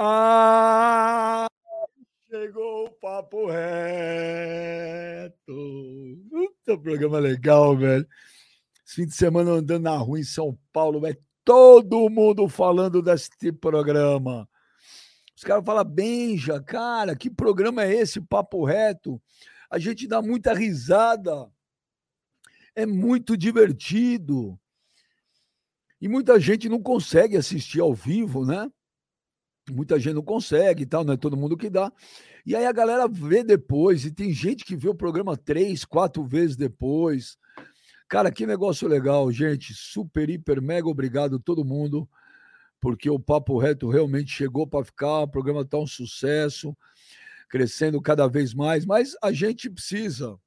Ah, chegou o papo reto. Puta programa legal, velho. Esse fim de semana andando na rua em São Paulo, velho. Todo mundo falando desse programa. Os caras falam, Benja, cara, que programa é esse, papo reto? A gente dá muita risada. É muito divertido. E muita gente não consegue assistir ao vivo, né? Muita gente não consegue e tal, não é todo mundo que dá. E aí a galera vê depois, e tem gente que vê o programa três, quatro vezes depois. Cara, que negócio legal, gente. Super, hiper, mega obrigado todo mundo, porque o Papo Reto realmente chegou para ficar. O programa está um sucesso, crescendo cada vez mais, mas a gente precisa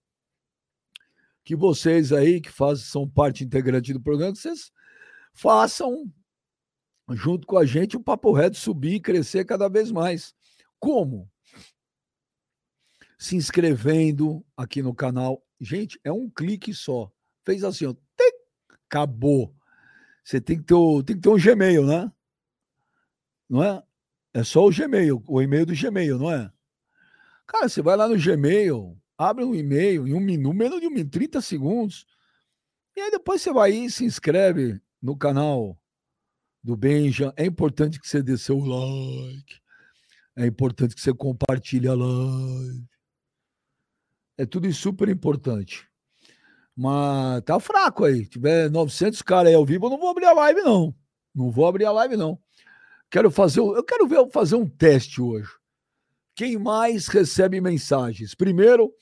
que vocês aí, que fazem, são parte integrante do programa, que vocês façam junto com a gente, o Papo Reto subir e crescer cada vez mais. Como? Se inscrevendo aqui no canal. Gente, é um clique só. Fez assim, ó, tic, acabou. Você tem que, ter tem que ter um Gmail, né? Não é? É só o Gmail, o e-mail do Gmail, não é? Cara, você vai lá no Gmail, abre um e-mail em um minuto, menos de um minuto, 30 segundos. E aí depois você vai e se inscreve no canal do Benja. É importante que você dê seu like. É importante que você compartilhe a live. É tudo super importante. Mas tá fraco aí. Tiver 900 caras aí ao vivo, eu não vou abrir a live, não. Não vou abrir a live, não. Quero fazer, eu quero ver fazer um teste hoje. Quem mais recebe mensagens? Primeiro,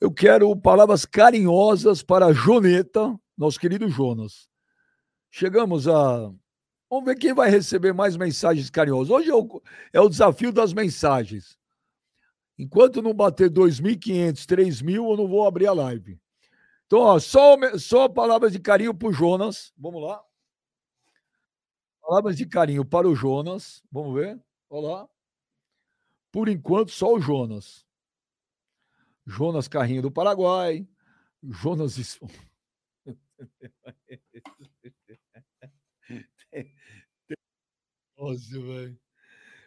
eu quero palavras carinhosas para Joneta, nosso querido Jonas. Chegamos a Vamos ver quem vai receber mais mensagens carinhosas. Hoje é o, é o desafio das mensagens. Enquanto não bater 2.500, 3.000, eu não vou abrir a live. Então, ó, só, só palavras de carinho para o Jonas. Vamos lá. Palavras de carinho para o Jonas. Vamos ver. Olá. Por enquanto, só o Jonas. Jonas Carrinho do Paraguai. Jonas. Nossa, velho.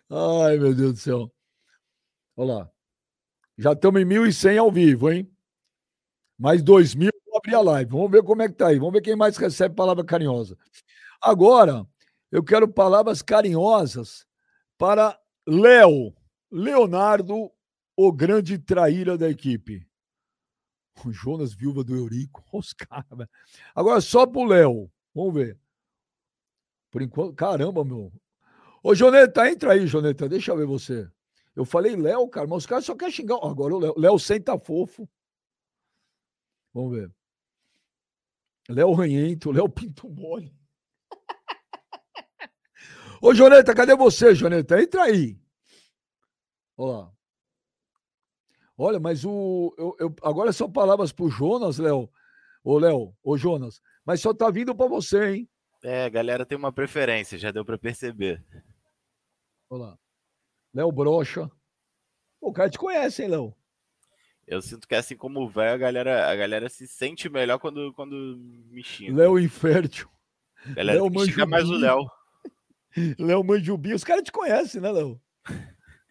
Ai, meu Deus do céu. Olha lá. Já estamos em 1.100 ao vivo, hein? Mais 2.000, vou abrir a live. Vamos ver como é que tá aí. Vamos ver quem mais recebe palavra carinhosa. Agora, eu quero palavras carinhosas para Léo. Leonardo, o grande traíra da equipe. O Jonas, viúva do Eurico. Os caras. Agora, só pro Léo. Vamos ver. Por enquanto, caramba, meu. Ô, Joneta, entra aí, Joneta. Deixa eu ver você. Eu falei Léo, cara, mas os caras só querem xingar. Agora o Léo. Léo senta fofo. Vamos ver. Léo Ranhento, Léo Pinto Mole. Ô, Joneta, cadê você, Joneta? Entra aí. Olha lá. Olha, mas o. Eu, eu, agora são palavras pro Jonas, Léo. Ô, Léo, ô, Jonas. Mas só tá vindo para você, hein? É, galera tem uma preferência, já deu para perceber. Olha lá. Léo Brocha. O cara te conhece, hein, Léo? Eu sinto que assim como o velho, a galera, a galera se sente melhor quando, quando me xinga. Léo Infértil. Galera Léo Manjubi. mais o Léo. Léo Manjubi. Os caras te conhecem, né, Léo?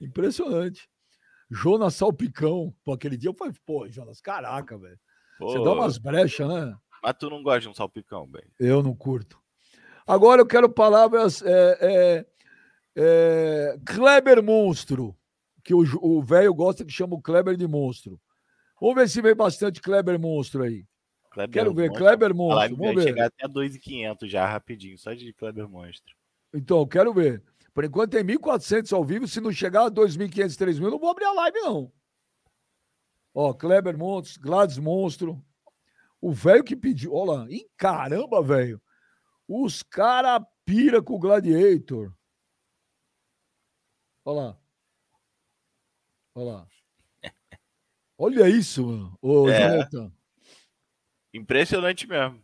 Impressionante. Jonas Salpicão. Pô, aquele dia eu falei, pô, Jonas, caraca, velho. Você dá umas brechas, né? Mas tu não gosta de um salpicão, velho. Eu não curto. Agora eu quero palavras. É, é, é, Kleber Monstro, que o velho gosta que chama o Kleber de monstro. Vamos ver se vem bastante Kleber Monstro aí. Kleber quero ver, monstro. Kleber Monstro. Vamos ver. chegar até 2,500 já rapidinho, só de Kleber Monstro. Então, quero ver. Por enquanto tem 1.400 ao vivo. Se não chegar a 2.500, 3.000, não vou abrir a live, não. Ó, Kleber Monstro, Gladys Monstro. O velho que pediu. Olha lá. Ih, caramba, velho. Os caras pira com o Gladiator. Olha lá. Olha lá. Olha isso, mano. Ô, é. Impressionante mesmo.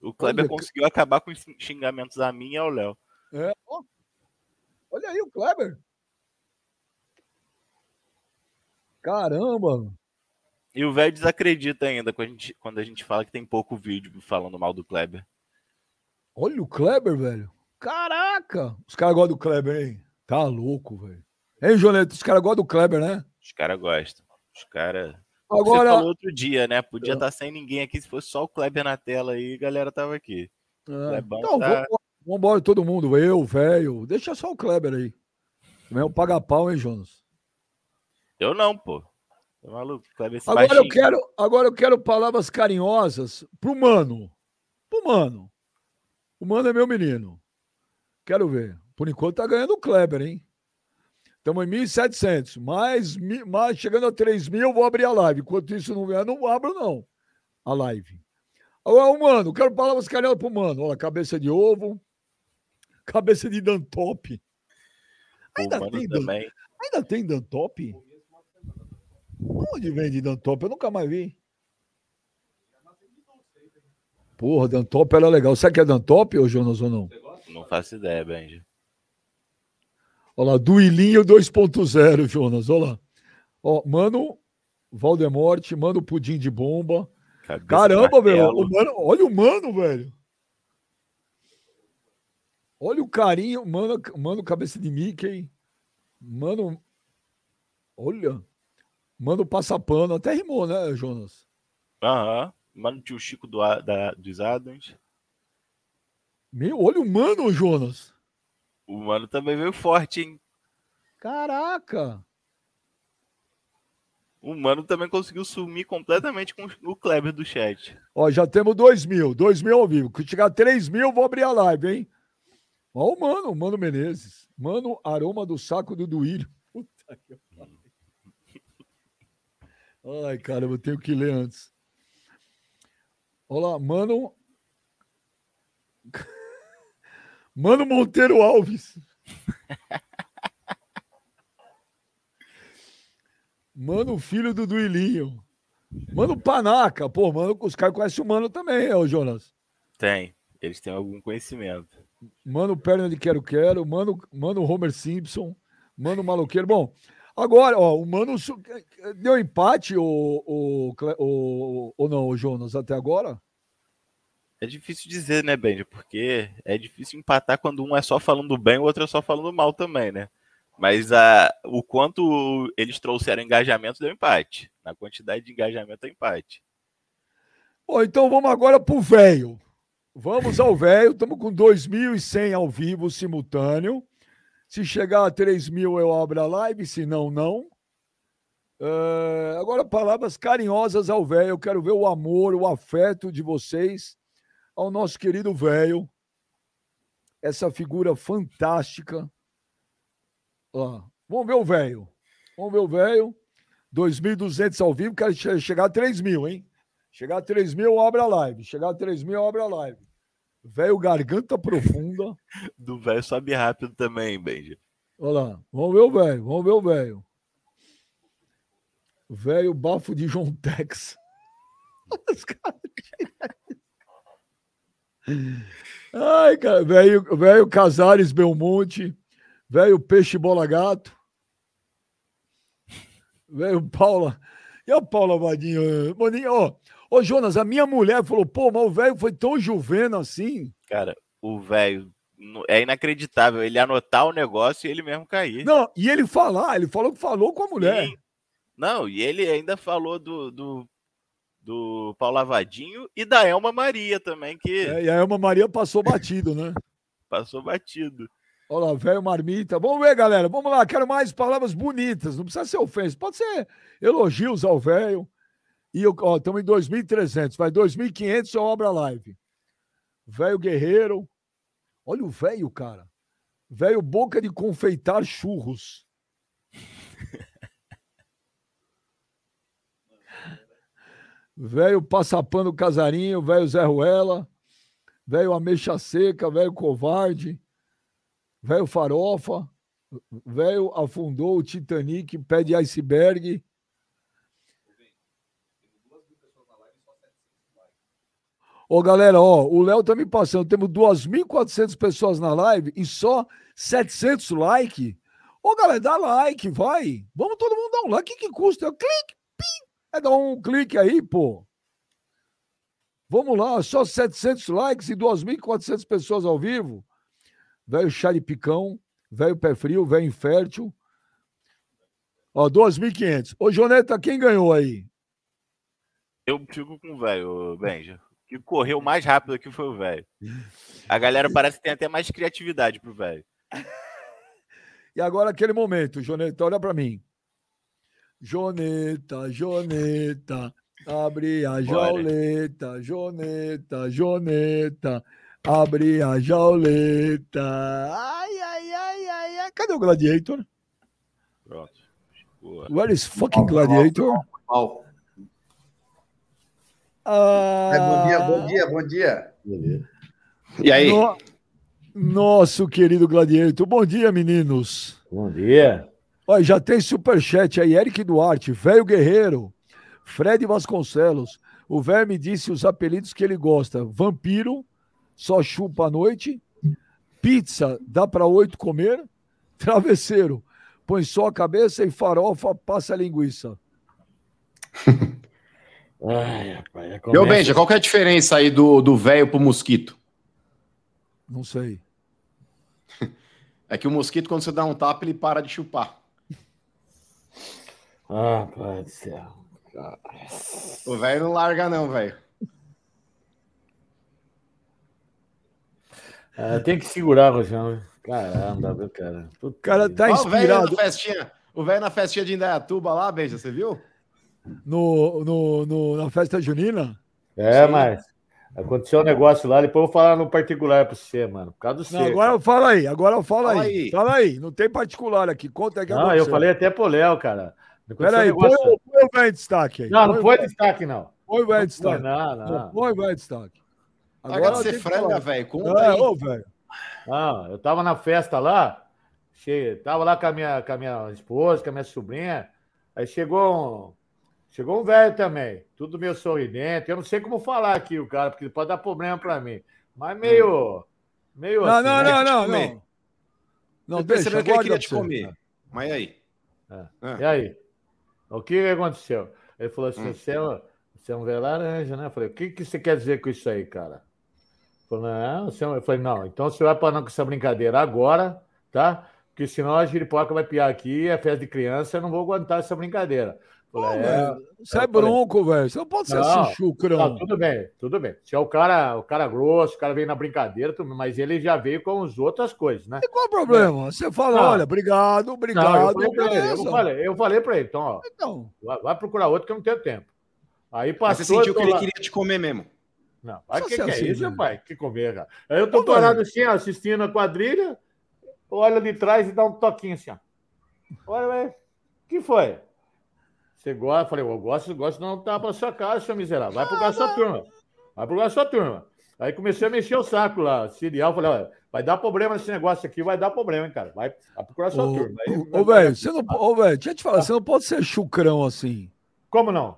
O Kleber Olha, conseguiu acabar com os xingamentos a mim e ao Léo. É. Olha aí o Kleber. Caramba. E o velho desacredita ainda quando a, gente, quando a gente fala que tem pouco vídeo falando mal do Kleber. Olha o Kleber, velho. Caraca! Os caras gostam do Kleber, hein? Tá louco, velho. Hein, Joneto? Os caras gostam do Kleber, né? Os caras gostam. Os caras. Agora. Você falou outro dia, né? Podia estar é. tá sem ninguém aqui. Se fosse só o Kleber na tela aí, a galera tava aqui. É. Então, tá... vamos embora todo mundo. Eu, velho. Deixa só o Kleber aí. Também é um paga-pau, hein, Jonas? Eu não, pô. Tá maluco? Kleber agora eu quero, agora eu quero palavras carinhosas pro mano. Pro mano. O mano é meu menino. Quero ver. Por enquanto tá ganhando o Kleber, hein? Estamos em 1.700. Mais, mais chegando a 3 mil, vou abrir a live. Enquanto isso não vier, não abro, não. A live. Agora, mano, quero palavras carinhosas pro mano. Olha, cabeça de ovo. Cabeça de Dantop. Ainda tem, também. Ainda tem Dantop? Onde vende Dantop? Eu nunca mais vi. Porra, Dantop era legal. Sabe que é Dantop, ou Jonas, ou não? Não faço ideia, Benji. Olha lá, Duilinho 2.0, Jonas. Olha lá. Ó, mano, Valdemorte, mano, pudim de bomba. Cabeça Caramba, velho. Mano, olha o mano, velho. Olha o carinho, mano, mano, cabeça de Mickey. Mano, olha. Mano, passa pano. Até rimou, né, Jonas? Aham. Mano, tio Chico do, da, dos Adams. Meu, olha o mano, Jonas. O mano também veio forte, hein? Caraca! O mano também conseguiu sumir completamente com o Kleber do chat. Ó, já temos 2 mil, 2 mil ao vivo. Quando chegar a 3 mil, vou abrir a live, hein? Ó, o mano, o mano Menezes. Mano, aroma do saco do Duílio. Puta que pariu. Ai, cara, eu tenho que ler antes. Olá, mano. Mano Monteiro Alves. Mano, filho do Duilinho. Mano Panaca. Pô, mano, os caras conhecem o Mano também, ô Jonas. Tem. Eles têm algum conhecimento. Mano Perna de Quero Quero. Mano, mano Homer Simpson. Mano Maloqueiro. Bom, agora, ó, o Mano deu empate ou, ou, ou, ou não, o Jonas, até agora? É difícil dizer, né, Benji? Porque é difícil empatar quando um é só falando bem, o outro é só falando mal também, né? Mas a, o quanto eles trouxeram engajamento deu empate. Na quantidade de engajamento é empate. Bom, então vamos agora pro velho. Vamos ao velho. Estamos com 2.100 ao vivo, simultâneo. Se chegar a 3 mil, eu abro a live. Se não, não. Uh, agora, palavras carinhosas ao velho. Eu quero ver o amor, o afeto de vocês ao nosso querido velho, essa figura fantástica. Ó, vamos ver o velho. Vamos ver o velho. 2.200 ao vivo, quero chegar a 3 mil, hein? Chegar a 3 mil, abre a live. Chegar a 3 mil, abre a live. Velho, garganta profunda. Do velho sobe rápido também, Benji. Olha lá, vamos ver o velho, vamos ver o velho. Velho bafo de João Tex. Os caras Ai, cara, velho, velho Casares Belmonte, velho Peixe Bola Gato, velho Paula. E a Paula Vadinho? Maninho, ó. Ô, Jonas, a minha mulher falou, pô, mas o velho foi tão juveno assim. Cara, o velho é inacreditável ele anotar o negócio e ele mesmo cair. Não, e ele falar, ele falou que falou com a mulher. Sim. Não, e ele ainda falou do, do do Paulo Lavadinho e da Elma Maria também, que. É, e a Elma Maria passou batido, né? passou batido. Olha lá, velho marmita. Vamos ver, galera. Vamos lá, quero mais palavras bonitas. Não precisa ser ofensa, pode ser elogios ao velho. E ó, estamos em 2.300, vai 2.500 eu abro a live. Velho guerreiro. Olha o velho, cara. Velho boca de confeitar churros. Velho Passapando Casarinho, velho Zé Ruela, velho Ameixa Seca, velho Covarde, velho Farofa, velho afundou o Titanic, pé de iceberg. Ô, galera, ó, o Léo tá me passando. Temos 2.400 pessoas na live e só 700 likes. Ô, galera, dá like, vai. Vamos todo mundo dar um like. O que, que custa? Clique, pim, é dar um clique aí, pô. Vamos lá, só 700 likes e 2.400 pessoas ao vivo. Velho Charipicão, velho pé frio, velho infértil. Ó, 2.500. Ô, Joneta, quem ganhou aí? Eu fico com o velho, Benja. O que correu mais rápido aqui foi o velho. A galera parece que tem até mais criatividade pro velho. E agora aquele momento, Joneta, olha para mim. Joneta, Joneta, abre a jauleta, Joneta, Joneta, abre a jauleta. Ai, ai, ai, ai, ai. Cadê o Gladiator? Pronto. Boa. Where is fucking Gladiator? Mal. Ah, É, bom dia, bom dia, bom dia. E aí? no- Nosso querido Gladiator. Bom dia, meninos. Bom dia. Olha, já tem superchat aí. Eric Duarte, velho guerreiro. Fred Vasconcelos. O velho me disse os apelidos que ele gosta: vampiro, só chupa à noite. Pizza, dá para oito comer. Travesseiro, põe só a cabeça e farofa, passa a linguiça. Ai, rapaz, Meu Benja, qual que é a diferença aí do do velho pro mosquito? Não sei. É que o mosquito, quando você dá um tapa, ele para de chupar. Ah, pai do céu. O velho não larga, não, velho. Ah, tem que segurar, Rojão. Caramba, viu, cara? Puta O cara tá Ó, o velho inspirado na festinha. O velho na festinha de Indaiatuba lá, Benja, você viu? no, no, no- na festa junina. É, Sim. mas aconteceu um negócio lá, depois eu vou falar no particular pra você, mano. Por causa do Não, você. agora fala aí, agora fala, Fala aí. aí. Fala aí, não tem particular aqui. Conta aí que Não, eu aconteceu. falei até pro Léo, cara. Peraí, põe, negócio- o- põe o velho em destaque aí. Não, não Põe velho- destaque, não. Põe o velho Não destaque. não, Não, não. Põe o velho em destaque. Ser que franga, velho. Conta É, aí. ô, velho. Não, eu tava na festa lá, che... tava lá com a, minha, com a minha esposa, com a minha sobrinha, aí chegou um, chegou um velho também, tudo meio sorridente, eu não sei como falar aqui o cara, porque pode dar problema pra mim, mas meio, meio Não, assim, não, né? não, não, não. Não, Tô deixa, percebendo que ele queria te você. comer. Mas e aí? É. Ah. E aí? O que aconteceu? Ele falou assim: Hum. você, é, um- você é um velho laranja, né? Eu falei: o que, que você quer dizer com isso aí, cara? Ele falou: não, você é um-" eu falei: não, então você vai parar com essa brincadeira agora, tá? Porque senão a giripoca vai piar aqui, é festa de criança, eu não vou aguentar essa brincadeira. Eu Ô, falei, é, velho, Você é eu falei- bronco, velho. Você não pode ser Não, assim, chucrão. não, tudo bem, tudo bem. Se é o cara, o cara grosso, o cara veio na brincadeira, tudo, mas ele já veio com as outras coisas, né? E qual o problema? Você fala, Não. olha, obrigado, Não, eu obrigado, falei ele, eu falei, eu falei pra ele, então, ó, Então, vai, vai procurar outro que eu não tenho tempo. Aí Mas passou. você sentiu que ele lá- queria te comer mesmo. Não, vai Só que, que é assim, isso, velho. pai? Que comer, cara. Aí eu tô parado assim, ó, assistindo a quadrilha, olha de trás e dá um toquinho assim, ó. Olha, velho. O que foi? Você gosta? Eu falei, eu gosto, gosto não tá pra sua casa, seu miserável. Vai procurar sua turma. Vai procurar sua turma. Aí comecei a mexer o saco lá, cereal. Falei, olha, vai dar problema nesse negócio aqui, vai dar problema, hein, cara. Vai, vai procurar sua ô, turma. Aí- ô, velho, você não, ô, velho, deixa eu te falar, você não pode ser chucrão assim. Como não?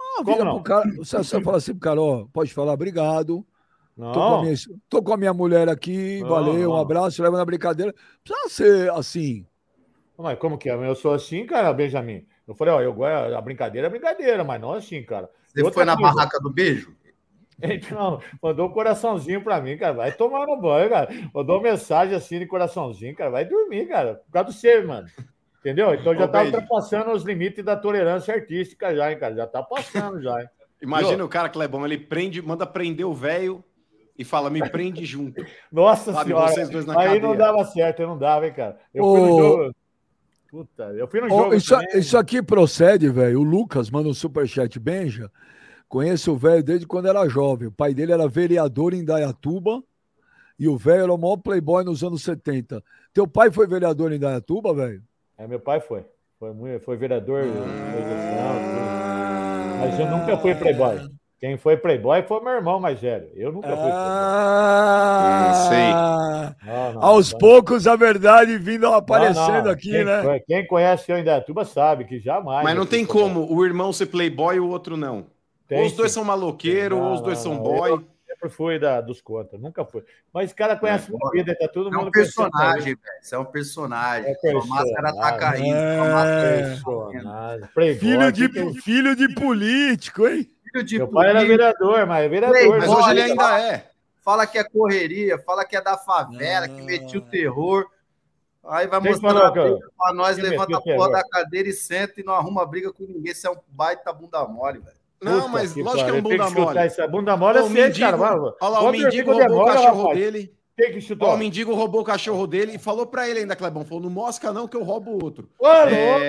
Ah, Como não? pro cara, você, você fala assim pro cara, ó, pode falar, obrigado. Não. Tô com, a minha, tô com a minha mulher aqui, Não, valeu, um não. abraço, leva na brincadeira. Precisa ser assim. Mas como que é? Eu sou assim, cara, Benjamin. Eu falei, ó, eu gosto, a brincadeira é brincadeira, mas não assim, cara. Você Outra foi na coisa. barraca do beijo? Então, mandou um coraçãozinho pra mim, cara. Vai tomar no banho, cara. Mandou mensagem assim de coraçãozinho, cara. Vai dormir, cara. Por causa do ser, mano. Entendeu? Então já Ô, tá beijo. ultrapassando os limites da tolerância artística já, hein, cara. Já tá passando já, hein? Imagina o cara que é bom, ele prende, manda prender o velho e fala, me prende junto. Nossa Sabe, senhora. vocês dois na Aí cadeia. não dava certo, eu não dava, hein, cara. Eu fui Ô. no jogo. Puta, eu fui no jogo. isso, também. isso aqui procede, velho. O Lucas manda um superchat, Benja. Conheço o velho desde quando era jovem. O pai dele era vereador em Dayatuba e o velho era o maior playboy nos anos 70. Teu pai foi vereador em Dayatuba, velho? É, meu pai foi. Foi, muito, foi vereador. Mas eu nunca fui playboy. Quem foi playboy foi meu irmão mais velho. Eu nunca fui playboy. Ah, Não, não, aos não. poucos a verdade vindo aparecendo Não, não. aqui, quem, né? foi- Quem conhece eu em Dayatuba sabe que jamais. Mas não tem playboy. como o irmão ser playboy e o outro não. Tem, ou os dois sim. são maloqueiros, Não, ou os dois não, são não. boy. Eu sempre fui da, dos contas, nunca fui. Mas o cara conhece minha vida, tá todo É mundo um conhecendo personagem, velho. Isso é um personagem. É Sua máscara tá personagem. caindo. É. Tá vida. caindo. Personagem. Playboy, Filho de, que- filho de político, hein? Filho de Meu pai era vereador, mas é vereador. Playboy. Mas hoje ele ainda é. Fala que é correria, fala que é da favela, que metia o terror. Aí vai mostrar pra nós, levanta a porra da cadeira e senta e não arruma briga com ninguém. Você é um baita bunda mole, velho. Não, Puta mas que lógico que é um bunda mole. Essa bunda mole é mendigo, cara. Olha lá, o mendigo roubou o cachorro dele. Tem que Ó, chutar. o mendigo roubou o cachorro dele e falou pra ele ainda, Clebão. Falou, não mosca não que eu roubo o outro. Ô, É.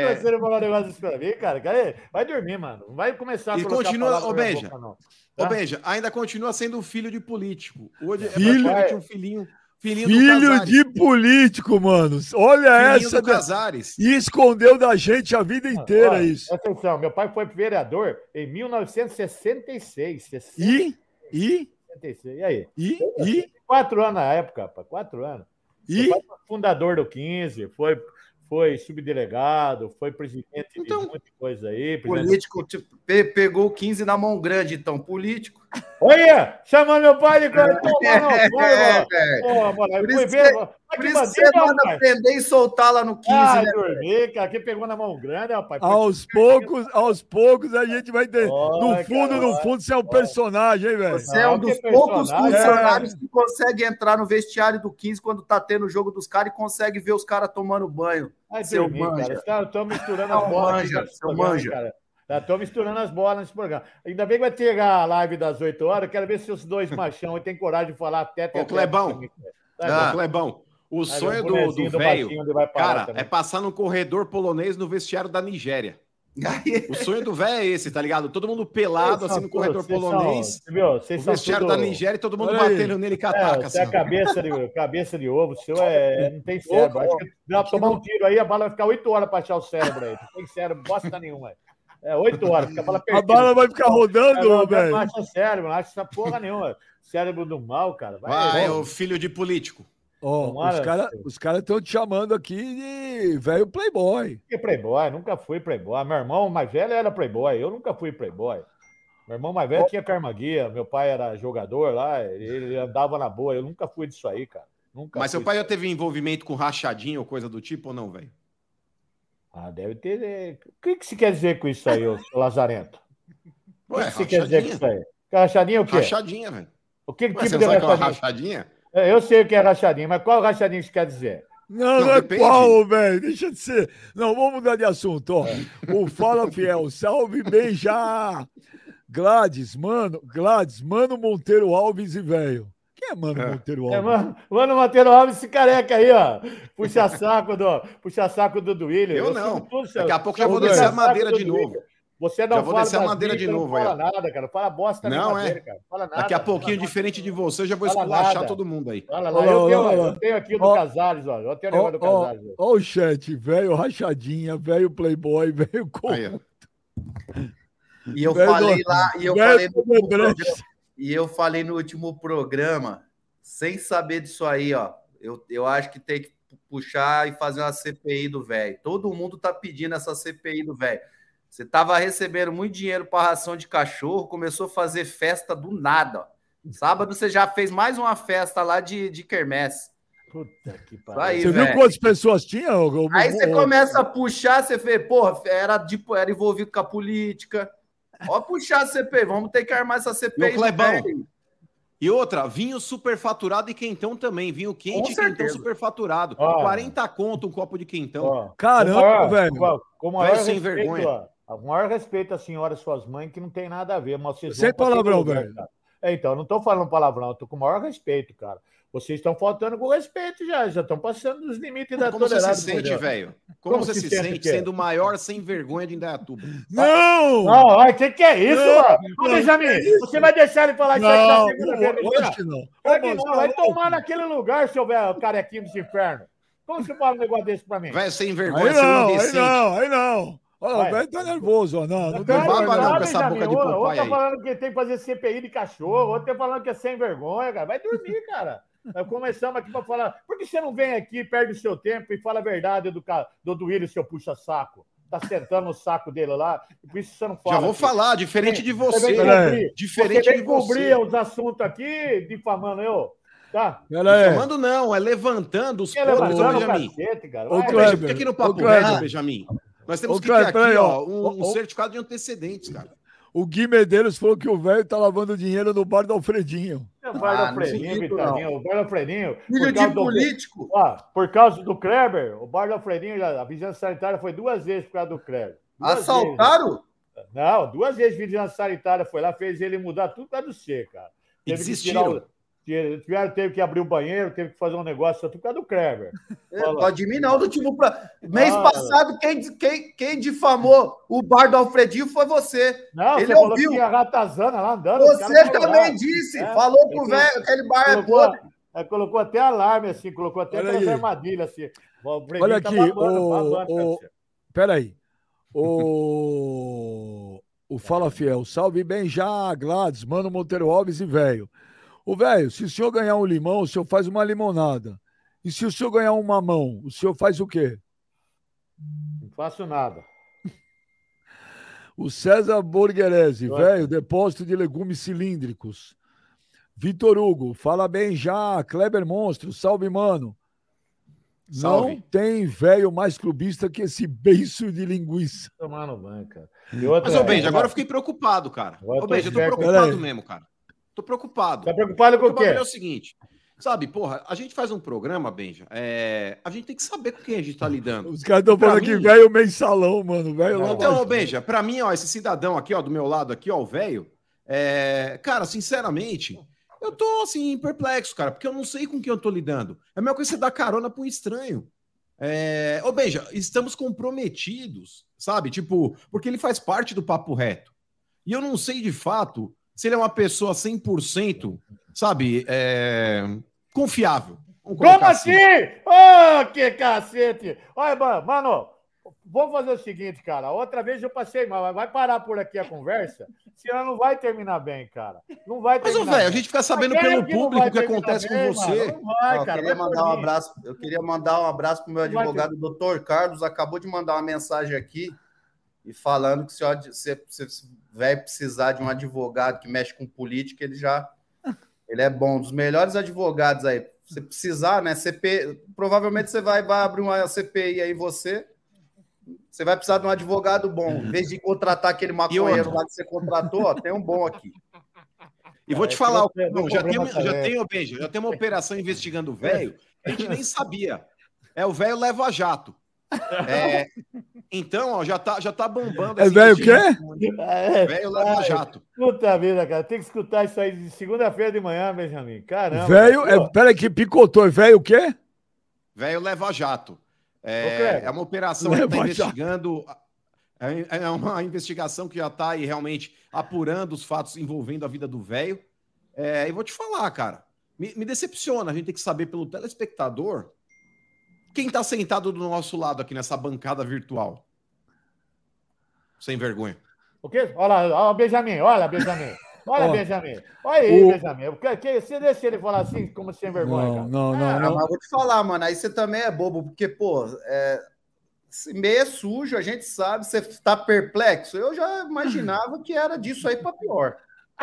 louco, você não falou um negócio desse pra mim, cara. Cara, Vai dormir, mano. Não vai começar a E continua, ô, Benja. Ô, Tá? Benja, ainda continua sendo filho de político. Hoje Filho- é praticamente um filhinho, filhinho, Filho de político, mano. Olha Filhinho essa. do Casares. E escondeu da gente a vida inteira Olha, isso. Atenção, meu pai foi vereador em 1966. E, e, 66. E aí? e, e, Quatro anos na época, rapaz. Quatro anos. e. Foi fundador do 15, foi, foi subdelegado, foi presidente Então- de muita coisa aí. Político tipo, pe- pegou o 15 na mão grande, então. Político. Olha, chamando meu pai de coisa. Toma, não, É, vai. Pô, mano, Por isso ver, que- Por isso você manda prender e soltar lá no 15, Ah, né? dormir, cara. Quem pegou na mão grande, rapaz. Aos poucos, aos poucos a gente vai ter. No fundo, cara, no fundo, você é um personagem, hein, velho? Você é um dos poucos personagem. funcionários que consegue entrar no vestiário do 15 quando tá tendo o jogo dos caras e consegue ver os caras tomando banho. Vai Seu dormir, manja. cara. Os caras estão misturando bolas. aqui manja, seu manja. Cara. Já estão misturando as bolas nesse programa. Ainda bem que vai ter a live das 8 horas. Quero ver se os dois machão têm coragem de falar até Ô, Clebão. Ah. Ô, Clebão, o Aí, sonho o do, do do velho, cara, também. é passar num corredor polonês no vestiário da Nigéria. O sonho do velho é esse, tá ligado? Todo mundo pelado, assim, no corredor vocês polonês. são- viu? O Vocês vestiário tudo- da Nigéria e todo mundo batendo nele com a É, taca, você é assim. cabeça de, cabeça de ovo, o seu é, não tem cérebro. Acho que dá pra tomar um tiro aí, a bala vai ficar 8 horas pra achar o cérebro aí. Não tem cérebro, bosta nenhuma. É 8 horas, fica a bala A bala vai ficar É, rodando, não, não velho. acha cérebro, não acha essa porra nenhuma. Cérebro do mal, cara. Vai, Vai, vai. o filho de político. Tomara, os caras os cara estão te chamando aqui de velho playboy. Que playboy, nunca fui playboy. Meu irmão mais velho era playboy, eu nunca fui playboy. Meu irmão mais velho tinha karma guia, meu pai era jogador lá, ele andava na boa, eu nunca fui disso aí, cara. Nunca Mas seu pai já teve envolvimento com rachadinha ou coisa do tipo ou não, velho? Ah, deve ter. é, O que, que você quer dizer com isso aí, Lazarento? O que, Ué, que você quer dizer com isso aí? Que Rachadinha é o quê? Rachadinha, velho. O que Ué, tipo você de que é uma rachadinha? rachadinha? É, Eu sei o que é rachadinha, mas qual rachadinha que você quer dizer? Não, Não, não, é depende. qual, velho. Deixa de ser. Não, vamos mudar de assunto, ó. O Fala Fiel, salve bem já. Gladys, mano, Gladys, mano Monteiro Alves e velho. Quem é Mano É. Monteiro É, Alves? mano, mano Monteiro Alves, esse careca aí, ó. Puxa saco do, puxa saco do Duílio. Eu não. sigo tudo, Daqui a pouco já vou descer a madeira de Duílio. novo. Você não Já vou fala descer a madeira de novo Não aí, fala ó. nada, cara. Não fala bosta Não, madeira, é. cara. Fala nada. Daqui a pouquinho, fala diferente de você, eu já vou Fala esculachar nada. todo mundo aí. Olha lá, eu, tenho, eu tenho aqui o do. Casares, ó. Eu tenho o negócio do Casares. ó. o chat, velho rachadinha, velho playboy, velho Aí. E eu falei lá, e eu falei no e eu falei no último programa, sem saber disso aí, ó. Eu, eu acho que tem que puxar e fazer uma CPI do velho. Todo mundo tá pedindo essa CPI do velho. Você tava recebendo muito dinheiro para ração de cachorro, começou a fazer festa do nada. ó. Sábado você já fez mais uma festa lá de, de quermesse. Puta que Aí, pariu. Você viu velho. quantas pessoas tinha? Aí você começa a puxar, você vê, porra, era, tipo, era envolvido com a política. Ó, puxar a CPI, vamos ter que armar essa CPI. do Clebão. E outra, vinho superfaturado e quentão também. Vinho quente e quentão superfaturado. Ó. 40 conto um copo de quentão. Ó, Caramba, maior- velho. Com, maior Velho sem respeito, vergonha. ó, maior respeito à senhora e suas mães, que não tem nada a ver, mas vocês Sem palavrão, velho. É, então, eu não estou falando palavrão, eu tô com o maior respeito, cara. Vocês estão faltando com respeito já, já estão passando dos limites da Como você tolerância. se sente, velho? Como, Como você se se sente sente sendo o maior sem vergonha de Indaiatuba? Não! Não, o que, que é isso, Não, mano? Ô, não, Benjamin, que isso? você vai deixar ele falar isso aí Não, na segunda-feira? que não. Ô, não, moço, vai tomar naquele lugar, seu velho carequinho dos infernos. Como você fala um negócio desse pra mim? Velho sem Aí vergonha, você não não, é aí não, aí não. Olha, Vai. o velho tá nervoso, ó. Não, não Não tem baba não não. com essa boca de Outro Popeye tá aí. falando que tem que fazer CPI de cachorro, outro tá falando que é sem vergonha, cara. Vai dormir, cara. Nós começamos aqui para falar. Por que você não vem aqui, perde o seu tempo e fala a verdade do, ca- do Duílio, seu puxa-saco? Tá sentando no saco dele lá, por isso você não fala. Já vou aqui. falar, diferente de Você você. Cobrir, Diferente você vem de cobrir você. os assuntos aqui, difamando eu. Tá? Aí. Chamando não, é levantando os podres, ô levantando o Benjamin. cacete, cara. Ô, Veja, fica aqui no Papo. Reto, Benjamin. Nós temos Ô, que ter aqui, ó, um, um certificado de antecedentes, cara. O Gui Medeiros falou que o velho tá lavando dinheiro no bar do Alfredinho. Vai o Bar do Ah, não Alfredinho, Vitalinho. O Bar do Alfredinho. Filho por de causa do- político. Ó, por causa do Kleber, o Bar do Alfredinho, a vigilância sanitária foi duas vezes por causa do Kleber. Duas vezes. Assaltaram? Não, duas vezes a vigilância sanitária foi lá, fez ele mudar tudo causa do C, cara. Teve que desistiram. tirar o- Tiveram, teve que abrir o banheiro, teve que fazer um negócio por causa do Kleber. É, Fala. Pode de mim, não. Do time pra... Mês Ah. passado, quem, quem, quem difamou o bar do Alfredinho foi você. Não, Ele você falou ouviu. que tinha ratazana lá andando. Você também disse. É, falou pro ele velho, aquele bar é Colocou, podre. é, colocou até alarme, assim, colocou até Olha aquelas aí. armadilhas, assim. O Olha tá aqui, babando, o- babando, o- cara. Peraí. O... o Fala Fiel, salve bem já, Gladys, Mano Monteiro Alves e velho. Ô, velho, se o senhor ganhar um limão, o senhor faz uma limonada. E se o senhor ganhar um mamão, o senhor faz o quê? Não faço nada. O César Borgherese, velho, depósito de legumes cilíndricos. Vitor Hugo, fala bem já. Kleber Monstro, salve, mano. Não Salve. tem velho mais clubista que esse beiço de linguiça. Tomar no banho, cara. Outra, Mas, ô Benja, é, agora eu fiquei preocupado, cara. Ô tô Benja, eu tô preocupado mesmo, cara. Tô preocupado. Tá preocupado com o quê? é o seguinte. Sabe, porra, a gente faz um programa, Benja. é, A gente tem que saber com quem a gente tá lidando. Os caras estão falando aqui, mim- velho mensalão, mano. Velho lá Então, baixo. Benja, pra mim, ó, esse cidadão aqui, ó, do meu lado aqui, ó, o velho, é... cara, sinceramente, eu tô, assim, perplexo, cara, porque eu não sei com quem eu tô lidando. É a mesma coisa que você dar carona pra um estranho. É... Ô, Benja, estamos comprometidos, sabe? Tipo, porque ele faz parte do papo reto. E eu não sei, de fato, se ele é uma pessoa 100%, sabe, é... confiável. Como assim? Ô, que cacete! Olha, mano, mano, vamos fazer o seguinte, cara. Outra vez eu passei mal. Vai parar por aqui a conversa, senão não vai terminar bem, cara. Não vai Mas, velho, a gente fica sabendo pelo público o que acontece bem, com você. mano? Não vai, eu cara. queria vai por mandar um abraço. Eu queria mandar um abraço pro meu advogado, doutor Carlos. Acabou de mandar uma mensagem aqui e falando que se se vai precisar de um advogado que mexe com política, ele já ele é bom, um dos melhores advogados aí. Se precisar, né? CP, provavelmente você vai, vai abrir uma CPI aí você. Você vai precisar de um advogado bom. Em vez de contratar aquele maconheiro lá que você contratou, ó, tem um bom aqui. E vou te É, falar, que não- já, tem, já, tem, já tem uma operação investigando o velho, que a gente nem sabia. É o velho leva jato. É, então, ó, já tá, já tá bombando. É velho o quê? investigação. É, Velho leva Ai, jato. Puta vida, cara. Tem que escutar isso aí de segunda-feira de manhã, Benjamin. Caramba. Velho, é, peraí que picotou. É velho o quê? Velho leva jato. É, é uma operação que está investigando. É é uma investigação que já está aí realmente apurando os fatos envolvendo a vida do velho. É, e vou te falar, cara, me, me decepciona. A gente tem que saber pelo telespectador quem está sentado do nosso lado aqui nessa bancada virtual. Sem vergonha. O quê? Olha lá, olha o Benjamin, olha, Benjamin. Olha, Ó, Benjamin. Olha aí, o- Benjamin. O que- que- Você deixa ele falar assim, como sem vergonha, Não, cara. não, não, Ah, não. mas vou te falar, mano, aí você também é bobo, porque, pô, é, meio é sujo, a gente sabe, você tá perplexo. Eu já imaginava que era disso aí pra pior.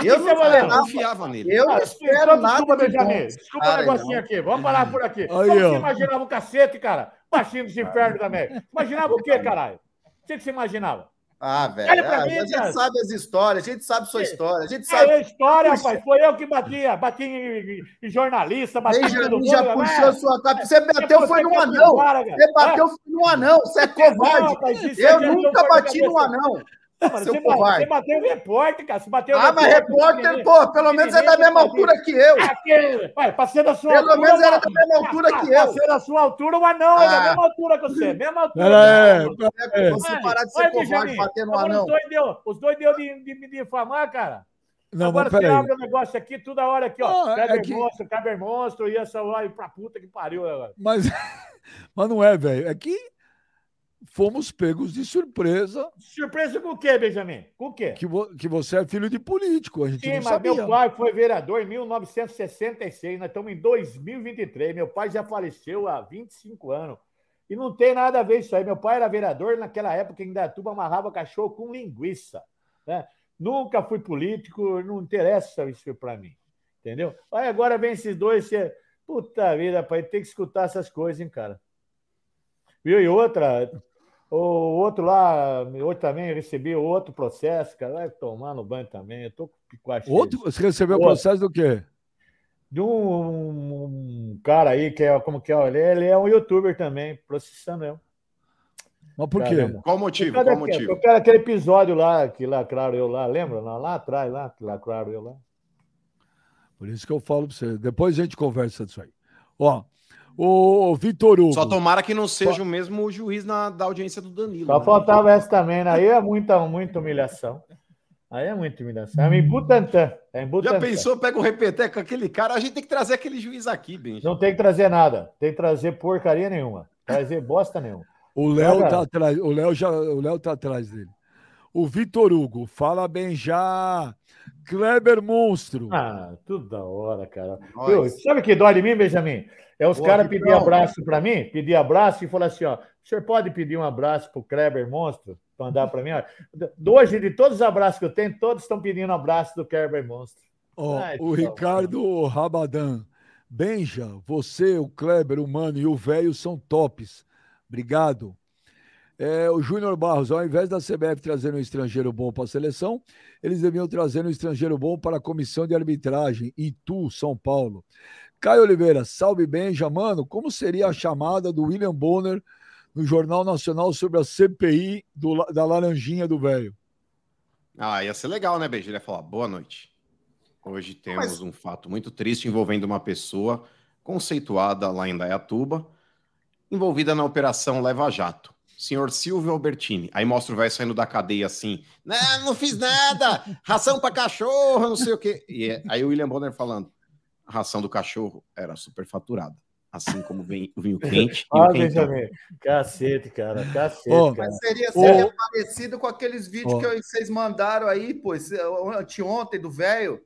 Eu não, Eu levar? esperava, confiava nele. eu não Ah, espero nada Desculpa, Benjamin. Desculpa o aí, negocinho não. aqui. Vamos parar por aqui. Aí, Como você imaginava o cacete, cara? Baixinho dos infernos também. Imaginava o quê, caralho? O que você imaginava? Ah, velho, Olha pra ah, mim, a gente cara. sabe as histórias, a gente sabe sua história, a gente É sabe. a história, rapaz. Foi eu que batia. Bati em, em- em jornalista, bati em todo Benjamin mundo. já né? puxou sua capa. Você bateu Você foi no quer anão. cara. Você bateu foi no anão. Você é covarde. rapaz, isso Eu é nunca bati no cabeça. anão. Não, mano, você, ba- covarde. você bateu em repórter, cara. Você bateu Ah, mas repórter, menino. pô, pelo menos é da mesma altura que eu. Aquele, pra ser da sua Pelo altura. menos era da mesma altura que Pra eu. ser da sua altura, o anão é da Ah. mesma altura que você. Mesma altura. Pera aí, Mano. É. Você parar de ser covarde, Benjamin. bater no anão. Os dois deu, os dois deu de, de me difamar, cara. Não, Agora mas você abre o negócio aqui, toda hora aqui, ó. Não, é Kleber que- monstro, Kleber monstro, e essa lá, e pra puta que pariu agora. Mas, mas não é, velho. É que fomos pegos de surpresa Surpresa com o quê, Benjamin? Com o quê? que, vo- que você é filho de político. A gente Sim, não mas sabia. meu pai foi vereador em 1966, nós estamos em 2023. Meu pai já faleceu há 25 anos. E não tem nada a ver isso aí. Meu pai era vereador naquela época em Datuba amarrava cachorro com linguiça. Né? Nunca fui político, não interessa isso para mim. Entendeu? Aí agora vem esses dois. Você... Puta vida, pai, tem que escutar essas coisas, hein, cara. Viu? E outra, o outro lá, hoje também recebi outro processo, cara. Vai tomar no banho também. Eu tô com Outro, você recebeu o Outro. processo do quê? de um, um cara aí que é como que é, ele, ele é um youtuber também, processando eu. Mas por quê? Caramba. Qual o motivo? Qual motivo? causa daquele episódio lá, que lacraram eu lá, lembra? Lá, lá atrás, lá, que lacraram eu lá. Por isso que eu falo pra você. Depois a gente conversa disso aí. Ó, o Vitor Hugo. Só tomara que não seja o mesmo juiz na, da audiência do Danilo. Só né? faltava essa também, né? Aí é muita, muita humilhação. Aí é muita humilhação. É em Butantã. É em Butantã. Já pensou, pega o repeteco com aquele cara? A gente tem que trazer aquele juiz aqui, Benji. Não tem que trazer nada. Tem que trazer porcaria nenhuma. Trazer bosta nenhuma. O Léo tá atrás. O Léo já, o Léo tá atrás dele. O Vitor Hugo, fala bem já. Kleber Monstro. Ah, tudo da hora, cara. Viu? Sabe o que dói de mim, Benjamin? É os caras pedir abraço para mim, pedir abraço e falar assim: ó, o senhor pode pedir um abraço pro Kleber Monstro? Mandar para mim? Ó, de hoje, de todos os abraços que eu tenho, todos estão pedindo abraço do Kleber Monstro. Ó, Ai, o Ricardo Rabadan. Benja, você, o Kleber, o Mano e o velho são tops. Obrigado. É, o Júnior Barros, ao invés da CBF trazer um estrangeiro bom para a seleção, eles deviam trazer um estrangeiro bom para a comissão de arbitragem, Itu, São Paulo. Caio Oliveira, salve Benja, mano, como seria a chamada do William Bonner no Jornal Nacional sobre a CPI do da Laranjinha do Velho? Ah, ia ser legal, né, Benji? Ele ia falar, boa noite. Hoje temos Mas- um fato muito triste envolvendo uma pessoa conceituada lá em Dayatuba, envolvida na Operação Leva Jato. Senhor Silvio Albertini. Aí mostra o velho saindo da cadeia assim. Não, não fiz nada! Ração para cachorro, não sei o quê. E é- aí o William Bonner falando: a ração do cachorro era superfaturada. Assim como vem o vinho quente Ah, o. Benjamin. Cacete, cara. Cacete, Ó, cara. Mas seria, seria parecido com aqueles vídeos Ó. que vocês mandaram aí, pô, anteontem do velho.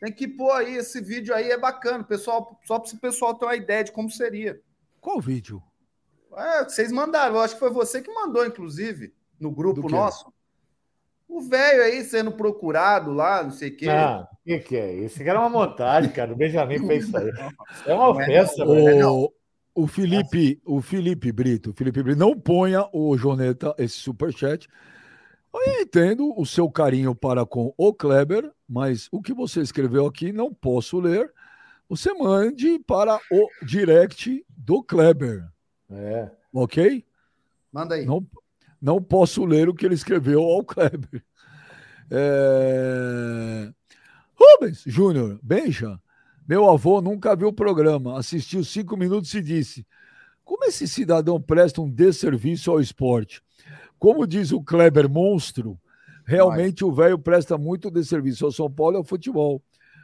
Tem que pôr aí, esse vídeo aí é bacana, pessoal, só para o pessoal ter uma ideia de como seria. Qual vídeo? É, vocês mandaram, eu acho que foi você que mandou, inclusive, no grupo nosso. O velho aí sendo procurado lá, não sei o quê. Ah, o que, que é isso? Era uma montagem, cara. O Benjamin fez isso aí. É uma ofensa, não, velho. O, o Felipe, o Felipe Brito, o Felipe Brito, não ponha o Joneta, esse superchat. Eu entendo o seu carinho para com o Kleber, mas o que você escreveu aqui não posso ler. Você mande para o direct do Kleber, É. ok? Manda aí. Não, não posso ler o que ele escreveu ao Kleber. É... Rubens Júnior, Benja, meu avô nunca viu o programa, assistiu cinco minutos e disse: como esse cidadão presta um desserviço ao esporte? Como diz o Kleber Monstro, realmente o velho presta muito desserviço ao São Paulo e ao futebol.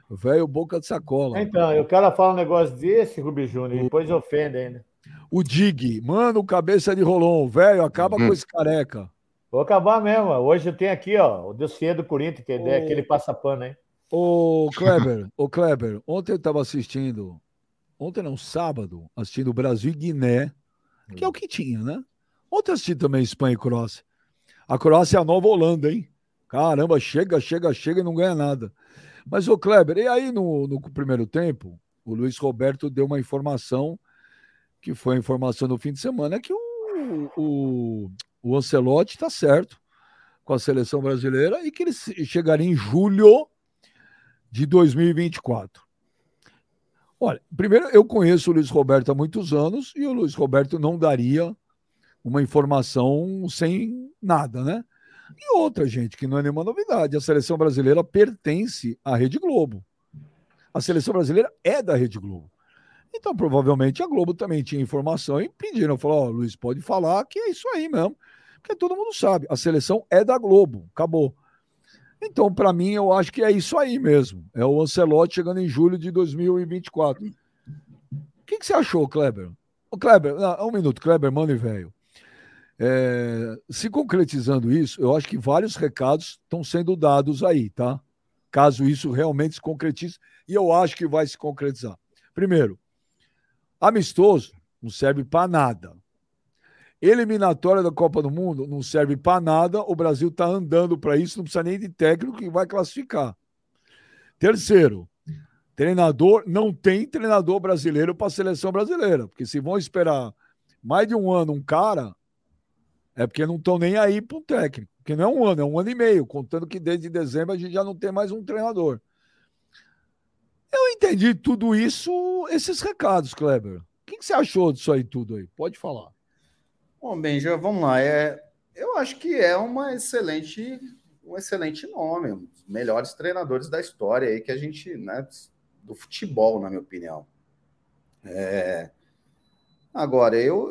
O velho boca de sacola. Então, o cara fala um negócio desse, Rubi Júnior, e depois ofende ainda. O Dig, mano, cabeça de rolão, velho, acaba com esse careca. Vou acabar mesmo. Hoje eu tenho aqui, ó, o dossiê do Corinthians, que é aquele passapano aí. Ô, Kleber, ô, Kleber, ontem eu estava assistindo, ontem não, sábado, assistindo Brasil e Guiné, que é o que tinha, né? Ontem eu assisti também Espanha e Croácia. A Croácia é a nova Holanda, hein? Caramba, chega, chega, chega e não ganha nada. Mas, ô, Kleber, e aí no, no primeiro tempo, o Luiz Roberto deu uma informação, que foi a informação do fim de semana, que o, o, o Ancelotti está certo com a seleção brasileira e que ele chegaria em julho de 2024. Olha, primeiro, eu conheço o Luiz Roberto há muitos anos e o Luiz Roberto não daria uma informação sem nada, né? E outra, gente, que não é nenhuma novidade, a seleção brasileira pertence à Rede Globo. A seleção brasileira é da Rede Globo. Então, provavelmente, a Globo também tinha informação e pediram, falou, ó, Luiz, pode falar que é isso aí mesmo, porque todo mundo sabe, a seleção é da Globo, acabou. Então, para mim, eu acho que é isso aí mesmo. É o Ancelotti chegando em julho de 2024. O que, que você achou, Kleber? Ô, Kleber, não, um minuto, Kleber, mano e velho. É, se concretizando isso, eu acho que vários recados estão sendo dados aí, tá? Caso isso realmente se concretize, e eu acho que vai se concretizar. Primeiro, amistoso não serve para nada. Eliminatória da Copa do Mundo não serve para nada. O Brasil está andando para isso, não precisa nem de técnico que vai classificar. Terceiro, treinador não tem treinador brasileiro para a seleção brasileira, porque se vão esperar mais de um ano um cara, é porque não estão nem aí para um técnico. Porque não é um ano, é um ano e meio, contando que desde dezembro a gente já não tem mais um treinador. Eu entendi tudo isso, esses recados, Kleber. O que, você achou disso aí tudo aí? Pode falar. Bom, Benja, vamos lá. É, eu acho que é uma excelente, um excelente nome, um dos melhores treinadores da história aí que a gente, né, do futebol, na minha opinião. É, agora, eu,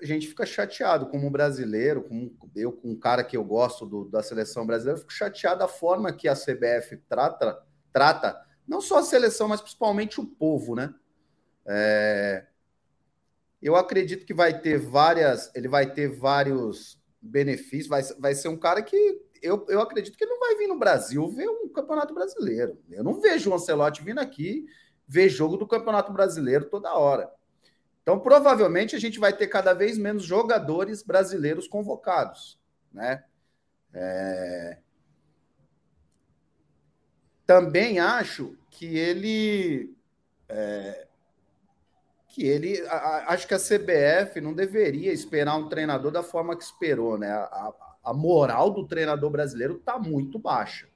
a gente fica chateado como brasileiro, como eu, com um cara que eu gosto do, da seleção brasileira, fico chateado da forma que a CBF trata, trata não só a seleção, mas principalmente o povo, né? É, eu acredito que vai ter várias, ele vai ter vários benefícios, vai, vai ser um cara que eu, eu acredito que ele não vai vir no Brasil ver um campeonato brasileiro. Eu não vejo o Ancelotti vindo aqui ver jogo do campeonato brasileiro toda hora. Então, provavelmente, a gente vai ter cada vez menos jogadores brasileiros convocados, né? É... Também acho que ele é... que ele a, acho que a CBF não deveria esperar um treinador da forma que esperou, né? A, a moral do treinador brasileiro está muito baixa,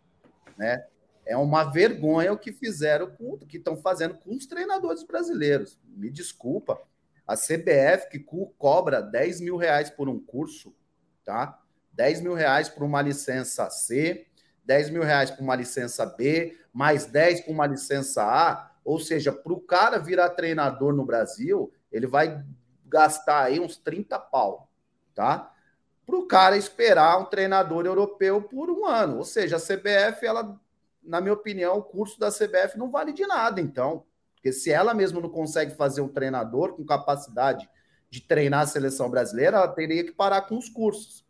né? É uma vergonha o que fizeram com o que estão fazendo com os treinadores brasileiros. Me desculpa, a CBF que cobra 10 mil reais por um curso, tá? 10 mil reais por uma licença C, 10 mil reais por uma licença B, mais 10 por uma licença A. Ou seja, para o cara virar treinador no Brasil, ele vai gastar aí uns 30 pau, tá? Para o cara esperar um treinador europeu por um ano. Ou seja, a CBF, ela, na minha opinião, o curso da CBF não vale de nada, então. Porque se ela mesma não consegue fazer um treinador com capacidade de treinar a seleção brasileira, ela teria que parar com os cursos.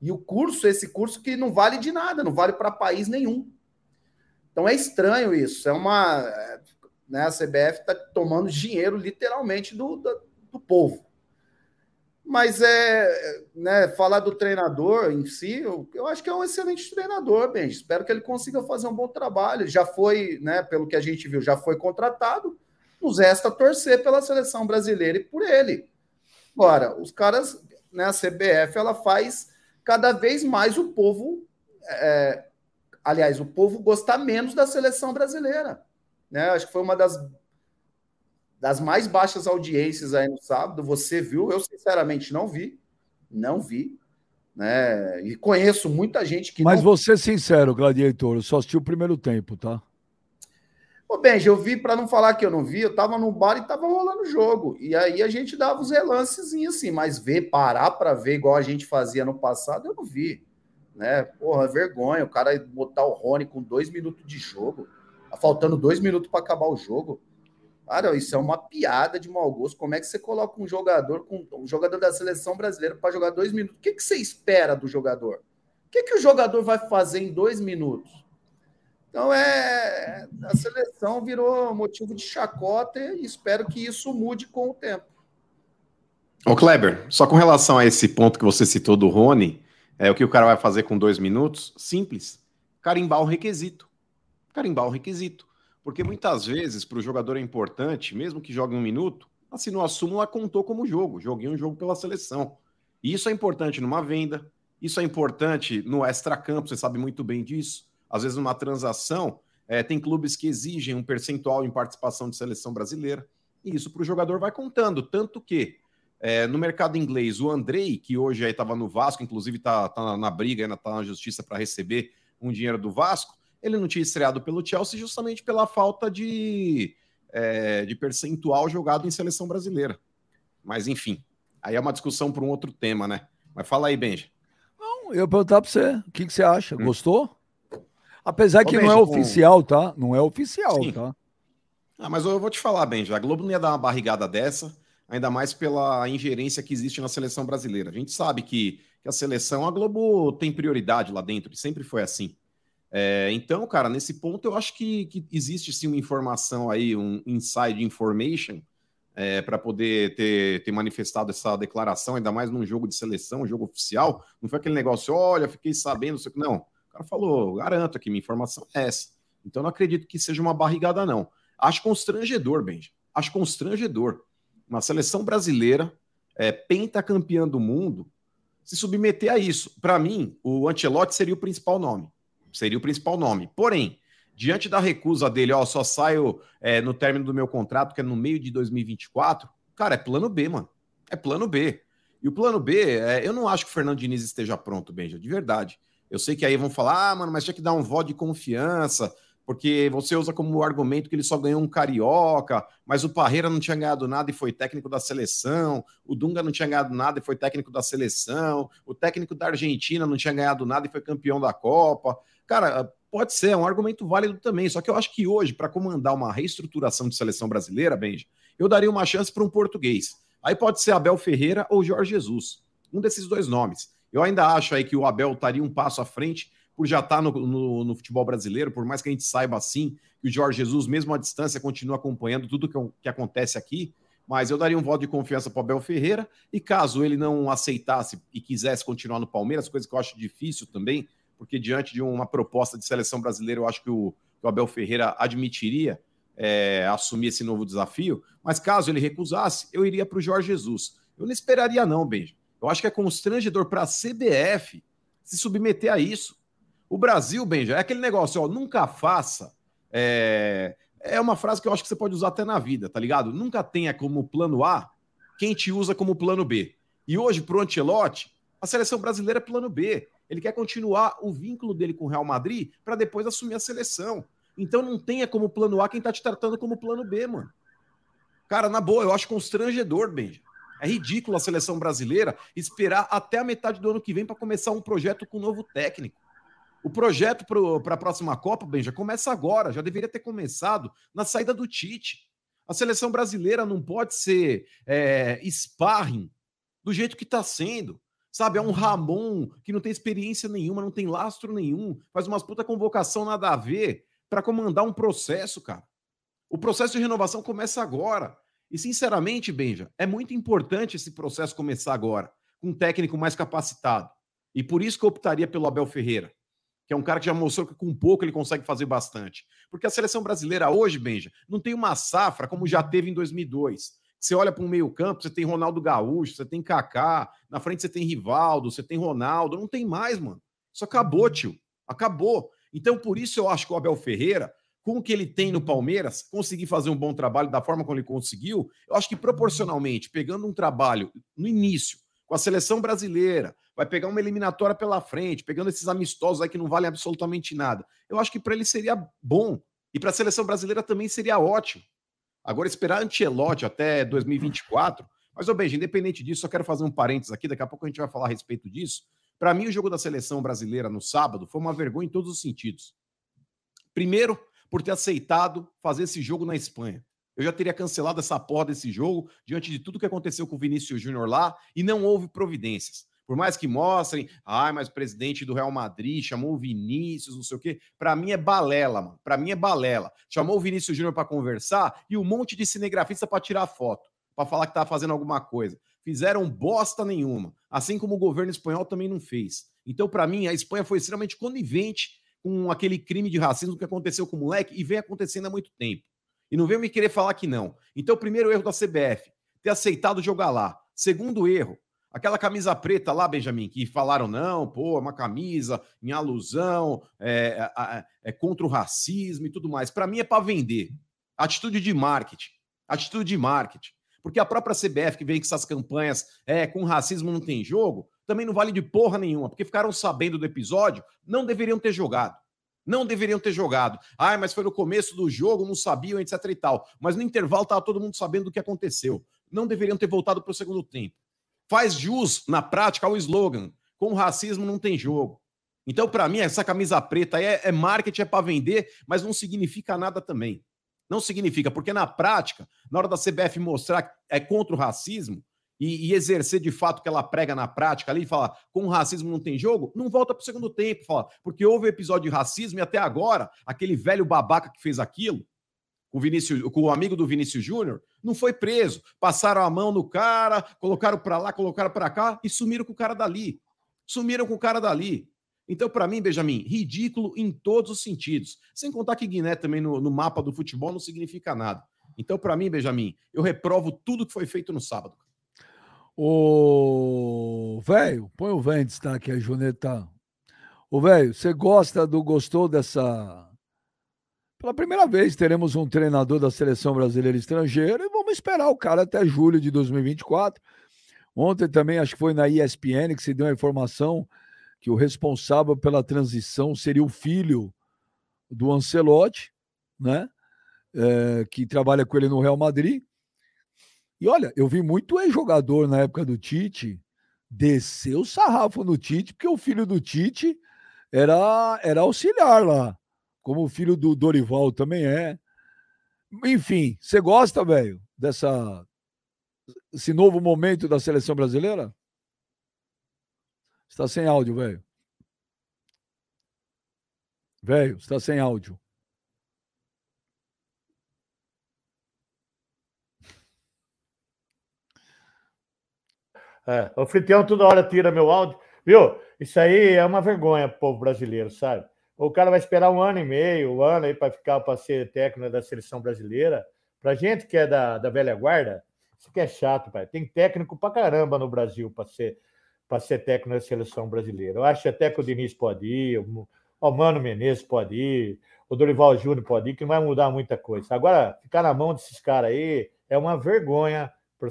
E o curso, esse curso que não vale de nada, não vale para país nenhum. Então é estranho isso. É uma. Né, a CBF está tomando dinheiro literalmente do, do, do povo. Mas é, né, falar do treinador em si, eu, eu, acho que é um excelente treinador, bem. Espero que ele consiga fazer um bom trabalho. Já foi, né, pelo que a gente viu, já foi contratado. Nos resta torcer pela seleção brasileira e por ele. Agora, os caras, né, a CBF, ela faz cada vez mais o povo, é, aliás, o povo gostar menos da seleção brasileira. Né? Acho que foi uma das das mais baixas audiências aí no sábado. Você viu? Eu, sinceramente, não vi. Não vi. Né? E conheço muita gente que. Mas não... você sincero, Gladiator, eu só assisti o primeiro tempo, tá? Ô, Benji, eu vi, para não falar que eu não vi, eu tava no bar e tava rolando o jogo. E aí a gente dava os relances assim, mas ver, parar para ver igual a gente fazia no passado, eu não vi. Né? Porra, vergonha. O cara botar o Rony com dois minutos de jogo, faltando dois minutos para acabar o jogo. Cara, isso é uma piada de mau gosto. Como é que você coloca um jogador com um jogador da seleção brasileira para jogar dois minutos? O que, que você espera do jogador? O que, que o jogador vai fazer em dois minutos? Então é a seleção virou motivo de chacota e espero que isso mude com o tempo. Ô Kleber, só com relação a esse ponto que você citou do Rony, é o que o cara vai fazer com dois minutos? Simples. Carimbar o requisito. Carimbar o requisito. Porque muitas vezes, para o jogador é importante, mesmo que jogue um minuto, assinou a súmula, contou como jogo. Joguei um jogo pela seleção. E isso é importante numa venda, isso é importante no extra-campo, você sabe muito bem disso. Às vezes, numa transação, é, tem clubes que exigem um percentual em participação de seleção brasileira. E isso para o jogador vai contando. Tanto que é, no mercado inglês, o Andrei, que hoje estava no Vasco, inclusive está tá na briga, ainda está na justiça para receber um dinheiro do Vasco, ele não tinha estreado pelo Chelsea justamente pela falta de, é, de percentual jogado em seleção brasileira. Mas, enfim, aí é uma discussão para um outro tema, né? Mas fala aí, Benji. Não, eu ia perguntar para você, o que, que você acha? Hum. Gostou? Apesar que Benji, não é oficial, tá? Não é oficial, Sim. tá? Ah, mas eu vou te falar, Benji, a Globo não ia dar uma barrigada dessa, ainda mais pela ingerência que existe na seleção brasileira. A gente sabe que, que a seleção, a Globo tem prioridade lá dentro, sempre foi assim. É, então, cara, nesse ponto eu acho que, que, existe sim uma informação aí, um inside information, é, para poder ter, ter manifestado essa declaração, ainda mais num jogo de seleção, um jogo oficial. Não foi aquele negócio, olha, fiquei sabendo, não. Cara falou, garanto que minha informação é essa. Então não acredito que seja uma barrigada, não. Acho constrangedor, Benji. Acho constrangedor. Uma seleção brasileira, é, pentacampeã do mundo, se submeter a isso. Para mim, o Ancelotti seria o principal nome seria o principal nome. Porém, diante da recusa dele, ó, só saio é, no término do meu contrato, que é no meio de 2024, cara, é plano B, mano. É plano B. E o plano B, é, eu não acho que o Fernando Diniz esteja pronto, Benja, de verdade. Eu sei que aí vão falar, ah, mano, mas tinha que dar um voto de confiança, porque você usa como argumento que ele só ganhou um carioca, mas o Parreira não tinha ganhado nada e foi técnico da seleção, o Dunga não tinha ganhado nada e foi técnico da seleção, o técnico da Argentina não tinha ganhado nada e foi campeão da Copa. Cara, Pode ser, é um argumento válido também. Só que eu acho que hoje, para comandar uma reestruturação de seleção brasileira, Benji, eu daria uma chance para um português. Aí pode ser Abel Ferreira ou Jorge Jesus. Um desses dois nomes. Eu ainda acho aí que o Abel estaria um passo à frente por já estar tá no, no, no, futebol brasileiro, por mais que a gente saiba assim, que o Jorge Jesus, mesmo à distância, continua acompanhando tudo que, que acontece aqui. Mas eu daria um voto de confiança para o Abel Ferreira, e caso ele não aceitasse e quisesse continuar no Palmeiras, coisa que eu acho difícil também, porque diante de uma proposta de seleção brasileira, eu acho que o, que o Abel Ferreira admitiria é, assumir esse novo desafio. Mas caso ele recusasse, eu iria para o Jorge Jesus. Eu não esperaria, não, Benja. Eu acho que é constrangedor para a CBF se submeter a isso. O Brasil, Benja, é aquele negócio, ó, nunca faça. É, é uma frase que eu acho que você pode usar até na vida, tá ligado? Nunca tenha como plano A quem te usa como plano B. E hoje, para o Antelote, a seleção brasileira é plano B. Ele quer continuar o vínculo dele com o Real Madrid para depois assumir a seleção. Então não tenha como plano A quem tá te tratando como plano B, mano. Cara, na boa, eu acho constrangedor, Benja. É ridículo a seleção brasileira esperar até a metade do ano que vem para começar um projeto com um novo técnico. O projeto para a próxima Copa, Benja, começa agora. Já deveria ter começado na saída do Tite. A seleção brasileira não pode ser é, sparring do jeito que está sendo. Sabe, é um Ramon que não tem experiência nenhuma, não tem lastro nenhum, faz umas puta convocação nada a ver para comandar um processo, cara. O processo de renovação começa agora. E, sinceramente, Benja, é muito importante esse processo começar agora, com um técnico mais capacitado. E por isso que eu optaria pelo Abel Ferreira, que é um cara que já mostrou que com pouco ele consegue fazer bastante. Porque a seleção brasileira hoje, Benja, não tem uma safra como já teve em 2002. Você olha para um meio-campo, você tem Ronaldo Gaúcho, você tem Kaká, na frente você tem Rivaldo, você tem Ronaldo, não tem mais, mano. Isso acabou, uhum. tio. Acabou. Então, por isso eu acho que o Abel Ferreira, com o que ele tem no Palmeiras, conseguir fazer um bom trabalho da forma como ele conseguiu, eu acho que proporcionalmente, pegando um trabalho no início, com a seleção brasileira, vai pegar uma eliminatória pela frente, pegando esses amistosos aí que não valem absolutamente nada. Eu acho que para ele seria bom. E para a seleção brasileira também seria ótimo. Agora, esperar Ancelotti até 2024. Mas, ô Benji, independente disso, só quero fazer um parênteses aqui, daqui a pouco a gente vai falar a respeito disso. Para mim, o jogo da seleção brasileira no sábado foi uma vergonha em todos os sentidos. Primeiro, por ter aceitado fazer esse jogo na Espanha. Eu já teria cancelado essa porra desse jogo diante de tudo que aconteceu com o Vinícius Júnior lá e não houve providências. Por mais que mostrem, ai, mas o presidente do Real Madrid chamou o Vinícius, não sei o quê. Para mim é balela, mano. Para mim é balela. Chamou o Vinícius Júnior para conversar e um monte de cinegrafista para tirar foto, para falar que tá fazendo alguma coisa. Fizeram bosta nenhuma, assim como o governo espanhol também não fez. Então, para mim, a Espanha foi extremamente conivente com aquele crime de racismo que aconteceu com o moleque e vem acontecendo há muito tempo. E não veio me querer falar que não. Então, primeiro erro da CBF, ter aceitado jogar lá. Segundo erro, Aquela camisa preta lá, Benjamin, que falaram, não, pô, é uma camisa em alusão, é, é, é contra o racismo e tudo mais. Para mim é para vender. Atitude de marketing. Atitude de marketing. Porque a própria CBF que vem com essas campanhas, é, com racismo não tem jogo, também não vale de porra nenhuma, porque ficaram sabendo do episódio, não deveriam ter jogado. Não deveriam ter jogado. Ai, mas foi no começo do jogo, não sabiam, etc e tal. Mas no intervalo estava todo mundo sabendo do que aconteceu. Não deveriam ter voltado para o segundo tempo faz jus na prática ao slogan: com racismo não tem jogo. Então, para mim, essa camisa preta é, é marketing, é para vender, mas não significa nada também. Não significa, porque na prática, na hora da CBF mostrar que é contra o racismo e, e exercer de fato o que ela prega na prática ali, falar com racismo não tem jogo, não volta para o segundo tempo, fala, porque houve episódio de racismo e até agora, aquele velho babaca que fez aquilo, o, Vinícius, com o amigo do Vinícius Júnior, não foi preso. Passaram a mão no cara, colocaram para lá, colocaram para cá e sumiram com o cara dali. Sumiram com o cara dali. Então, para mim, Benjamin, ridículo em todos os sentidos. Sem contar que Guiné também no, no mapa do futebol não significa nada. Então, para mim, Benjamin, eu reprovo tudo que foi feito no sábado. Ô, velho, põe o velho em destaque aí, Juneta. Ô, velho, você gosta do, gostou dessa Pela primeira vez teremos um treinador da seleção brasileira estrangeira e vamos esperar o cara até julho de 2024. Ontem também, acho que foi na ESPN que se deu a informação que o responsável pela transição seria o filho do Ancelotti, né? É, que trabalha com ele no Real Madrid. E olha, eu vi muito ex-jogador na época do Tite descer o sarrafo no Tite, porque o filho do Tite era, era auxiliar lá, como o filho do Dorival também é. Enfim, você gosta, velho, dessa esse novo momento da seleção brasileira? Está sem áudio, velho. Velho, está sem áudio. É, o Fritião toda hora tira meu áudio. Viu? Isso aí é uma vergonha pro povo brasileiro, sabe? O cara vai esperar um ano e meio, um ano aí para ficar para ser técnico da seleção brasileira. Pra gente que é da, da velha guarda, isso que é chato, pai. Tem técnico pra caramba no Brasil para ser, pra ser técnico da seleção brasileira. Eu acho até que o Diniz pode ir, o Mano Menezes pode ir, o Dorival Júnior pode ir, que não vai mudar muita coisa. Agora, ficar na mão desses caras aí é uma vergonha para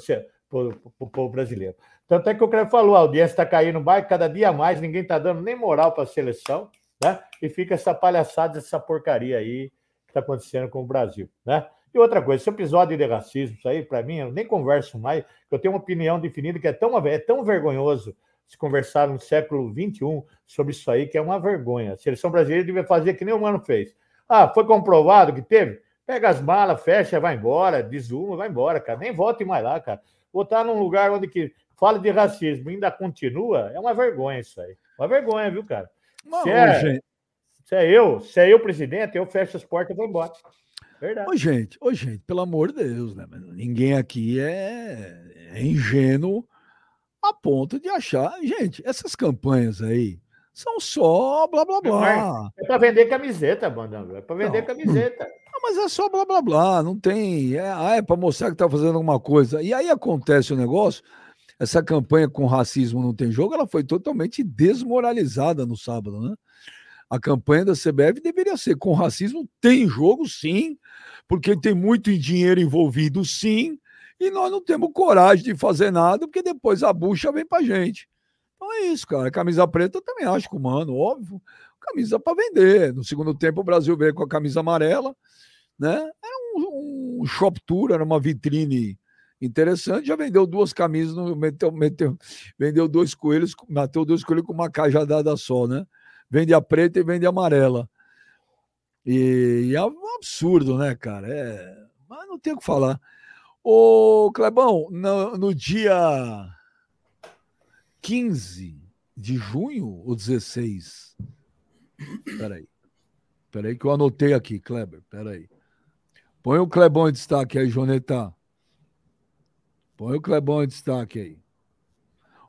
o povo brasileiro. Tanto é que o Creve falou, a audiência está caindo mais, cada dia mais, ninguém está dando nem moral para a seleção, né? E fica essa palhaçada, essa porcaria aí que está acontecendo com o Brasil, né? E outra coisa, esse episódio de racismo, isso aí, para mim, eu nem converso mais, eu tenho uma opinião definida que é tão, é tão vergonhoso se conversar no século XXI sobre isso aí, que é uma vergonha. A seleção brasileira devia fazer que nem o Mano fez. Ah, foi comprovado que teve? Pega as malas, fecha, vai embora, desuma, vai embora, cara. Nem volte mais lá, cara. Botar num lugar onde que fala de racismo e ainda continua, é uma vergonha isso aí. Uma vergonha, viu, cara? Não, se, é, gente... se é eu, se é eu presidente, eu fecho as portas e vou embora. Verdade. Ô, gente, ô, gente, pelo amor de Deus, né? Ninguém aqui é, é ingênuo a ponto de achar. Gente, essas campanhas aí são só blá blá blá. É para vender camiseta, Bandão. É para vender não. camiseta. Não, mas é só blá blá blá. Não tem. É, ah, é para mostrar que tá fazendo alguma coisa. E aí acontece o negócio. Essa campanha com racismo não tem jogo, ela foi totalmente desmoralizada no sábado, né? A campanha da CBF deveria ser com racismo tem jogo, sim, porque tem muito dinheiro envolvido, sim, e nós não temos coragem de fazer nada, porque depois a bucha vem pra gente. Então é isso, cara. Camisa preta eu também acho que, mano, óbvio, camisa para vender. No segundo tempo o Brasil veio com a camisa amarela, né? Era um, um shop tour, era uma vitrine interessante. Já vendeu duas camisas, meteu, meteu, vendeu dois coelhos, matou dois coelhos com uma cajadada só, né? Vende a preta e vende a amarela. E, e é um absurdo, né, cara? É, mas não tem o que falar. Ô, Clebão, no, no dia 15 de junho ou 16? Peraí. Peraí que eu anotei aqui, Kleber. Peraí. Põe o Clebão em destaque aí, Joneta. Põe o Clebão em destaque aí.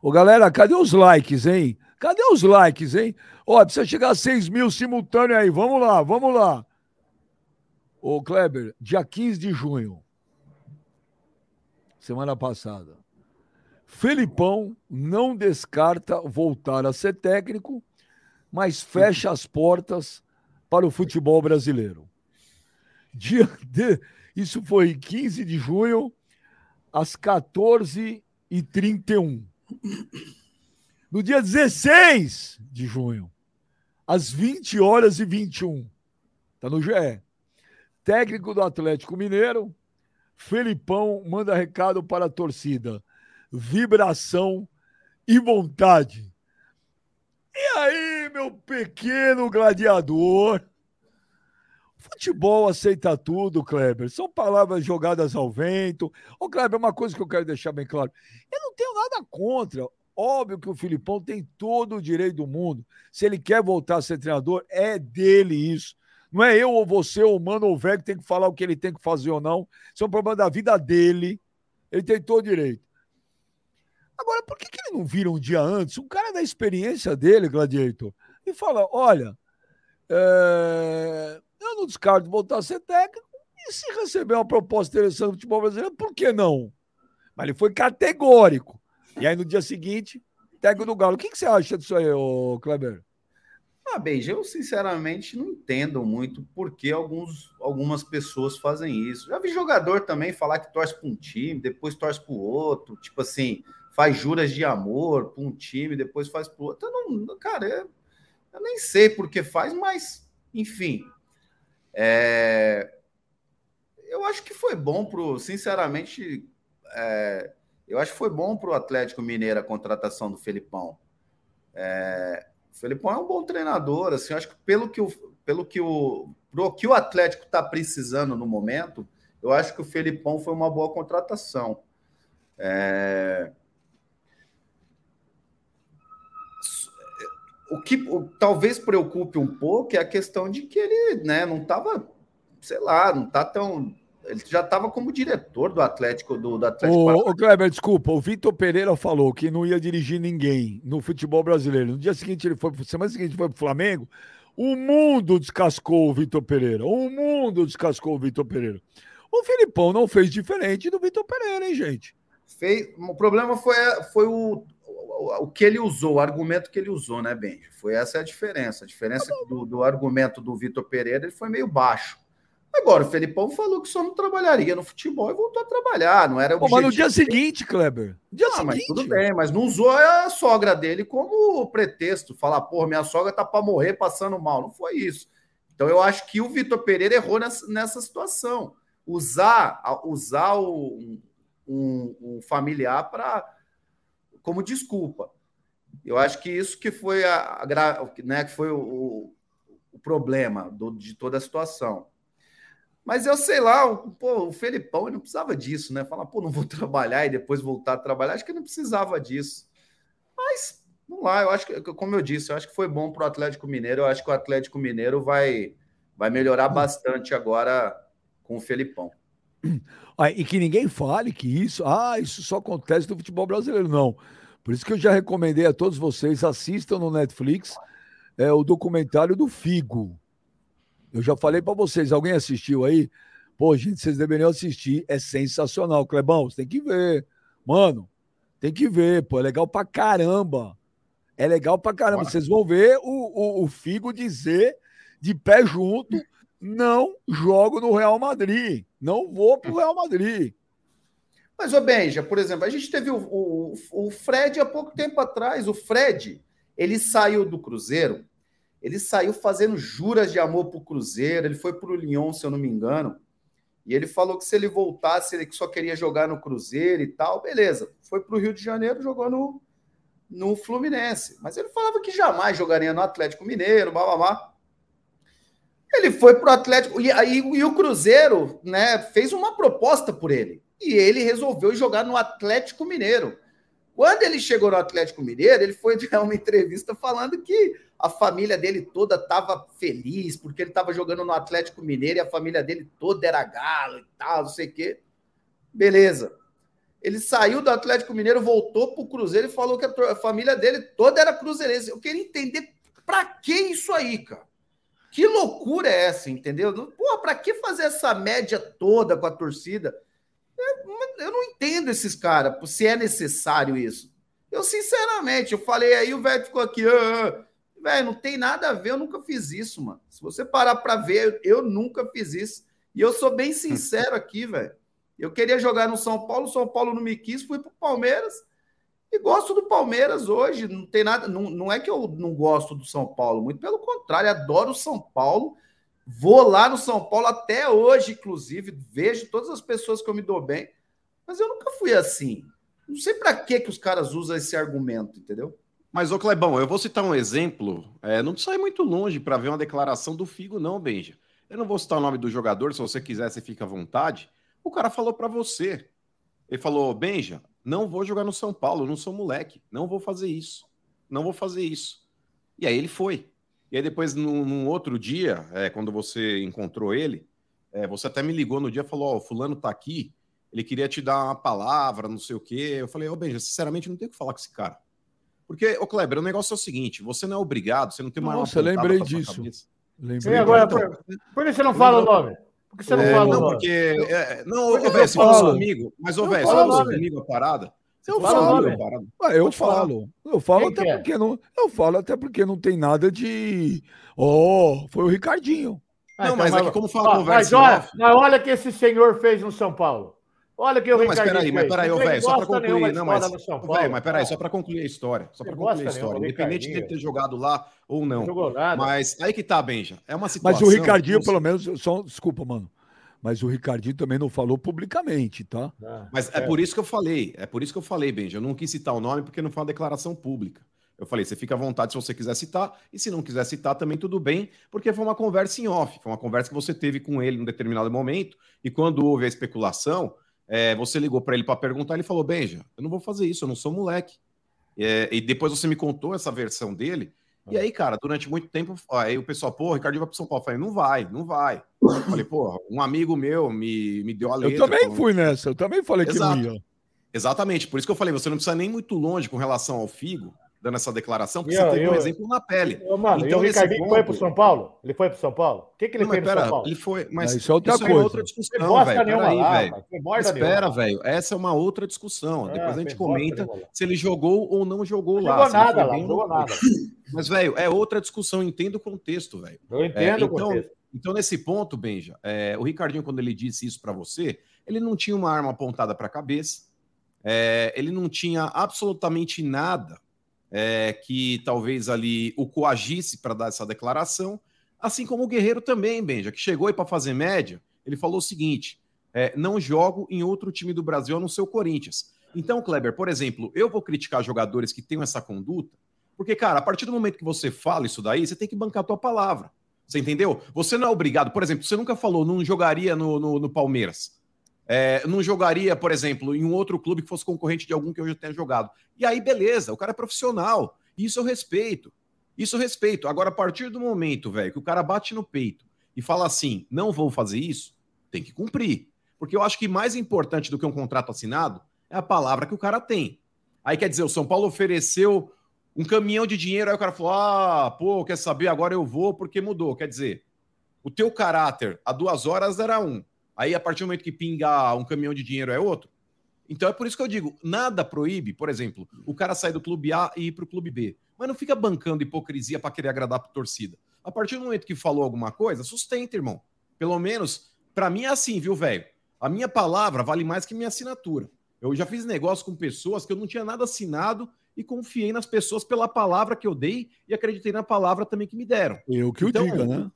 Ô, galera, cadê os likes, hein? Cadê os likes, hein? Ó, precisa chegar a 6 mil simultâneo aí. Vamos lá, vamos lá. Ô, Kleber, dia 15 de junho semana passada. Felipão não descarta voltar a ser técnico, mas fecha as portas para o futebol brasileiro. Dia de, isso foi 15 de junho, às 14h31. No dia 16 de junho, às 20 horas e 21, está no GE. Técnico do Atlético Mineiro Felipão manda recado para a torcida. Vibração e vontade. E aí, meu pequeno gladiador? Futebol aceita tudo, Kleber. São palavras jogadas ao vento. Ô, Kleber, uma coisa que eu quero deixar bem claro. Eu não tenho nada contra. Óbvio que o Filipão tem todo o direito do mundo. Se ele quer voltar a ser treinador, é dele isso. Não é eu ou você, ou o mano ou o velho, que tem que falar o que ele tem que fazer ou não. Isso é um problema da vida dele. Ele tem todo direito. Agora, por que, que ele não vira um dia antes, um cara da experiência dele, Gladiator, e fala: olha, é... não descarto voltar a ser técnico, e se receber uma proposta interessante do futebol brasileiro, por que não? Mas ele foi categórico. E aí, no dia seguinte, técnico do Galo. O que, que você acha disso aí, ô Kleber? Ah, Beija, eu sinceramente não entendo muito por que alguns, algumas pessoas fazem isso. Já vi jogador também falar que torce para um time, depois torce para o outro, tipo assim, faz juras de amor para um time, depois faz para o outro. Eu não, cara, eu, eu, nem sei por que faz, mas, enfim. É, eu acho que foi bom pro, sinceramente, é, eu acho que foi bom para o Atlético Mineiro a contratação do Felipão. É, o Felipão é um bom treinador, assim, acho que pelo que o, pelo que o, pro que o Atlético está precisando no momento, eu acho que o Felipão foi uma boa contratação. É... O que o, talvez preocupe um pouco é a questão de que ele né, não estava, sei lá, não está tão ele já estava como diretor do Atlético do, do Atlético. O, o Kleber, desculpa, o Vitor Pereira falou que não ia dirigir ninguém no futebol brasileiro. No dia seguinte ele foi, semana seguinte foi para o Flamengo. O mundo descascou o Vitor Pereira. O mundo descascou o Vitor Pereira. O Filipão não fez diferente do Vitor Pereira, hein, gente? Fez, o problema foi, foi o, o, o, que ele usou, o argumento que ele usou, né, Benji? Foi essa a diferença. A diferença do, do argumento do Vitor Pereira ele foi meio baixo. Agora, o Felipão falou que só não trabalharia no futebol e voltou a trabalhar. Não era Pô, Mas no dia seguinte, Kleber. Dia ah, seguinte. Mas tudo bem, mas não usou a sogra dele como pretexto. Falar, porra, minha sogra tá para morrer passando mal. Não foi isso. Então eu acho que o Vitor Pereira errou nessa, nessa situação. Usar, usar o, um, um familiar para como desculpa. Eu acho que isso que foi a, né, que foi o, o problema do, de toda a situação. Mas eu sei lá, o, pô, o Felipão ele não precisava disso, né? Falar, pô, não vou trabalhar e depois voltar a trabalhar. Acho que ele não precisava disso. Mas, vamos lá, eu acho que, como eu disse, eu acho que foi bom para o Atlético Mineiro. Eu acho que o Atlético Mineiro vai, vai melhorar bastante agora com o Felipão. Ah, e que ninguém fale que isso, ah, isso só acontece no futebol brasileiro, não. Por isso que eu já recomendei a todos vocês, assistam no Netflix é, o documentário do Figo. Eu já falei para vocês, alguém assistiu aí? Pô, gente, vocês deveriam assistir, é sensacional. Clebão, você tem que ver. Mano, tem que ver, pô, é legal pra caramba. É legal pra caramba. Vocês vão ver o, o, o Figo dizer de pé junto: não jogo no Real Madrid, não vou pro Real Madrid. Mas, ô Benja, por exemplo, a gente teve o, o, o Fred há pouco tempo atrás. O Fred, ele saiu do Cruzeiro ele saiu fazendo juras de amor para o Cruzeiro, ele foi para o Lyon, se eu não me engano, e ele falou que se ele voltasse, ele só queria jogar no Cruzeiro e tal, beleza. Foi para o Rio de Janeiro, jogou no, no Fluminense. Mas ele falava que jamais jogaria no Atlético Mineiro, blá. Ele foi para o Atlético, e, aí e o Cruzeiro né, fez uma proposta por ele. E ele resolveu jogar no Atlético Mineiro. Quando ele chegou no Atlético Mineiro, ele foi dar uma entrevista falando que a família dele toda estava feliz, porque ele estava jogando no Atlético Mineiro e a família dele toda era galo e tal, não sei o quê. Beleza. Ele saiu do Atlético Mineiro, voltou para o Cruzeiro e falou que a família dele toda era cruzeirense. Eu queria entender para que isso aí, cara. Que loucura é essa, entendeu? Pô, para que fazer essa média toda com a torcida? Eu não entendo esses caras, se é necessário isso. Eu, sinceramente, eu falei aí, o velho ficou aqui, ah, ah. velho, não tem nada a ver, eu nunca fiz isso, mano. Se você parar para ver, eu nunca fiz isso. E eu sou bem sincero aqui, velho. Eu queria jogar no São Paulo, o São Paulo não me quis, fui pro Palmeiras e gosto do Palmeiras hoje. Não tem nada, não, não é que eu não gosto do São Paulo, muito pelo contrário, adoro o São Paulo. Vou lá no São Paulo até hoje, inclusive, vejo todas as pessoas que eu me dou bem. Mas eu nunca fui assim. Não sei para que que os caras usam esse argumento, entendeu? Mas, ô Clebão, eu vou citar um exemplo. É, não sai muito longe para ver uma declaração do Figo, não, Benja. Eu não vou citar o nome do jogador, se você quiser, você fica à vontade. O cara falou para você. Ele falou: Benja, não vou jogar no São Paulo, não sou moleque, não vou fazer isso. Não vou fazer isso. E aí ele foi. E aí depois, num, num outro dia, é, quando você encontrou ele, é, você até me ligou no dia e falou: Ó, oh, fulano tá aqui, ele queria te dar uma palavra, não sei o quê. Eu falei, ô, oh, Benja, sinceramente, não tenho o que falar com esse cara. Porque, ô, Kleber, o negócio é o seguinte: você não é obrigado, você não tem uma. Nossa, lembrei disso. Lembrei. E agora, então, por, por que você não fala o nome? Por que você não é, fala não, o nome? Porque, é, não, ô, velho, você falou comigo, mas, ô, velho, você falou comigo a parada. Eu falo. Para- Ah, eu falar. falo. Eu falo Quem até é? porque não. Eu falo até porque não tem nada de. Oh, foi o Ricardinho. Não, mas é que como fala Ó, conversa Mas olha, mas olha o que esse senhor fez no São Paulo. Olha o que o Não, mas Ricardinho peraí, mas fez. peraí, velho, só nenhuma concluir. Não, mas, escola no São ô, Paulo. velho, mas peraí, só pra concluir a história. Só pra Tem concluir a história. Independente de ter jogado lá ou não. Não jogou nada. Mas aí que tá, Benja. É uma Mas situação. o Ricardinho, que pelo menos, só, desculpa, mano. Mas o Ricardinho também não falou publicamente, tá? Não, Mas é por isso que eu falei, é por isso que eu falei, Benja. Eu não quis citar o nome porque não foi uma declaração pública. Eu falei, você fica à vontade se você quiser citar, e se não quiser citar também tudo bem, porque foi uma conversa em off, foi uma conversa que você teve com ele em um determinado momento, e quando houve a especulação, é, você ligou para ele para perguntar, ele falou, Benja, eu não vou fazer isso, eu não sou moleque. É, e depois você me contou essa versão dele, e aí, cara, durante muito tempo, aí o pessoal, pô, o Ricardinho vai para São Paulo. Eu falei, não vai, não vai. Eu falei, pô, um amigo meu me, me deu a letra. Eu também falando- fui nessa, eu também falei que Exato. não ia. Exatamente, por isso que eu falei, você não precisa nem muito longe com relação ao Figo, dando essa declaração, porque eu- você teve um eu- exemplo na pele. Ô, mano, Então, e o Ricardinho ponto- foi pro São Paulo? Ele foi pro São Paulo? O que, que ele Não, fez no pera, São Paulo? ele foi, mas isso é outra isso coisa. outra Foi discussão, velho. Peraí, Espera, velho. Essa é uma outra discussão. Ah, Depois a gente comenta se ele jogou ou não jogou Não lá. jogou nada lá, jogou nada. Mas, velho, é outra discussão. Entenda o contexto, velho. Eu É, entendo o então, contexto. então, nesse ponto, Benja, é, o Ricardinho, quando ele disse isso pra você, ele não tinha uma arma apontada pra cabeça, é, ele não tinha absolutamente nada é, que talvez ali o coagisse para dar essa declaração, assim como o Guerreiro também, Benja, que chegou aí para fazer média, ele falou o seguinte: é, não jogo em outro time do Brasil a não ser o Corinthians. Então, Kleber, por exemplo, eu vou criticar jogadores que têm essa conduta, porque, cara, a partir do momento que você fala isso daí, você tem que bancar a tua palavra. Você entendeu? Você não é obrigado, por exemplo, você nunca falou, não jogaria no, no, no Palmeiras. É, não jogaria, por exemplo, em um outro clube que fosse concorrente de algum que eu já tenha jogado. E aí, beleza, o cara é profissional. Isso eu respeito. Isso eu respeito. Agora, a partir do momento, velho, que o cara bate no peito e fala assim: não vou fazer isso, tem que cumprir. Porque eu acho que mais importante do que um contrato assinado é a palavra que o cara tem. Aí quer dizer, o São Paulo ofereceu um caminhão de dinheiro, aí o cara falou: ah, pô, quer saber? Agora eu vou porque mudou. Quer dizer, o teu caráter há duas horas era um. Aí, a partir do momento que pinga um caminhão de dinheiro é outro. Então é por isso que eu digo: nada proíbe, por exemplo, o cara sair do clube A e ir para o clube B. Mas não fica bancando hipocrisia para querer agradar a torcida. A partir do momento que falou alguma coisa, sustenta, irmão. Pelo menos, para mim é assim, viu, velho? A minha palavra vale mais que minha assinatura. Eu já fiz negócio com pessoas que eu não tinha nada assinado e confiei nas pessoas pela palavra que eu dei e acreditei na palavra também que me deram. Eu que o Então, diga, né?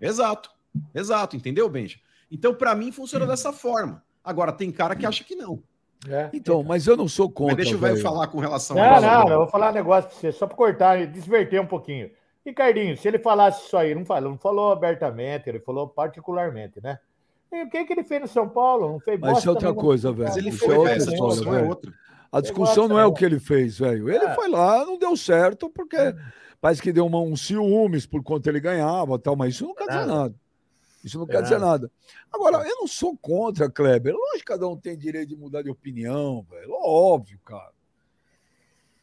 Exato. Exato, entendeu, Benja? Então, para mim, funciona dessa forma. Agora, tem cara que acha que não. É. Então, mas eu não sou contra. Mas deixa o velho falar com relação Não, a não, eu vou falar um negócio pra você, só pra cortar e desverter um pouquinho. Ricardinho, se ele falasse isso aí, não falou, não falou abertamente, ele falou particularmente, né? E o que, que ele fez no São Paulo? Não fez Mas isso é outra coisa, velho. Mas ele Isso foi, é outra discussão é velho. outra. A discussão não é o que ele fez, velho. Ele É. foi lá, não deu certo, porque parece que deu uma, um ciúmes por quanto ele ganhava tal, mas isso não quer dizer Nada. Isso não É quer dizer nada. Agora, eu não sou contra, Kleber. Lógico que cada um tem direito de mudar de opinião, velho. Óbvio, cara.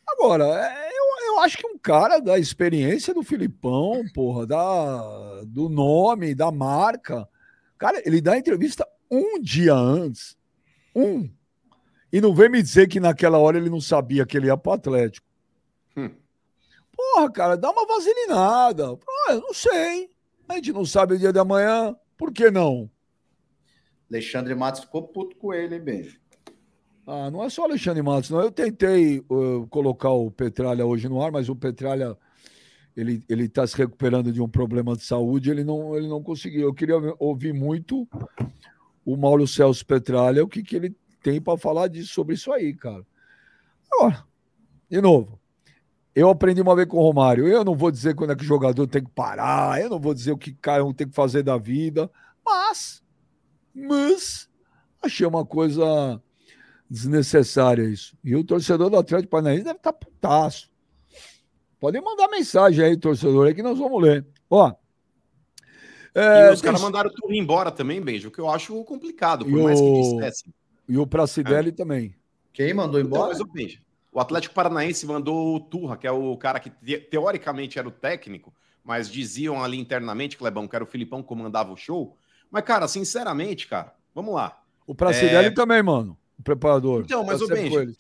Agora, é, eu, eu acho que um cara da experiência do Filipão, porra, da, do nome, da marca, cara, ele dá entrevista um dia antes. Um. E não vem me dizer que naquela hora ele não sabia que ele ia pro Atlético. Hum. Porra, cara, dá uma vaselinada. Ah, eu não sei. A gente não sabe o dia da manhã. Por que não? Alexandre Matos ficou puto com ele, hein, Benjo? Ah, não é só Alexandre Matos, não. Eu tentei uh, colocar o Petralha hoje no ar, mas o Petralha ele ele está se recuperando de um problema de saúde, ele não ele não conseguiu. Eu queria ouvir muito o Mauro Celso Petralha, o que, que ele tem para falar disso, sobre isso aí, cara. Agora, de novo, eu aprendi uma vez com o Romário. Eu não vou dizer quando é que o jogador tem que parar, eu não vou dizer o que cada um tem que fazer da vida, mas, mas achei uma coisa desnecessária isso. E o torcedor do Atlético Paranaense deve estar putaço. Podem mandar mensagem aí, torcedor, aí que nós vamos ler. Ó. É, e os caras tem- mandaram o Turri embora também, Benjo, o que eu acho complicado, por E mais que o- dissesse. E o Pracidelli também. Quem mandou Então, embora? mas, ô, Benja, o Atlético Paranaense mandou o Turra, que é o cara que te- teoricamente era o técnico, mas diziam ali internamente, Clebão, que era o Filipão que comandava o show. Mas, cara, sinceramente, cara, vamos lá. O Pracidelli É. também, mano. O preparador. Então, mas, Tá ô, sempre Benji,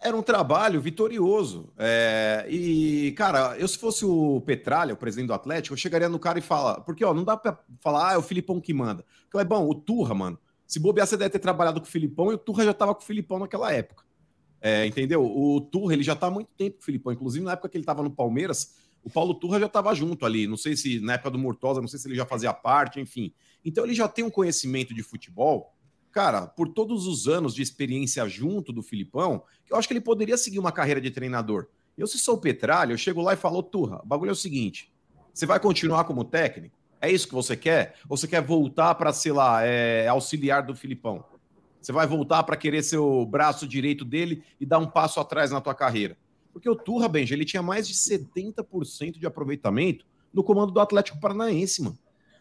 era um trabalho vitorioso. É, e, cara, eu se fosse o Petralha, o presidente do Atlético, eu chegaria no cara e fala, porque ó, não dá pra falar, ah, é o Filipão que manda. Clebão, o Turra, mano, se bobear, você deve ter trabalhado com o Filipão e o Turra já tava com o Filipão naquela época. É, entendeu? O Turra, ele já tá há muito tempo Filipão, inclusive na época que ele tava no Palmeiras, o Paulo Turra já tava junto ali, não sei se na época do Murtosa, não sei se ele já fazia parte, enfim. Então ele já tem um conhecimento de futebol cara, por todos os anos de experiência junto do Filipão, eu acho que ele poderia seguir uma carreira de treinador. Eu, se sou o Petralha, eu chego lá e falo, Turra, o bagulho é o seguinte: você vai continuar como técnico? É isso que você quer? Ou você quer voltar para, sei lá, é, auxiliar do Filipão? Você vai voltar para querer ser o braço direito dele e dar um passo atrás na tua carreira? Porque o Turra, Benja, ele tinha mais de 70% de aproveitamento no comando do Atlético Paranaense, mano.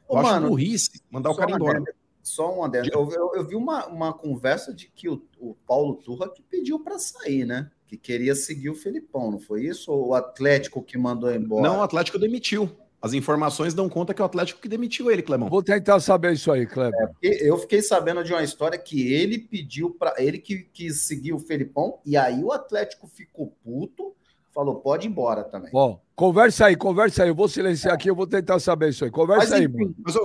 Eu Ô, acho mano, burrice mandar o cara embora. Só um adendo. Eu, eu, eu, vi uma, uma conversa de que o, o Paulo Turra que pediu para sair, né? Que queria seguir o Felipão, não foi isso? Ou o Atlético que mandou embora? Não, o Atlético demitiu. As informações dão conta que é o Atlético que demitiu ele, Clemão. Vou tentar saber isso aí, Clemão. É, eu fiquei sabendo de uma história que ele pediu para ele que quis seguir o Felipão e aí o Atlético ficou puto, falou pode ir embora também. Bom, conversa aí, conversa aí. Eu vou silenciar é. aqui, eu vou tentar saber isso aí. Conversa mas, aí, enfim, mano. Mas,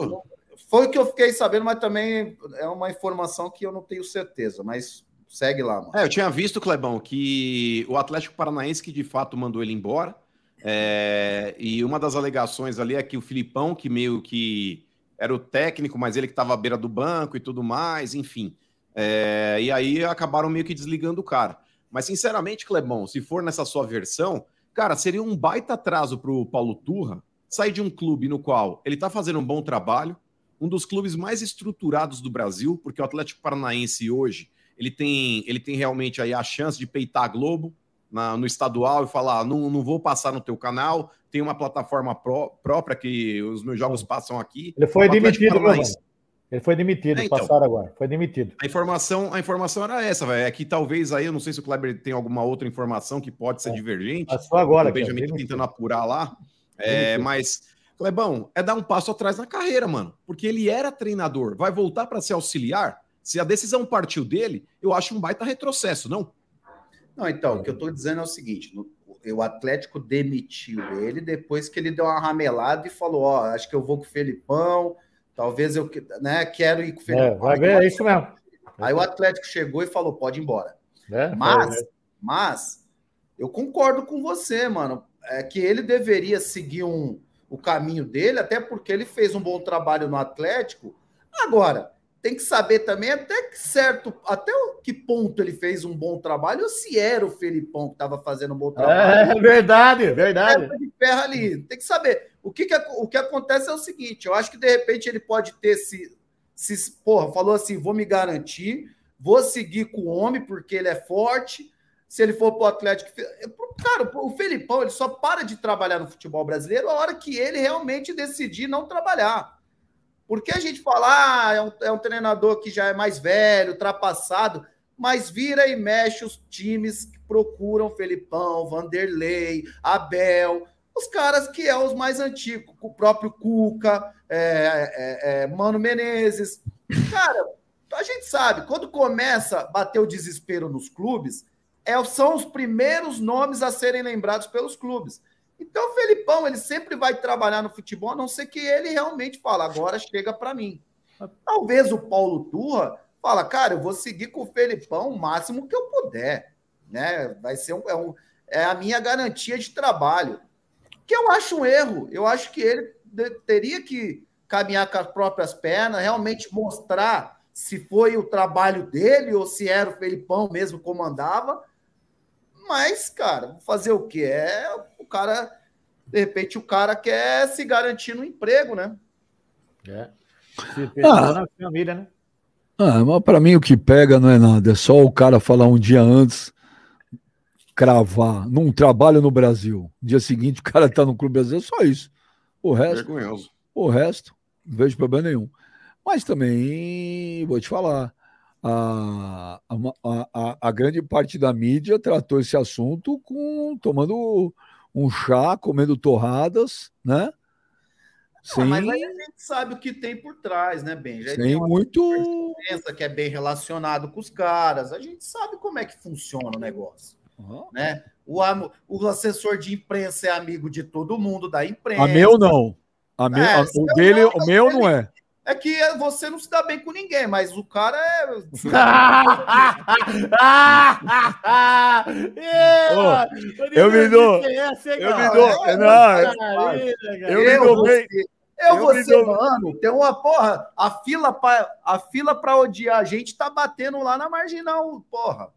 foi o que eu fiquei sabendo, mas também é uma informação que eu não tenho certeza, mas segue lá, mano. É, eu tinha visto, Clebão, que o Atlético Paranaense que de fato mandou ele embora. É, e uma das alegações ali é que o Filipão, que meio que era o técnico, mas ele que estava à beira do banco e tudo mais, enfim. É, e aí acabaram meio que desligando o cara. Mas, sinceramente, Clebão, se for nessa sua versão, cara, seria um baita atraso para o Paulo Turra sair de um clube no qual ele está fazendo um bom trabalho, um dos clubes mais estruturados do Brasil, porque o Atlético Paranaense hoje ele tem, ele tem realmente aí a chance de peitar a Globo na, no estadual e falar: ah, não, não vou passar no teu canal, tem uma plataforma pró, própria que os meus jogos passam aqui. Ele foi demitido, Paranaense... Ele foi demitido, é, então, passaram agora. Foi demitido. A informação, a informação era essa, velho. É que talvez aí, eu não sei se o Kleber tem alguma outra informação que pode ser é. divergente. Passou agora. O Benjamin tá tentando apurar lá. É, mas Clebão, é dar um passo atrás na carreira, mano. Porque ele era treinador, vai voltar para ser auxiliar. Se a decisão partiu dele, eu acho um baita retrocesso, não? Não, então, o que eu tô dizendo é o seguinte: o Atlético demitiu ele depois que ele deu uma ramelada e falou: Ó, acho que eu vou com o Felipão, talvez eu né, quero ir com o Felipão. É, vai ver, é isso mesmo. Aí o Atlético chegou e falou: pode ir embora. É, mas, é. mas, eu concordo com você, mano. É que ele deveria seguir um, o caminho dele, até porque ele fez um bom trabalho no Atlético. Agora, tem que saber também até que certo, até que ponto ele fez um bom trabalho, ou se era o Felipão que estava fazendo um bom trabalho. É verdade, verdade. De ferro ali. Tem que saber. O que, que, o que acontece é o seguinte: eu acho que de repente ele pode ter se, se porra, falou assim: vou me garantir, vou seguir com o homem porque ele é forte se ele for para o Atlético. Cara, o Felipão ele só para de trabalhar no futebol brasileiro a hora que ele realmente decidir não trabalhar. Porque a gente fala, ah, é um, é um treinador que já é mais velho, ultrapassado, mas vira e mexe os times que procuram Felipão, Vanderlei, Abel, os caras que é os mais antigos, o próprio Cuca, é, é, é, Mano Menezes. Cara, a gente sabe, quando começa a bater o desespero nos clubes, é, são os primeiros nomes a serem lembrados pelos clubes. Então, o Felipão, ele sempre vai trabalhar no futebol, a não ser que ele realmente fala, agora chega para mim. Talvez o Paulo Turra fala, cara, eu vou seguir com o Felipão o máximo que eu puder. Né? Vai ser um, é, um, é a minha garantia de trabalho. Que eu acho um erro. Eu acho que ele teria que caminhar com as próprias pernas, realmente mostrar se foi o trabalho dele ou se era o Felipão mesmo que comandava mas, cara, fazer o quê? É cara, de repente, o cara quer se garantir no emprego, né? É. Se ah, na família, né? Ah, mas para mim o que pega não é nada, é só o cara falar um dia antes, cravar, num trabalho no Brasil. Dia seguinte o cara tá no clube brasileiro, só isso. O resto, Vergonhoso. o resto, não vejo problema nenhum. Mas também, vou te falar, a, a, a, a, grande parte da mídia tratou esse assunto com tomando um chá, comendo torradas, né? Sim. Mas aí a gente sabe o que tem por trás, né, Ben? Já tem muito pensa que é bem relacionado com os caras. A gente sabe como é que funciona o negócio. Aham. né? O, o assessor de imprensa é amigo de todo mundo da imprensa. A meu não. A meu, É, a- o dele, não, o meu não é. É que você não se dá bem com ninguém, mas o cara é. eu me dou- Eu me dou. é, Não, eu me Eu, dou bem. eu, eu você, me dou- mano, tem uma porra. A fila pra, a fila pra odiar a gente tá batendo lá na marginal, porra.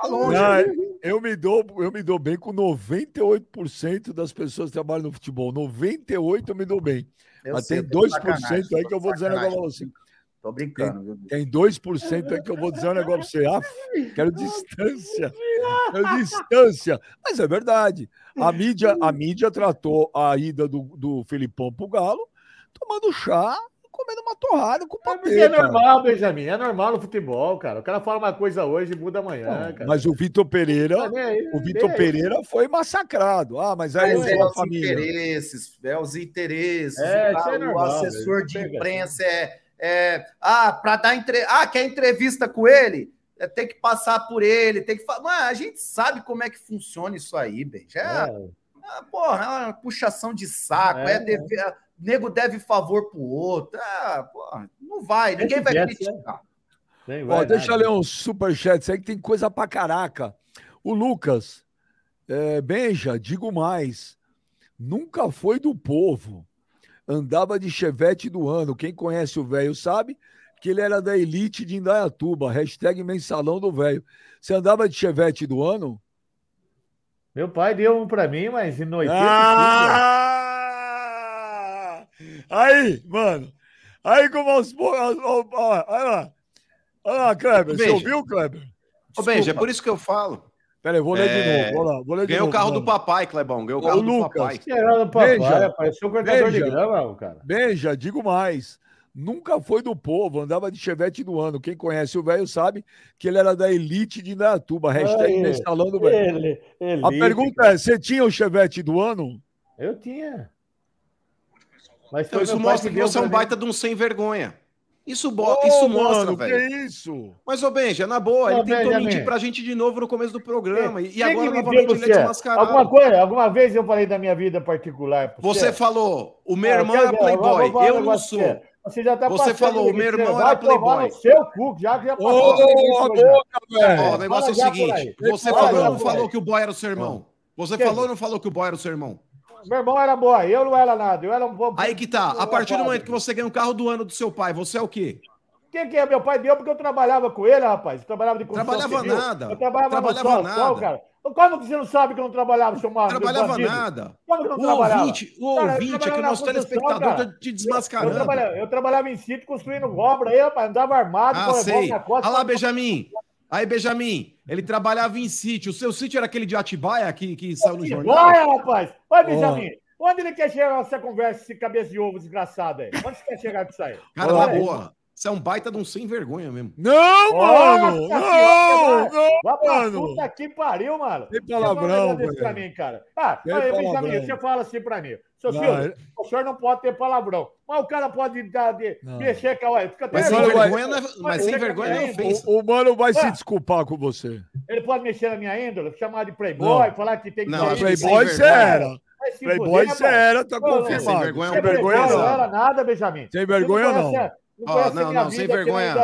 Tá longe. Não, eu me dou, eu me dou bem com 98% das pessoas que trabalham no futebol. 98 eu me dou bem. Eu Mas sei, tem tô 2% sacanagem, aí que eu vou dizer um negócio assim. Tô brincando, viu? Tem 2% aí que eu vou dizer um negócio pra você. Ah, quero distância. Quero distância. Mas é verdade. A mídia, a mídia tratou a ida do, do Felipão pro Galo tomando chá, comendo uma torrada com É patê, é cara. normal, Benjamin. É normal no futebol, cara. O cara fala uma coisa hoje e muda amanhã, cara. Mas o Vitor Pereira, Tá aí, o Vitor. Pereira foi massacrado. Ah, mas aí Mas é a os família. interesses, é os interesses. É, o, isso é cara- o normal, assessor de imprensa é, é ah, para dar entre... ah, quer entrevista com ele? É, tem que passar por ele, tem que falar. Mano, a gente sabe como é que funciona isso aí. Já é, É. ah, porra, é uma puxação de saco, é, É. dever- nego deve favor pro outro. Ah, porra, não vai, ninguém vai criticar. Nem Ó, vai deixa eu ler uns superchats aí que tem coisa pra caraca. O Lucas, é, Benja, digo mais, nunca foi do povo. Andava de chevette do ano. Quem conhece o velho sabe que ele era da elite de Indaiatuba. Hashtag mensalão do velho. Você andava de chevette do ano? Meu pai deu um pra mim, mas em 85. Ah! Aí, mano. Aí como aos poucos. Olha lá. Olha lá, Kleber. Você ouviu, Kleber? Ô, Benja, é por isso que eu falo. Peraí, vou ler de É, novo. Vou lá, vou ler de Ganhou o novo, carro do mano. papai, Clebão. Ganhou o Ô, carro do Lucas. papai. Que era do papai, Veja, pareceu um cortador de veja. grama, cara. Beija, digo mais. Nunca foi do povo, andava de chevette do ano. Quem conhece o velho sabe que ele era da elite de Indaiatuba. Hashtag Aí, do velho. A pergunta é: você tinha o chevette do ano? Eu tinha. Mas Então, isso mostra que você é um baita de um sem vergonha. Isso, bo... Ô, isso mostra, mano, velho. Que isso? Mas, ô Benja, na boa, Não, ele tentou Benjamin. mentir pra gente de novo no começo do programa. E, e Quem agora, novamente, ele é você? desmascarado. Alguma coisa, alguma vez eu falei da minha vida particular. pra Você falou, o meu Ah, irmão era vou playboy, eu não sou. você. Você já tá Você falou, limite, meu irmão você era playboy. seu cu, já que já passou. Ô, Ó, o negócio é o seguinte: você Fala falou ou não falou que o boy era o seu irmão? Você falou ou não falou que o boy era o seu irmão? Meu irmão era boy, eu não era nada, eu era um bom. Aí que tá. A eu partir do momento que você ganha um carro do ano do seu pai, você é o quê? Quem que é? Meu pai deu porque eu trabalhava com ele, rapaz. Eu trabalhava de construção Trabalhava civil. nada. Eu trabalhava, Trabalhava sol, nada. sol, cara. Como que você não sabe que eu não trabalhava, seu mano? Trabalhava nada. Como que eu não O trabalhava? ouvinte, o Cara, eu ouvinte é que o nosso telespectador tá te Eu desmascarando. trabalhava, eu trabalhava em sítio construindo obra aí, rapaz. Andava armado, Ah, sei. Olha lá, Benjamin. Aí, Benjamin, ele trabalhava em sítio. O seu sítio era aquele de Atibaia que, que saiu no jornal? Olha, rapaz! Oi, Benjamin! Onde ele quer chegar nessa conversa, esse cabeça de ovo desgraçado aí? Onde você quer chegar com isso aí? Cara, na boa. Você é um baita de um sem vergonha mesmo. Não, mano! Nossa Não! senhora, Não, Vai pra mano! puta que pariu, mano. Tem Você fala palavrão, pra mim, cara. Ah, aí. Benjamin, você fala assim pra mim. Seu Não, Silvio, ele- o senhor não pode ter palavrão. Mas o cara pode dar de, Não. mexer com a... Fica até Mas sem vai- vergonha não é, mas sem Você vergonha é ofensa. O, o mano vai se Ah. desculpar com você. Ele pode mexer na minha índole, chamar de playboy, Não. falar que tem que... Não, que Playboy sem você era. Vai se Playboy você era, tá Não, confirmado. sem vergonha é um Sem Você vergonha não. Não era nada, Benjamin. Sem Você vergonha não. não. conhece- Não não, sem vergonha.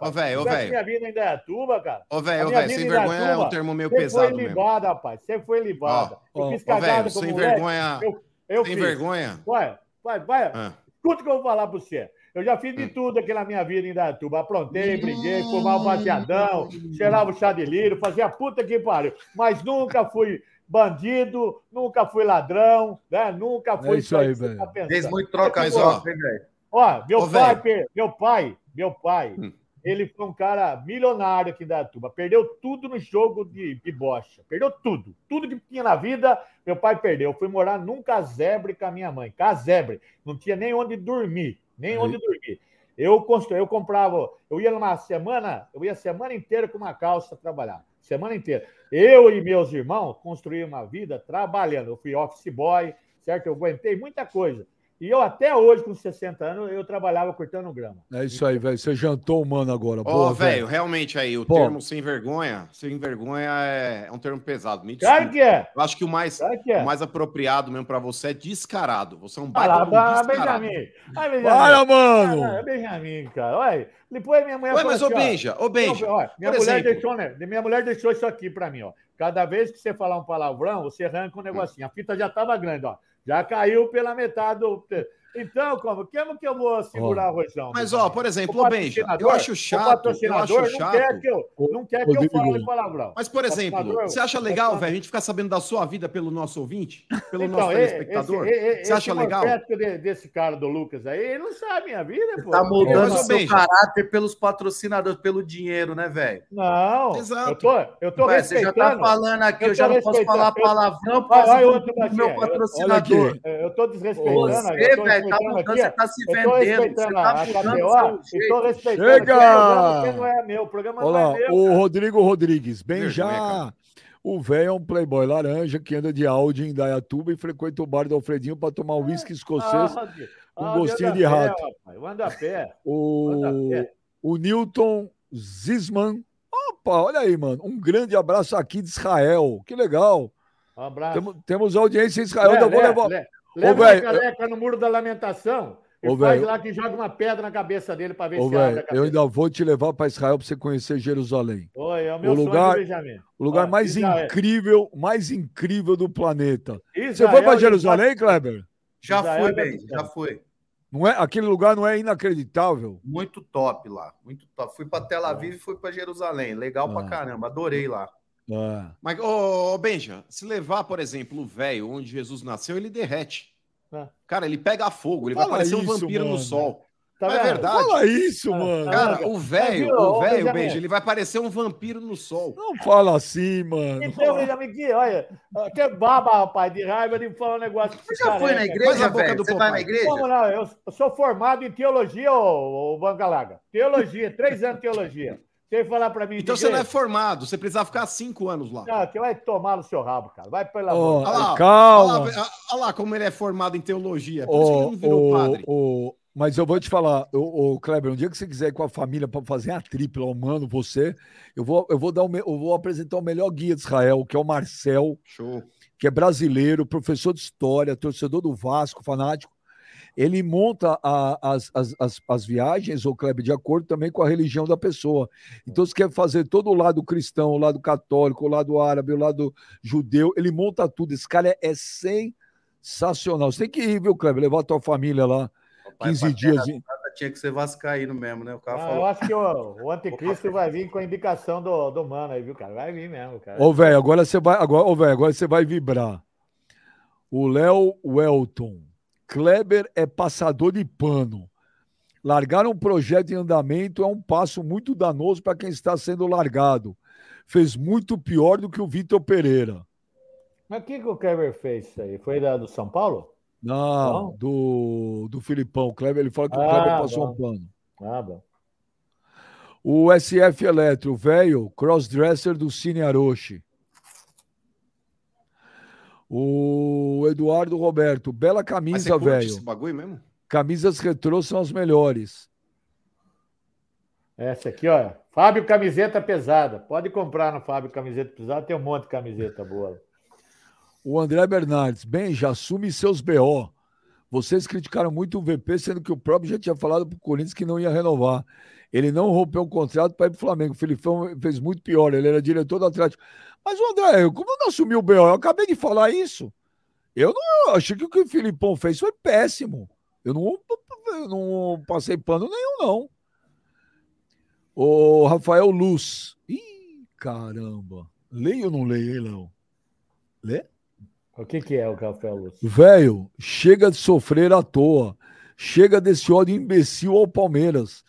Ô, velho, ô, velho. minha vida em Indaiatuba, cara. Ô, velho, ô, velho, sem vergonha é um termo meio pesado foi mesmo. libada, rapaz. Sempre foi libada. Eu fiz cagada com sem moleque. vergonha. Eu, Sem fiz. vergonha. Vai, vai, vai. Ah. Escuta o que eu vou falar pra você. Eu já fiz de tudo aqui na minha vida em Indaiatuba. Aprontei, briguei, fumava um baseadão, cheirava o chá de lírio, fazia puta que pariu. Mas nunca fui bandido, nunca fui ladrão, né? Nunca fui É isso aí, você velho. tá. Fez muito troca Mas, ó, troca, hein, velho? Ó, meu Ô, pai, per- meu pai, meu pai, Hum. ele foi um cara milionário aqui da Tuba. Perdeu tudo no jogo de, de bocha. Perdeu tudo. Tudo que tinha na vida, meu pai perdeu. Eu fui morar num casebre com a minha mãe. Casebre. Não tinha nem onde dormir. Nem onde dormir. Eu, constru... eu comprava, eu ia numa semana, eu ia a semana inteira com uma calça trabalhar. Semana inteira. Eu e meus irmãos construímos uma vida trabalhando. Eu fui office boy, certo? Eu aguentei muita coisa. E eu, até hoje, com 60 anos, eu trabalhava cortando grama. É isso aí, velho. Você jantou o mano agora. Ó, Boa, velho, realmente aí, o Pô. termo sem vergonha, sem vergonha é, é um termo pesado. Me Claro que é. Eu acho que o mais, Claro que é. o mais apropriado mesmo pra você é descarado. Você é um Ah baita lá, de um ah, descarado. Benjamin. Ah, Benjamin. Para, Ah, mano! é Benjamin, cara. Olha, depois minha mulher Ué, mas ô assim, Benja, ô Benja, Não, ó, minha, mulher exemplo- deixou, né? minha mulher deixou isso aqui pra mim, ó. Cada vez que você falar um palavrão, você arranca um negocinho. A fita já tava grande, ó. Já caiu pela metade do. Então, como? Como que eu vou segurar o rojão? mas ó, por exemplo, O ô Benja, eu acho o chato, eu patrocinador acho não chato. quer que eu, não quer que eu fale palavrão. Mas, por exemplo, você acha legal, velho, a gente ficar sabendo da sua vida pelo nosso ouvinte? Pelo Então, nosso telespectador? esse- e- Você acha esse legal? morfético de- desse cara do Lucas aí, ele não sabe minha vida, pô. Tá mudando o seu Benja. caráter pelos patrocinadores, pelo dinheiro, né, velho? Não, Exato. eu tô, eu tô Ué, Você já tá falando aqui, Eu eu já não posso falar Eu- palavrão por Vai, vai, causa outro do daqui, meu eu- patrocinador. aqui. Eu tô desrespeitando. Você, eu velho, tá respeitando mudando, aqui, você tá se Eu tô vendendo, você respeitando tá a mudando KTO o seu tô jeito. respeitando. Chega! O programa não é meu, o programa Olha não lá, é meu. o Rodrigo Rodrigues. Bem Vergonha, já. O velho é um playboy laranja que anda de Audi em Dayatuba e frequenta o bar do Alfredinho para tomar um uísque escocês. Ah, de- com ah, gostinho de pé, rato. rapaz, Anda a pé. O, Anda a pé. o Newton Zisman. Opa, olha aí, mano. Um grande abraço aqui de Israel. Que legal. Um abraço. Temos, temos audiência em Israel. Lé, Eu vou Lé, levar. Lé, Leva uma velho, caneca no muro da lamentação e Ô, faz velho. lá que joga uma pedra na cabeça dele para ver Ô, se abre a eu ainda vou te levar para Israel para você conhecer Jerusalém. Oi, é o meu o sonho lugar-. O lugar Ó, mais Israel. incrível, mais incrível do planeta. Você Israel foi para Jerusalém, Kleber? Já fui, bem, bacana. já fui. Não é, aquele lugar não é inacreditável. Muito top lá, muito top. Fui pra Tel Aviv e fui pra Jerusalém. Legal pra Ah. caramba, adorei lá. É. Mas, ô, ô, Benja, se levar, por exemplo, o velho onde Jesus nasceu, ele derrete. É. Cara, ele pega fogo, ele vai Fala parecer um vampiro mano. no sol. Tá é verdade. Fala isso, Ah, mano. Cara, o velho, o velho, Benjamin? Benja, ele vai parecer um vampiro no sol. Não fala assim, mano. Então, Benjamin, que, olha, que baba, rapaz, de raiva de falar um negócio. Você já foi na igreja, a boca velho? do Você vai na igreja? Como não? Eu, sou formado em teologia, ô, ô Banca Larga. Teologia, três anos de teologia. Você vai falar pra mim. Então você não é formado, você precisava ficar cinco anos lá. Não, que vai tomar no seu rabo, cara. Vai pela Ó, mão. Olha lá, calma. Olha lá, olha lá como ele é formado em teologia. Por isso que ele não virou ô, padre. ô, mas eu vou te falar, ô, Kleber, um dia que você quiser ir com a família para fazer a tripla, ó, mano, você, eu vou, eu vou dar o me- eu vou apresentar o melhor guia de Israel, que é o Marcel, Show. que é brasileiro, professor de história, torcedor do Vasco, fanático. Ele monta a- as, as, as, as viagens, ô Kleber, de acordo também com a religião da pessoa. Então, se quer fazer todo o lado cristão, o lado católico, o lado árabe, o lado judeu, ele monta tudo. Esse cara é, é sensacional. Você tem que ir, viu, Kleber? Levar a tua família lá, Pai, 15 pra dias. terra Tinha que ser vascaíno mesmo, né? O cara Ah, eu falou. acho que o, o anticristo vai vir com a indicação do, do mano aí, viu, cara? Vai vir mesmo, cara. Ô, velho, agora você vai, agora, ô, velho, agora você vai vibrar. O Léo Welton. Kleber é passador de pano. Largar um projeto em andamento é um passo muito danoso para quem está sendo largado. Fez muito pior do que o Vitor Pereira. Mas o que, que o Kleber fez isso aí? Foi da, do São Paulo? Não, Bom. do, do Filipão. O Kleber, ele fala que o Ah, Kleber passou bom. um pano. Ah, bom. O SF Eletro, velho, crossdresser do Cine Aroche. O Eduardo Roberto, bela Mas você camisa, curte velho. esse bagulho mesmo? Camisas retrô são as melhores. Essa aqui, ó. Fábio Camiseta Pesada. Pode comprar no Fábio Camiseta Pesada, tem um monte de camiseta boa. O André Bernardes, bem, já assume seus BO. Vocês criticaram muito o VP, sendo que o próprio já tinha falado pro Corinthians que não ia renovar. Ele não rompeu o contrato para ir pro Flamengo. O Filipão fez muito pior, ele era diretor do Atlético. Mas o André, como não assumiu o BO? Eu acabei de falar isso. Eu não eu achei que o que o Filipão fez foi péssimo. Eu não, eu não passei pano nenhum, não. O Rafael Luz. Ih, caramba. Leio ou não leio, hein, Léo? Lê? O que, que é o Café Lúcio? Velho, chega de sofrer à toa. Chega desse ódio imbecil ao Palmeiras.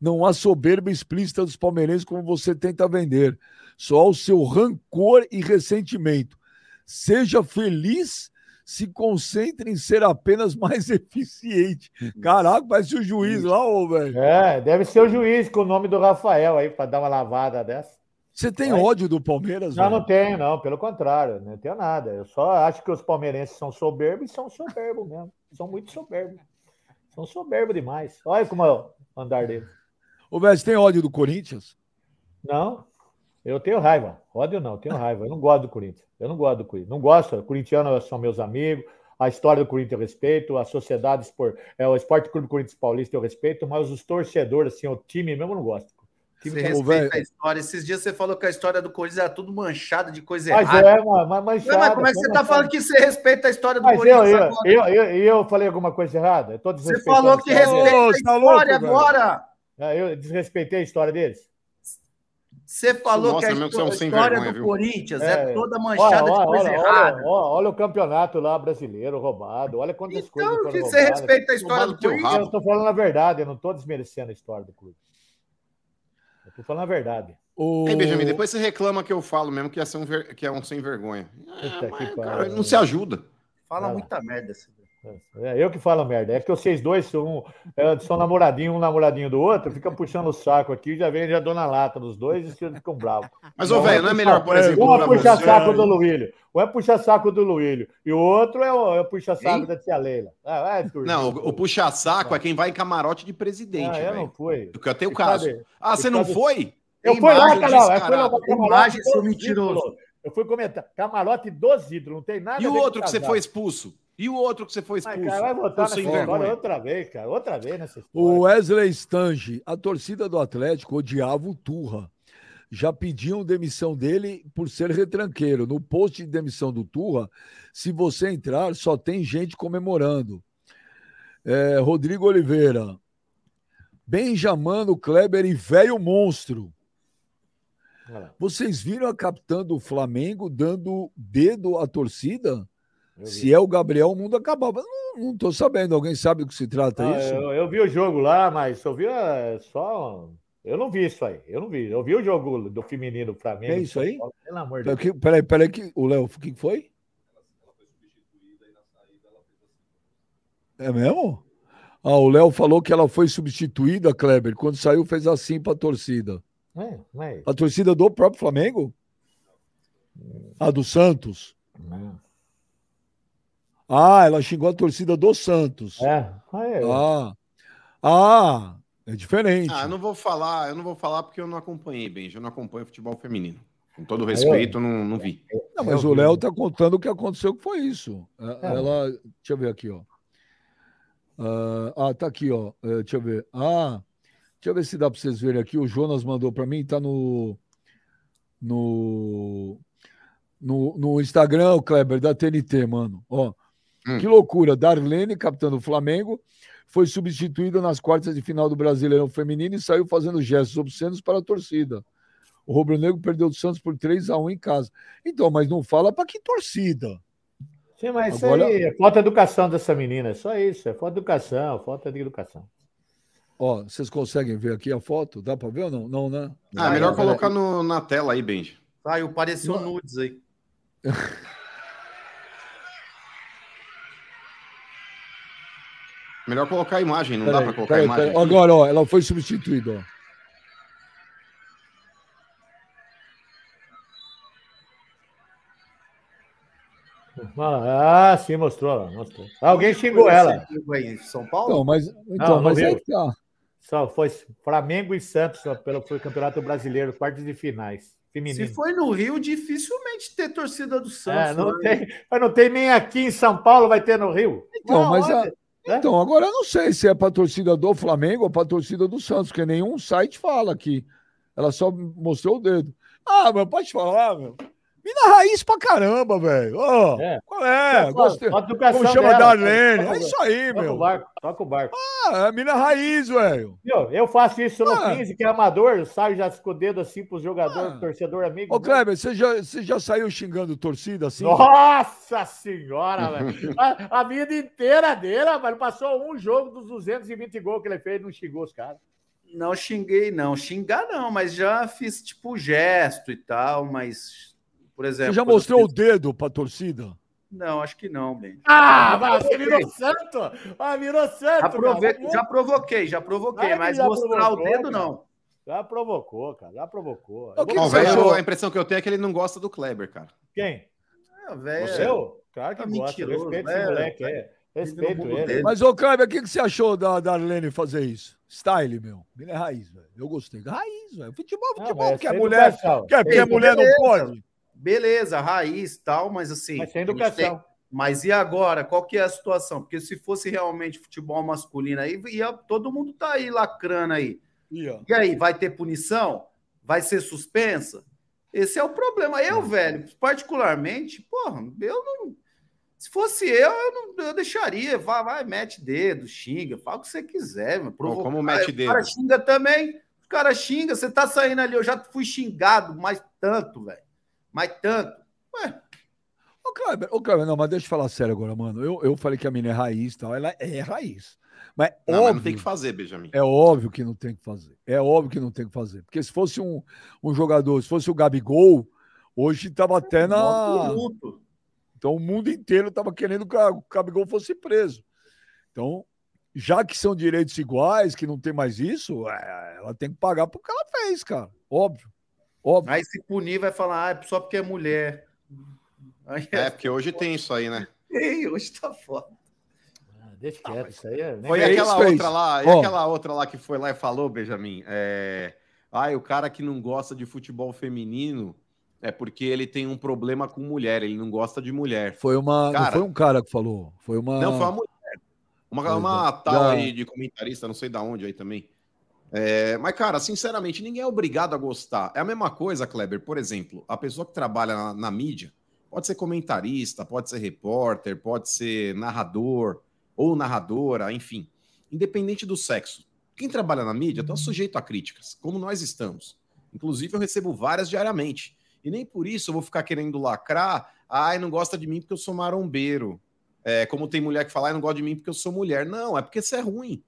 Não há soberba explícita dos palmeirenses como você tenta vender. Só há o seu rancor e ressentimento. Seja feliz, se concentre em ser apenas mais eficiente. Caraca, parece o juiz lá, ô, velho. É, deve ser o juiz com o nome do Rafael aí, para dar uma lavada dessa. Você tem Vai. ódio do Palmeiras? Não, velho? não tenho, não, pelo contrário, não tenho nada. Eu só acho que os palmeirenses são soberbos e são soberbos mesmo. São muito soberbos. São soberbos demais. Olha como é o andar deles. Ô, você tem ódio do Corinthians? Não, eu tenho raiva. Ódio não, eu tenho raiva. Eu não gosto do Corinthians. Eu não gosto do Corinthians. Não gosto. Corintianos são meus amigos. A história do Corinthians eu respeito. A sociedade, espor... é, o Esporte Clube Corinthians Paulista eu respeito. Mas os torcedores, assim, o time mesmo eu não gosto. O time Você que- respeita velho. a história. Esses dias você falou que a história do Corinthians era tudo manchada de coisa Mas errada. é, mas, mas, mas, Não, mas como é que você tá falando que você respeita a história do Mas Corinthians eu, agora? eu, eu, eu falei alguma coisa errada? Eu tô Você falou que história respeita Ô, a você tá louco, história velho? É, Eu desrespeitei a história deles? Você falou Nossa, que a que é um histó- sem história vergonha, do viu? Corinthians é, É. toda Olha, manchada de olha, coisa olha, errada. olha, olha, olha o campeonato lá brasileiro roubado. Olha quantas coisas Então, foram que você roubadas. respeita a história Roubado do teu Corinthians. rabo. Eu estou falando a verdade, eu não estou desmerecendo a história do clube. Eu estou falando a verdade. O... Ei, Benjamin, depois você reclama que eu falo mesmo que é, um, ver- que é um sem vergonha. Ah, que mas, cara, não se ajuda. Fala muita merda. esse- É eu que falo merda. É que vocês dois são, é, são namoradinho, um namoradinho do outro, fica puxando o saco aqui, já vem já dou na lata dos dois e ficam bravos. Mas, ô, velho, não é melhor, por é, exemplo, Um é puxa você... saco do Luílio, um é puxa saco do Luílio, e o outro é o, é o puxa saco Hein? da tia Leila. Ah, vai dormir. Não, o, o puxa-saco é quem vai em camarote de presidente, Ah, eu não fui. Porque eu tenho E caso. cadê? Ah, você não foi? Eu fui lá, Carol. Eu fui lá pra camarote. Eu fui comentar. Camarote dos ídolos, não tem nada E o outro que você foi expulso? E o outro que você foi Ai, expulso? cara, vai nessa sem vergonha. outra vez, cara. Outra vez nessa história. O Wesley Stange, a torcida do Atlético odiava o Turra. Já pediam demissão dele por ser retranqueiro. No post de demissão do Turra, se você entrar, só tem gente comemorando. É, Rodrigo Oliveira, Benjamino Kleber e velho monstro. Vocês viram a capitã do Flamengo dando dedo à torcida? Se é o Gabriel, o mundo acabava. Não, não tô sabendo. Alguém sabe do que se trata Ah, isso? eu, eu vi o jogo lá, mas eu vi ah, só. Eu não vi isso aí. Eu não vi. Eu vi o jogo do feminino Flamengo. É isso aí? Pelo amor de Deus. que- Peraí, peraí, que o Léo, o que foi? É mesmo? Ah, o Léo falou que ela foi substituída, Kleber. Quando saiu, fez assim pra torcida. É, é. A torcida do próprio Flamengo? A do Santos? Não. Ah, ela xingou a torcida do Santos. É, é. Ah, ah, é diferente. Ah, eu não vou falar, eu não vou falar porque eu não acompanhei, Benji. Eu não acompanho futebol feminino. Com todo respeito, eu não, não vi. Não, mas o. Léo tá contando o que aconteceu, que foi isso. É, É. Ela, deixa eu ver aqui, ó. Ah, ah, tá aqui, ó. É, deixa eu ver. Ah, deixa eu ver se dá para vocês verem aqui. O Jonas mandou para mim, tá no no no, no Instagram, o Kleber da TNT, mano. Ó, Hum. que loucura. Darlene, capitã do Flamengo, foi substituída nas quartas de final do Brasileirão Feminino e saiu fazendo gestos obscenos para a torcida. O Rubro Negro perdeu do Santos por 3 a 1 em casa. Então, mas não fala para que torcida. Sim, mas isso Agora- aí é falta de educação dessa menina. É só isso. É falta de educação, falta de educação. Ó, vocês conseguem ver aqui a foto? Dá para ver ou não? Não, né? Ah, melhor é, colocar no- na tela aí, Benji. Saiu, pareceu nudes aí. Melhor colocar a imagem, não dá Peraí, pra colocar peraí, a imagem. Agora, ó, ela foi substituída, ó. Ah, sim, mostrou. Mostrou. Alguém xingou ela. em São Paulo? Então, mas, então, não mas é que tá. Só foi Flamengo e Santos ó, pelo foi Campeonato Brasileiro, quartos de finais. Feminino. Se foi no Rio, dificilmente ter torcida do Santos. É, não né? tem, mas não tem nem aqui em São Paulo, vai ter no Rio. Então, Não, mas a- olha, né? então, agora eu não sei se é para torcida do Flamengo ou para torcida do Santos, porque nenhum site fala aqui. Ela só mostrou o dedo. Ah, mas pode falar, meu. Mina raiz pra caramba, velho. Ó, É. Qual é? Só- Gostei. Como chama dela, Darlene? toca- É isso aí, Toca o meu. barco, toca o barco. Ah, é mina raiz, velho. Eu faço isso no Ah. 15, que é amador, eu saio já com o dedo assim pros jogadores, Ah. torcedor amigo. Ô, Kleber, você já, você já saiu xingando torcida assim? Nossa senhora, velho. A, a vida inteira dele, rapaz, passou um jogo dos 220 gols que ele fez, não xingou os caras. Não xinguei, não. Xingar não, mas já fiz tipo gesto e tal, mas, por exemplo. Você já mostrou o dedo pra torcida? Não, acho que não, bem. Ah, mas você virou santo! Ah, virou santo! Já, prove- cara. já provoquei, já provoquei, que mas já mostrar provocou, o dedo cara. não. Já provocou, cara. Já provocou. O que que velho, achou? a impressão que eu tenho é que ele não gosta do Kleber, cara. Quem? Ah, velho, Você? Eu? Claro que Tá gosta. mentiroso, Respeito esse moleque aí. Respeito ele. dele. Mas, ô, Kleber, o que, que você achou da Darlene fazer isso? Style, meu. Ele é raiz, velho. Eu gostei. Raiz, velho. Futebol, Não, futebol. mas Quer sem mulher, quer, Ei, quer mulher não pode? Beleza, raiz e tal, mas assim. Mas sem gente tem- educação. Mas e agora? Qual que é a situação? Porque se fosse realmente futebol masculino aí, ia, todo mundo tá aí lacrando aí. Ó. E aí, vai ter punição? Vai ser suspensa? Esse é o problema. Eu, velho, particularmente, porra, eu não. Se fosse eu, eu, não, eu deixaria. Vai, vai, mete dedo, xinga, fala o que você quiser. Mano, provocar. como mete O cara dedo? xinga também. O cara xinga. Você tá saindo ali, eu já fui xingado, mais tanto, velho. Mais tanto. Ué, Ô, Kleber, ô, Kleber, não, mas deixa eu falar sério agora, mano. Eu, eu falei que a mina é raiz e tal. Ela é raiz. Mas, Não, óbvio, mas não tem que fazer, Benjamin. é óbvio que não tem que fazer. É óbvio que não tem que fazer. Porque se fosse um, um jogador, se fosse o Gabigol, hoje tava até na. Então o mundo inteiro tava querendo que o Gabigol fosse preso. Então, já que são direitos iguais, que não tem mais isso, é, ela tem que pagar por que ela fez, cara. Óbvio. Óbvio. Aí se punir, vai falar, ah, é só porque é mulher. Aí É, porque hoje tem isso aí, né? Ei, hoje tá foda. Ah, Deixa quieto, isso aí é. nem- Foi fez, aquela fez. outra lá, e Ó. aquela outra lá que foi lá e falou, Benjamin. É... Ai, o cara que não gosta de futebol feminino é porque ele tem um problema com mulher, ele não gosta de mulher. Foi uma. não Cara. foi um cara que falou. Foi uma. Não, foi uma mulher. Uma, uma é. tal aí de comentarista, não sei da onde aí também. É, mas, cara, sinceramente, ninguém é obrigado a gostar. É a mesma coisa, Kleber. Por exemplo, a pessoa que trabalha na, na mídia pode ser comentarista, pode ser repórter, pode ser narrador ou narradora, enfim. Independente do sexo. Quem trabalha na mídia está sujeito a críticas, como nós estamos. Inclusive, eu recebo várias diariamente. E nem por isso eu vou ficar querendo lacrar. Ai, não gosta de mim porque eu sou marombeiro. É, como tem mulher que fala, ai, não gosta de mim porque eu sou mulher. Não, é porque você é ruim.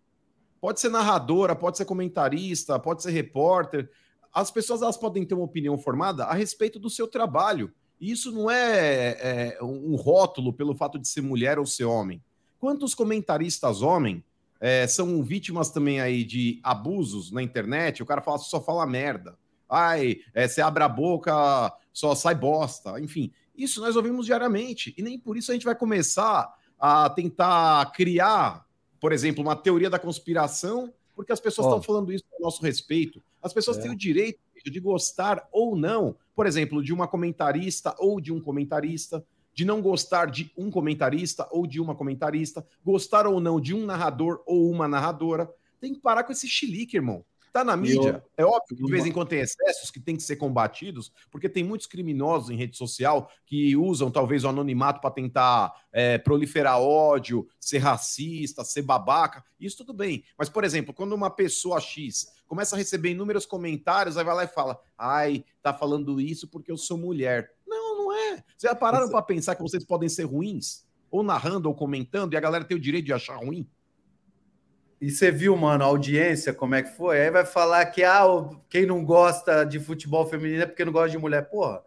Pode ser narradora, pode ser comentarista, pode ser repórter. As pessoas elas podem ter uma opinião formada a respeito do seu trabalho. E isso não é, é, um rótulo pelo fato de ser mulher ou ser homem. Quantos comentaristas homem é, são vítimas também aí de abusos na internet? O cara fala, só fala merda. Ai, é, você abre a boca, só sai bosta. Enfim, isso nós ouvimos diariamente. E nem por isso a gente vai começar a tentar criar, por exemplo, uma teoria da conspiração, porque as pessoas estão falando isso a nosso respeito. As pessoas É. têm o direito de gostar ou não, por exemplo, de uma comentarista ou de um comentarista, de não gostar de um comentarista ou de uma comentarista, gostar ou não de um narrador ou uma narradora. Tem que parar com esse chilique, irmão. Tá na mídia. É óbvio que de vez em quando tem excessos que tem que ser combatidos, porque tem muitos criminosos em rede social que usam talvez o anonimato para tentar é, proliferar ódio, ser racista, ser babaca. Isso tudo bem. Mas, por exemplo, quando uma pessoa X começa a receber inúmeros comentários, aí vai lá e fala: ai, tá falando isso porque eu sou mulher. Não, não é. Vocês já pararam para pensar que vocês podem ser ruins? Ou narrando ou comentando, e a galera tem o direito de achar ruim? E você viu, mano, a audiência, como é que foi? Aí vai falar que ah, quem não gosta de futebol feminino é porque não gosta de mulher. Porra,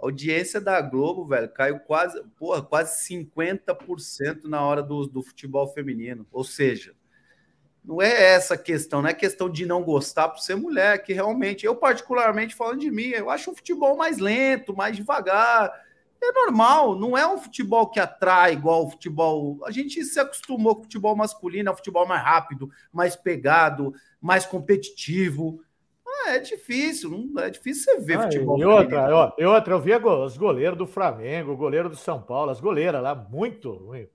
a audiência da Globo, velho, caiu quase, porra, quase 50% na hora do, do futebol feminino. Ou seja, não é essa questão, não é questão de não gostar por ser mulher, que realmente, eu particularmente falando de mim, eu acho o futebol mais lento, mais devagar. É normal, não é um futebol que atrai igual o futebol. A gente se acostumou com o futebol masculino, é um futebol mais rápido, mais pegado, mais competitivo. Ah, é difícil, não é difícil você ver Ah, futebol. e outra, ó, e outra, eu via os goleiros do Flamengo, o goleiro do São Paulo, as goleiras lá, muito ruim.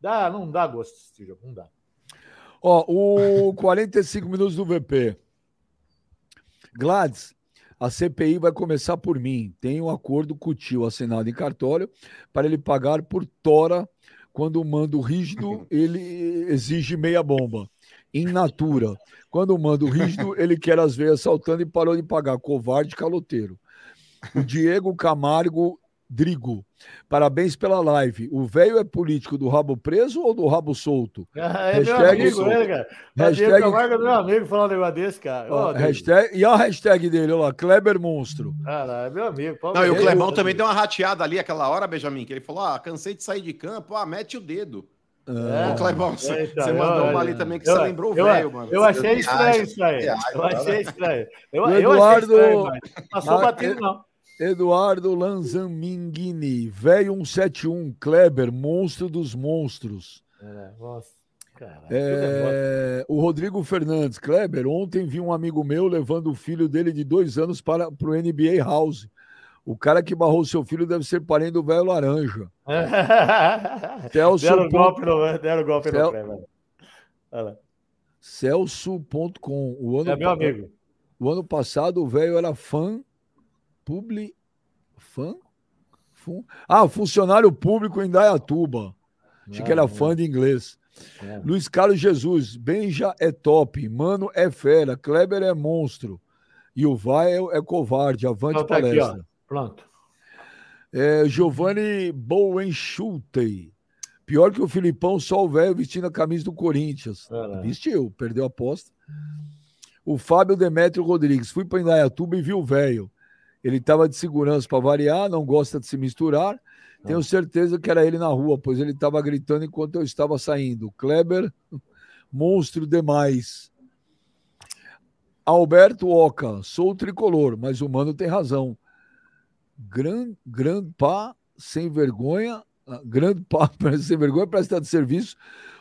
Dá, não dá gosto desse jogo, não dá. Ó, o 45 minutos do VP. Gladys, a CPI vai começar por mim. Tem um acordo com o tio assinado em cartório para ele pagar por tora quando o rígido, ele exige meia bomba. In natura. Quando o rígido, ele quer as veias saltando e parou de pagar. Covarde caloteiro. O Diego Camargo Drigo. Parabéns pela live. O velho é político do rabo preso ou do rabo solto? Ah, É meu amigo, sou- ele, cara. Hashtag- Hashtag... Camargo é meu amigo falar um negócio desse, cara. Ó, Ó, Deus. hashtag- e a hashtag dele, olha lá, Kleber Monstro. Ah, lá, é meu amigo. Não, e o. Clebão também deu uma rateada ali aquela hora, Benjamin, que ele falou: ah, cansei de sair de campo, ah, mete o dedo. Ô, Clebão, você, É, então, você eu- mandou uma eu- ali também que eu- você lembrou velho, mano. Eu achei Você estranho isso aí. você Eu achei estranho. Eu, O eu Eduardo- achei estranho, mas passou Ah, batido, não. Eduardo Lanzaminguini, velho 171, Kleber, monstro dos monstros. É, nossa, tudo é. É, o Rodrigo Fernandes, Kleber, ontem vi um amigo meu levando o filho dele de dois anos para o NBA House. O cara que barrou seu filho deve ser parente do velho laranja. Celso. Deram golpe no, deram golpe Cel- no. Celso.com. É meu amigo. O ano passado o velho era fã publi fã Fun- ah funcionário público em Dayatuba achei que era fã de inglês É. Luiz Carlos Jesus Benja é top Mano é fera Kleber é monstro e o Vai é, é covarde avante Então tá aqui, palestra ó. Pronto. é, Giovanni Bowenschultei pior que o Filipão só o velho vestindo a camisa do Corinthians Olha lá. Vestiu, perdeu a aposta. O Fábio Demétrio Rodrigues. Fui para Indaiatuba e vi o velho. Ele estava de segurança para variar, não gosta de se misturar. Tenho certeza que era ele na rua, pois ele estava gritando enquanto eu estava saindo. Kleber, monstro demais. Alberto Oca, sou tricolor, mas o mano tem razão. Gran, grandpa sem vergonha, ah, grandpa sem vergonha para estar de serviço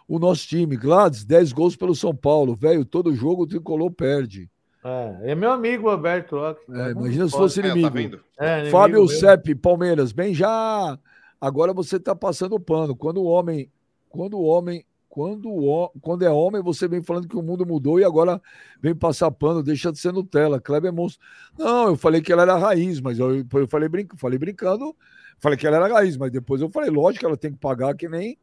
o nosso time. Gladys, 10 gols pelo São Paulo. Velho, todo jogo o tricolor perde. É, é meu amigo Alberto. ó, que- É, imagina se fosse É, tá inimigo. É, inimigo Fábio meu. Sepp, Palmeiras, bem já. Agora você está passando o pano. Quando o homem, quando o homem, quando o, quando é homem, você vem falando que o mundo mudou e agora vem passar pano, deixa de ser Nutella. Kleber é monstro. Não, eu falei que ela era raiz, mas eu, eu falei, brinca, falei brincando, falei que ela era raiz, mas depois eu falei, lógico que ela tem que pagar que nem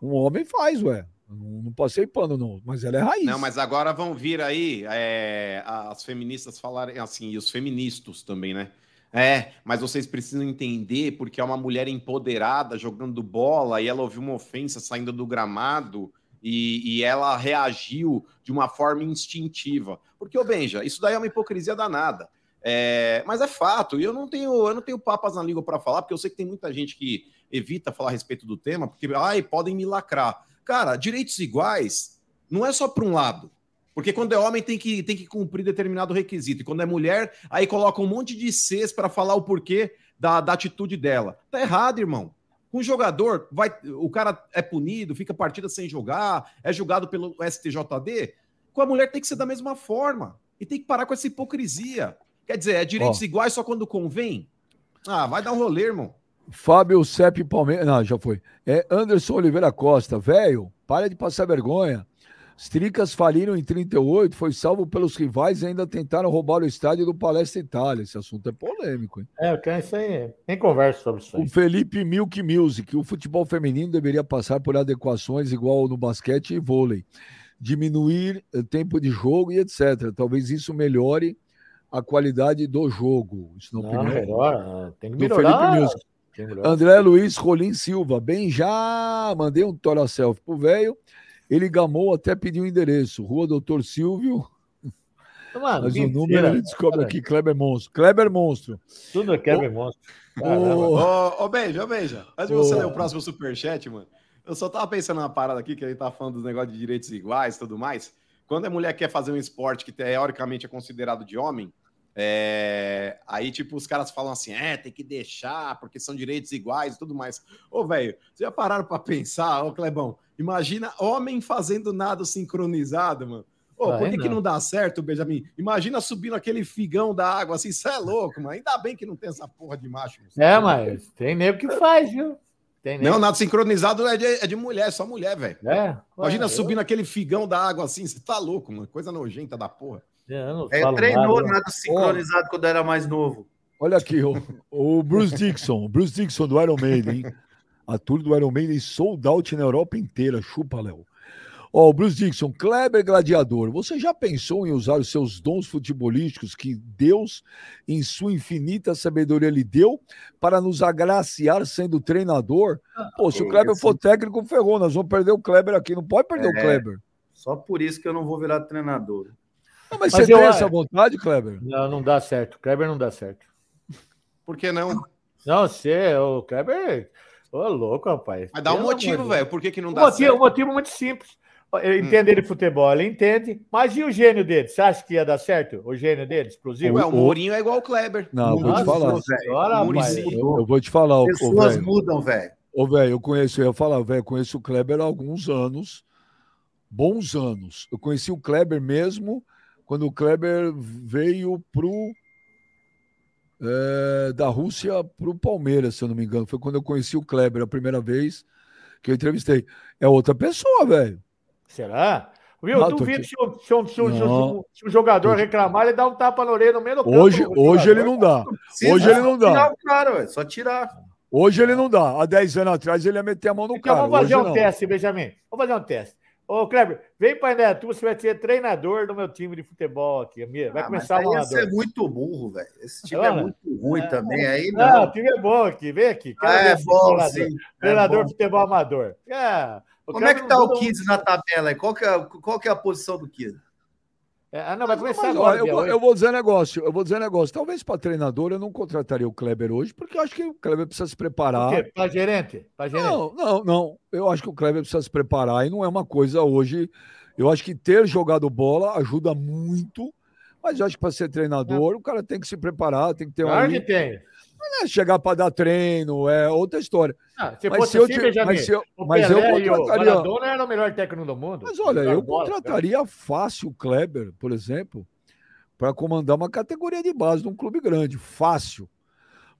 um homem faz, ué. Não, não passei pano, não, mas ela é raiz. Não, mas agora vão vir aí é, as feministas falarem assim, e os feministas também, né? É, mas vocês precisam entender porque é uma mulher empoderada jogando bola e ela ouviu uma ofensa saindo do gramado e, e ela reagiu de uma forma instintiva. Porque, ô Benja, isso daí é uma hipocrisia danada. É, mas é fato, e eu não tenho, eu não tenho papas na língua para falar, porque eu sei que tem muita gente que evita falar a respeito do tema, porque ai, podem me lacrar. Cara, direitos iguais não é só para um lado. Porque quando é homem tem que, tem que cumprir determinado requisito. E quando é mulher, aí coloca um monte de Cs para falar o porquê da, da atitude dela. Tá errado, irmão. Com o jogador, vai, o cara é punido, fica partida sem jogar, é julgado pelo STJD. Com a mulher tem que ser da mesma forma. E tem que parar com essa hipocrisia. Quer dizer, é direitos Ó. iguais só quando convém? Ah, vai dar um rolê, irmão. Fábio Sepp Palmeiras. Não, já foi. É Anderson Oliveira Costa. Velho, para de passar vergonha. Os Tricas faliram em 38, foi salvo pelos rivais e ainda tentaram roubar o estádio do Palestra Itália. Esse assunto é polêmico, hein? É, é isso aí. Tem conversa sobre isso aí. O Felipe Milk Music. O futebol feminino deveria passar por adequações igual no basquete e vôlei. Diminuir o tempo de jogo e etc. Talvez isso melhore a qualidade do jogo. Isso Não, opinião melhor. Tem que do melhorar. Felipe Music. Melhorar. André Luiz Rolim Silva, bem já mandei um tora selfie pro velho. Ele gamou até pediu o endereço. Rua Doutor Silvio, Mano, mas o número ele descobre Cara, aqui, Kleber Monstro. Kleber Monstro. Tudo é Kevin Monstro. Caramba. Ô, ô, Beija, ô, Beija. Antes de Ô. você ler o próximo superchat, mano, eu só tava pensando numa parada aqui, que a gente tá falando dos negócios de direitos iguais e tudo mais. Quando a mulher quer fazer um esporte que teoricamente é considerado de homem, é, aí, tipo, os caras falam assim, é, tem que deixar, porque são direitos iguais e tudo mais. Ô, velho, vocês já pararam pra pensar, ô, Clebão? Imagina homem fazendo nada sincronizado, mano. Ô, Ah, por é que, que não. dá certo, Benjamin? Imagina subindo aquele figão da água assim, você é louco, mano. Ainda bem que não tem essa porra de macho. É, mas tem nego que faz, viu? Não, nada sincronizado é de, é de mulher, só mulher, velho. É, Imagina eu- subindo aquele figão da água assim, você tá louco, mano. Coisa nojenta da porra. Eu não É, treinou nada. nada sincronizado quando era mais novo. Olha aqui, o, o Bruce Dixon. O Bruce Dixon do Iron Maiden, hein? A tour do Iron Maiden sold out na Europa inteira. Chupa, Léo. Ó, o Bruce Dixon, Kleber Gladiador, você já pensou em usar os seus dons futebolísticos que Deus, em sua infinita sabedoria, lhe deu para nos agraciar sendo treinador? Pô, se o que Kleber for técnico, ferrou. Nós vamos perder o Kleber aqui. Não pode perder o É. Kleber. Só por isso que eu não vou virar treinador. Mas, Mas você eu tem essa vontade, Kleber? Não, não dá certo. Kleber não dá certo. Por que não? Não, você, o Kleber. Ô, louco, rapaz. Mas dá um motivo, velho. Por que, que não Um dá motivo, certo? um motivo muito simples. Ele entende de futebol, ele entende. Mas e o gênio dele? Você acha que ia dar certo? O gênio dele, explosivo? Ué, o Mourinho é igual o Kleber. Não, eu vou te falar. Senhora, rapaz. Eu vou te falar, ô, Pessoas velho. mudam, velho. Ô, velho, eu conheço, eu ia falar, velho, eu conheço o Kleber há alguns anos, bons anos. Eu conheci o Kleber mesmo quando o Kleber veio pro é, da Rússia pro Palmeiras, se eu não me engano. Foi quando eu conheci o Kleber a primeira vez que eu entrevistei. É outra pessoa, velho. Será? Viu? Não, tu aqui. se, o- se se se o- Não. se o jogador reclamar, ele dá um tapa na orelha no meio do campo. Hoje, hoje ele não dá. Precisa Hoje ele não dá. Tirar o cara, ué, só tirar. Hoje ele não dá. Há 10 anos atrás ele ia meter a mão no Então cara. vamos fazer Hoje um não. teste, Benjamin. Vamos fazer um teste. Ô, Kleber, vem para Neto, você vai ser treinador do meu time de futebol aqui. Vai Ah, começar o amador. ser muito burro, velho. Esse time Olha. é muito ruim É. também. Aí Não, não. o time é bom aqui, vem aqui. Ah, é esse bom, treinador. sim. É Treinador bom. de futebol amador. É, Como é que tá o muda- 15 na tabela? Qual que é, qual que é a posição do 15? É, ah, não, vai começar Mas, agora. eu, eu vou dizer um negócio, eu vou dizer um negócio. Talvez para treinador eu não contrataria o Kleber hoje, porque eu acho que o Kleber precisa se preparar. Pra gerente? Pra gerente? Não, não, não. Eu acho que o Kleber precisa se preparar e não é uma coisa hoje. Eu acho que ter jogado bola ajuda muito, mas eu acho que para ser treinador o cara tem que se preparar, tem que ter uma. Claro que tem. Não é chegar para dar treino, é outra história. Ah, se Mas fosse se eu assim, Benjamin, mas se eu- mas eu e o contrataria- Maradona era o melhor técnico do mundo. Mas olha, eu bola, contrataria fácil o Kleber, por exemplo, para comandar uma categoria de base de um clube grande. Fácil.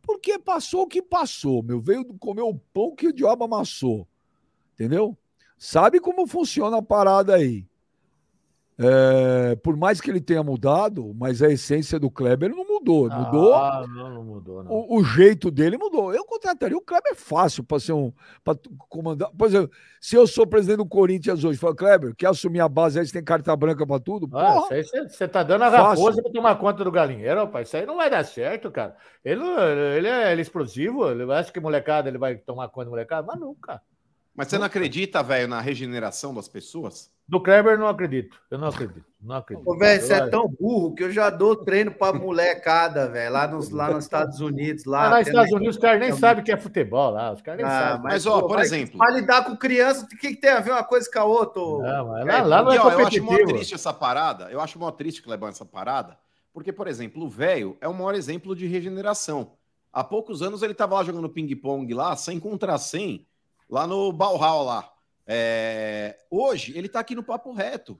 Porque passou o que passou, meu. Veio comer o pão que o diabo amassou. Entendeu? Sabe como funciona a parada aí. É, por mais que ele tenha mudado, mas a essência do Kleber não mudou. Ah, Mudou não, não mudou, não. o, o jeito dele mudou. Eu contrataria o Kleber fácil para ser um. para comandar. Por exemplo, se eu sou presidente do Corinthians hoje, falo, Kleber, quer assumir a base aí, você tem carta branca para tudo? Ah, Porra, isso aí você tá dando a raposa para tomar conta do galinheiro, rapaz. Isso aí não vai dar certo, cara. Ele, ele, é, ele é explosivo, ele acha que molecada ele vai tomar conta do molecada, mas nunca. Mas você não acredita, velho, na regeneração das pessoas? Do Kleber, eu não acredito. Eu não acredito. Não acredito. Ô, velho, você Eu é acho- tão burro que eu já dou treino pra molecada, velho, lá nos, lá nos Estados Unidos. Lá, lá nos Estados Unidos, os caras nem sabem o que é futebol lá. Os caras nem Ah, sabem. Mas, ó, pô, por vai- exemplo- Pra lidar com criança, o que, que tem a ver uma coisa com a outra? Não, mas lá, lá não é E, ó, eu acho mó triste essa parada. Eu acho mó triste, Clebão, essa parada. Porque, por exemplo, o velho é o maior exemplo de regeneração. Há poucos anos ele tava lá jogando ping-pong lá, sem contra 100, lá no Balhal lá. É, Hoje ele tá aqui no papo reto.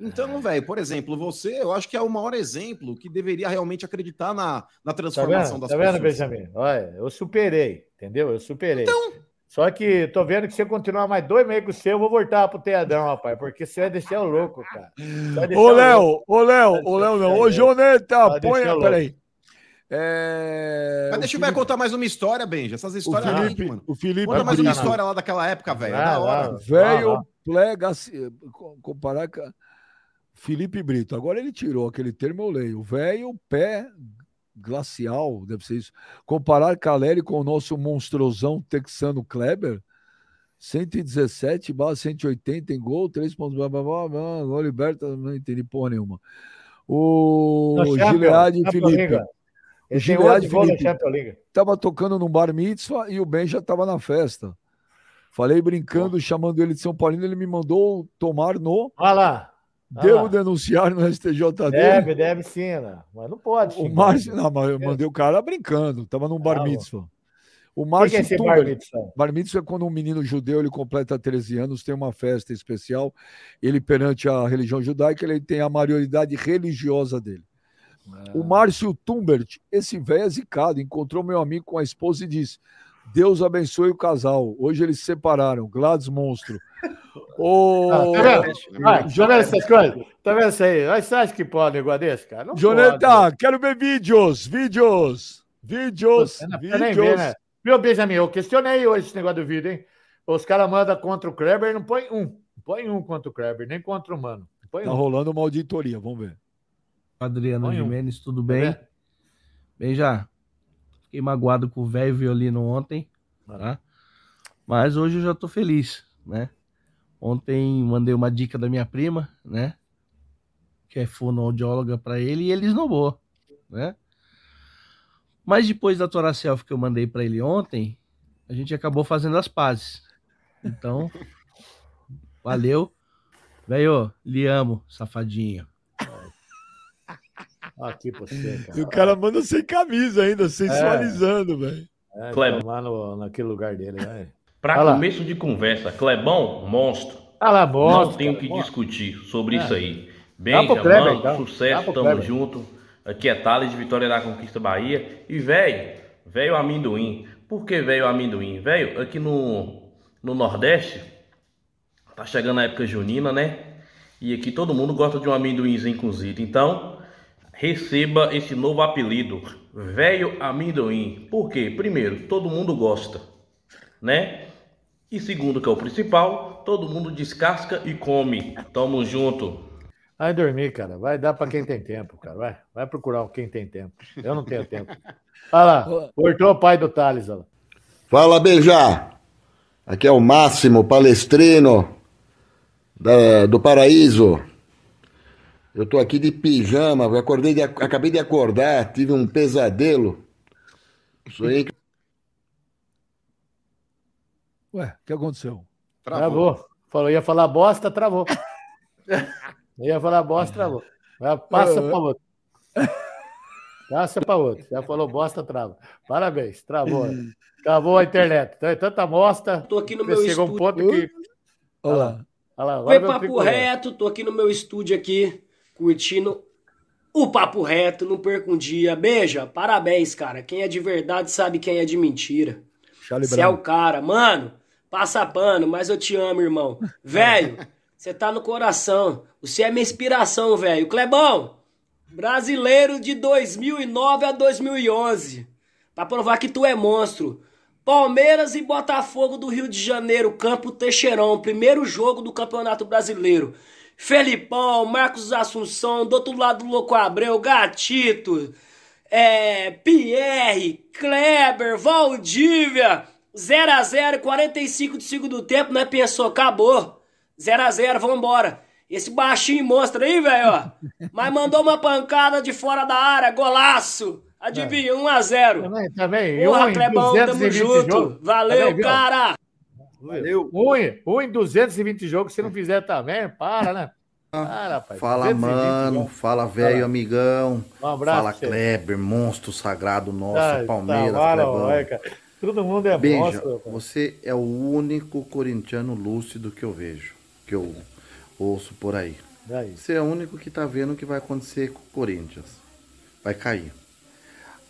Então, velho, por exemplo, você, eu acho que é o maior exemplo que deveria realmente acreditar na, na Tá transformação vendo, das tá vendo pessoas. Benjamin? Olha, eu superei, entendeu? Eu superei. Só que tô vendo que se eu continuar mais dois meses com o seu, eu vou voltar pro teadão, rapaz, porque você vai deixar o louco, cara. Você Ô. Léo, ô, Léo, ô, Léo, não. Ô, Joneta, põe. Peraí. É, Mas o deixa o Felipe- contar mais uma história, Benja. Essas O histórias Felipe, aí, mano. o Felipe Conta mais uma contar, história lá daquela época, velho. É da hora. Velho plega comparar com Felipe Brito. Agora ele tirou aquele termo, eu leio. O velho pé glacial, deve ser isso. Comparar Caleri com o nosso monstrosão texano Kleber. 117 barra 180 em gol, 3 pontos, blá, blá, blá, blá, gol liberta, não entendi porra nenhuma. O Champions, Gilead Champions Felipe. Ele tem Gilead oito gols na Felipe. Champions League. tava tocando num bar mitzvah e o Ben já tava na festa. Falei brincando, chamando ele de São Paulino, ele me mandou tomar no. Olha lá. Devo lá. denunciar no STJD. Deve, deve sim, né? mas não pode. O. Márcio, não, mas eu mandei o cara brincando, tava num bar Ah, mitzvah. O O que, que Márcio é esse bar mitzvah? Bar mitzvah é quando um menino judeu ele completa 13 anos, tem uma festa especial, ele perante a religião judaica, ele tem a maioridade religiosa dele. Ah. O Márcio Tumbert, esse velho é zicado, encontrou meu amigo com a esposa e disse: Deus abençoe o casal. Hoje eles se separaram. Gladys monstro. Ô, Ah, tá vendo? Tá Jo- vendo essas coisas? Tá vendo isso aí? Mas Você acha que pode negócio desse, cara? Não Joneta, pode. quero ver vídeos, vídeos, vídeos, nem vídeos. ver, né? Viu, Benjamin? Eu questionei hoje esse negócio do vídeo, hein? Os caras mandam contra o Kleber e não põe um. Não põe um contra o Kleber, nem contra o Mano. Põe Tá um. rolando uma auditoria, vamos ver. Adriano. Jimenez, tudo bem? vendo? Bem já. Fiquei magoado com o velho violino ontem, tá? Mas hoje eu já tô feliz, né? Ontem mandei uma dica da minha prima, né? Que é fonoaudióloga para ele e ele esnobou, né? Mas depois da Tora Selfie que eu mandei para ele ontem, a gente acabou fazendo as pazes. Então, valeu. Velho, lhe amo, safadinho. Aqui pra você, cara. E o cara manda sem camisa ainda, sensualizando, velho. É, Cleber. tomar no, naquele lugar dele, vai. Para Olha lá. começo de conversa, Clebão, monstro. Ah lá, Não monstro, tenho cara, que monstro. discutir sobre É. isso aí. Benja, Kleber, mano, então. Sucesso, tamo Kleber. junto. Aqui é Thales de Vitória da Conquista Bahia. E, velho, velho amendoim. Por que velho amendoim? Velho, aqui no, no Nordeste, tá chegando a época junina, né? E aqui todo mundo gosta de um amendoinzinho cozido. Então, receba esse novo apelido, velho amendoim. Por quê? Primeiro, todo mundo gosta, né? E segundo, que é o principal, todo mundo descasca e come. Tamo junto. Vai dormir, cara. Vai dar pra quem tem tempo, cara. Vai, vai procurar quem tem tempo. Eu não tenho tempo. Olha lá, cortou o pai do Thales, olha lá. Fala, Beija! Aqui é o Máximo Palestrino da- do Paraíso. Eu tô aqui de pijama, acordei de- acabei de acordar, tive um pesadelo. Sonhei que Ué, o que aconteceu? Travou. Falou, ia falar bosta, travou. ia falar bosta, travou. Vai, Passa para outro. Passa para outro. Já falou bosta, trava. Parabéns, travou. Travou a internet. Tem Tanta bosta. Tô aqui no meu chegou um estúdio. ponto que. Olha lá. Olha lá, Oi, agora vem o Papo. Reto, tô aqui no meu estúdio aqui, curtindo o Papo Reto, não perca um dia. Beija, parabéns, cara. Quem é de verdade sabe quem é de mentira. Você é o cara. Mano, passa pano, mas eu te amo, irmão. Velho, você tá no coração. Você é minha inspiração, velho. Clebão, brasileiro de 2009 a 2011. Pra provar que tu é monstro. Palmeiras e Botafogo do Rio de Janeiro, Campo Teixeirão, primeiro jogo do Campeonato Brasileiro. Felipão, Marcos Assunção, do outro lado Louco Abreu, Gatito, é, Pierre, Kleber, Valdívia, 0x0, 45 de segundo tempo, né? Pensou, acabou. 0x0, vambora. Esse baixinho monstro aí, velho, ó. Mas mandou uma pancada de fora da área, golaço. Adivinha, 1x0. Também, também. Porra, Clebão, tamo 220 junto. jogos. Valeu, Também, viu? cara. Valeu. Um, em- um em 220 jogos, se não fizer também, para, né? Para, rapaz. Fala, 220 mano. jogos. Fala, velho, amigão. Um abraço. Fala. Kleber, monstro sagrado nosso, Ai, Palmeiras, tá, Clebão. Todo mundo é Beija, monstro. cara. você é o único corintiano lúcido que eu vejo, que eu ouço por aí. Daí. Você é o único que tá vendo o que vai acontecer com o Corinthians. Vai cair.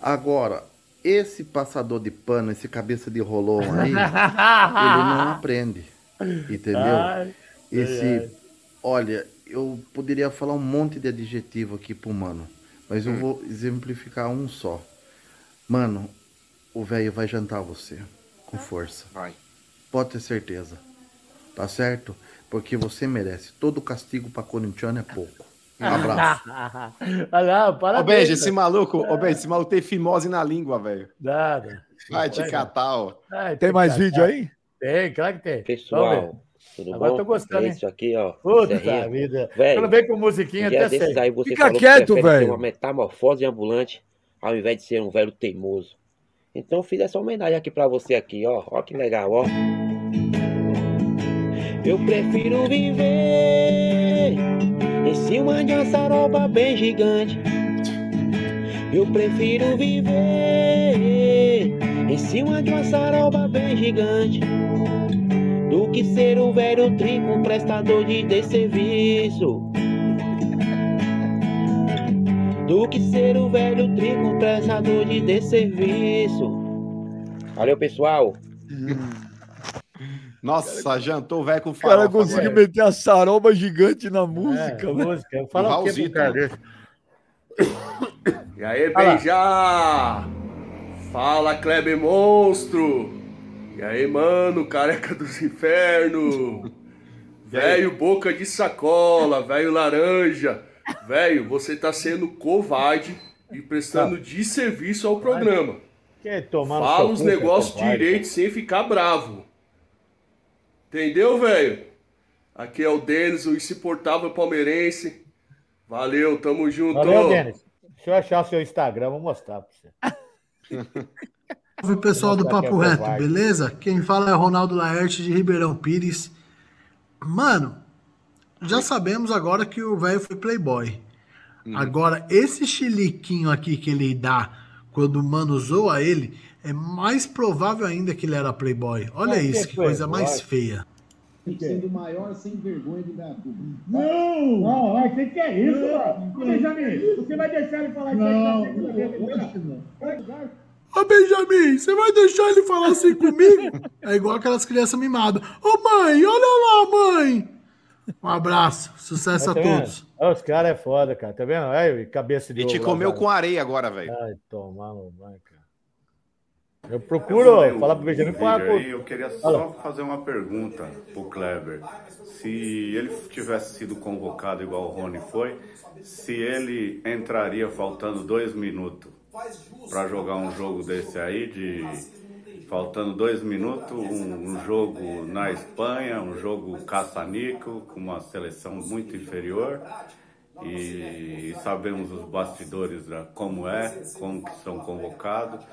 Agora, esse passador de pano, esse cabeça de rolão aí, ele não aprende. Entendeu? Ai, Esse, ai. olha, eu poderia falar um monte de adjetivo aqui pro mano, mas eu vou exemplificar um só. Mano, o velho vai jantar você com força. Vai. Pode ter certeza. Tá certo? Porque você merece. Todo castigo pra corintiano é pouco. Um abraço. Olha lá, Ô, parabéns. Benji, esse maluco, ô, Benji, esse maluco tem fimose na língua, velho. Nada. Vai te catar, ó. Ai, Tem mais que vídeo aí? Tem, claro que tem. Pessoal, tudo Agora bom? tô gostando, É hein? isso aqui, ó. Puta Serrinha. vida. Velho, Quando vem com musiquinha, até sei. aí você Fica quieto, velho. uma metamorfose ambulante ao invés de ser um velho teimoso. Então eu fiz essa homenagem aqui pra você aqui, ó. Ó que legal, ó. Eu prefiro viver em cima de uma saroba bem gigante. Eu prefiro viver em cima de uma saroba bem gigante do que ser um velho trinco prestador de desserviço. Do que ser um velho trinco prestador de desserviço. Valeu, pessoal. Nossa, jantou o velho com O cara farofa. conseguiu agora. meter a saroba gigante na É, música, velho. música. Fala o que cara desse? E aí, beija! Fala, Kleber Monstro! E aí, mano, careca dos infernos! Velho, boca de sacola, velho laranja! Velho, você tá sendo covarde e prestando desserviço ao programa. Quer tomar Fala os cu, negócios direito sem ficar bravo. Entendeu, velho? Aqui é o Denis, o insuportável palmeirense. Valeu, tamo junto. Valeu, Denis. Deixa eu achar o seu Instagram, vou mostrar pra você. Salve pessoal do que Papo é Reto, beleza? Quem fala é Ronaldo Laerte de Ribeirão Pires. Mano, já sabemos agora que o velho foi playboy. Agora, esse chiliquinho aqui que ele dá quando o mano zoa ele, é mais provável ainda que ele era playboy. Olha Mas que isso, que coisa playboy? mais feia. Sendo o maior sem vergonha de dar tudo. Não! Não, o que, que é isso, mano? Ô, Benjamin, você vai deixar ele falar isso aí? Não, Ô Benjamin, você vai deixar ele falar assim comigo? É igual aquelas crianças mimadas. Ô mãe, olha lá, mãe! Um abraço, sucesso a Tá vendo? todos. Os caras é foda, cara. Tá vendo? Aí, cabeça de E te comeu cara. com areia agora, velho. Ai, tomar no banho, cara. Eu procuro um falar pro Benjamin vídeo falar com... aí, Eu queria só fazer uma pergunta pro Kleber. Se ele tivesse sido convocado igual o Rony foi, se ele entraria faltando dois minutos para jogar um jogo desse aí, de faltando dois minutos, um, um jogo na Espanha, um jogo caça-níquel, com uma seleção muito inferior. E sabemos os bastidores da, como é, como que são convocados.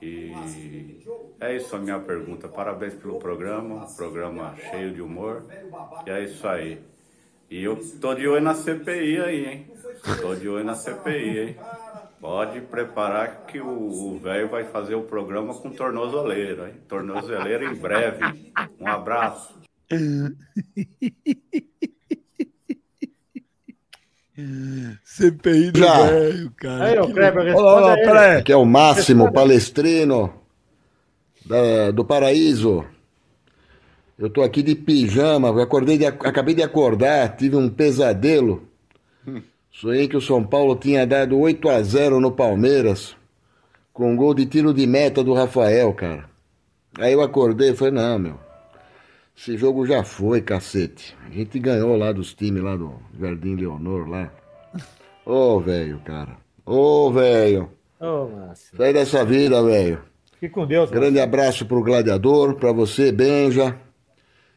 E é isso a minha pergunta. Parabéns pelo programa, programa cheio de humor. E é isso aí. E eu tô de olho na CPI aí, hein? Tô de olho na CPI, hein? Pode preparar que o o velho vai fazer o programa com tornozeleiro, hein? Tornozeleiro em breve. Um abraço. CPI do Já. velho, cara. Aí, Que Kleber, louco. Olha lá, olha lá, responde aí. Aqui é o Máximo Palestrino da- do Paraíso. Eu tô aqui de pijama, acordei de, acabei de acordar, tive um pesadelo. Sonhei que o São Paulo tinha dado 8 a 0 no Palmeiras, com um gol de tiro de meta do Rafael, cara. Aí eu acordei e falei, não, meu, esse jogo já foi, cacete. A gente ganhou lá dos times lá do Jardim Leonor lá. Ô, velho, cara. Ô, velho. Ô, Márcio. Sai dessa vida, velho. Fique com Deus, Grande abraço pro Gladiador, pra você, Benja.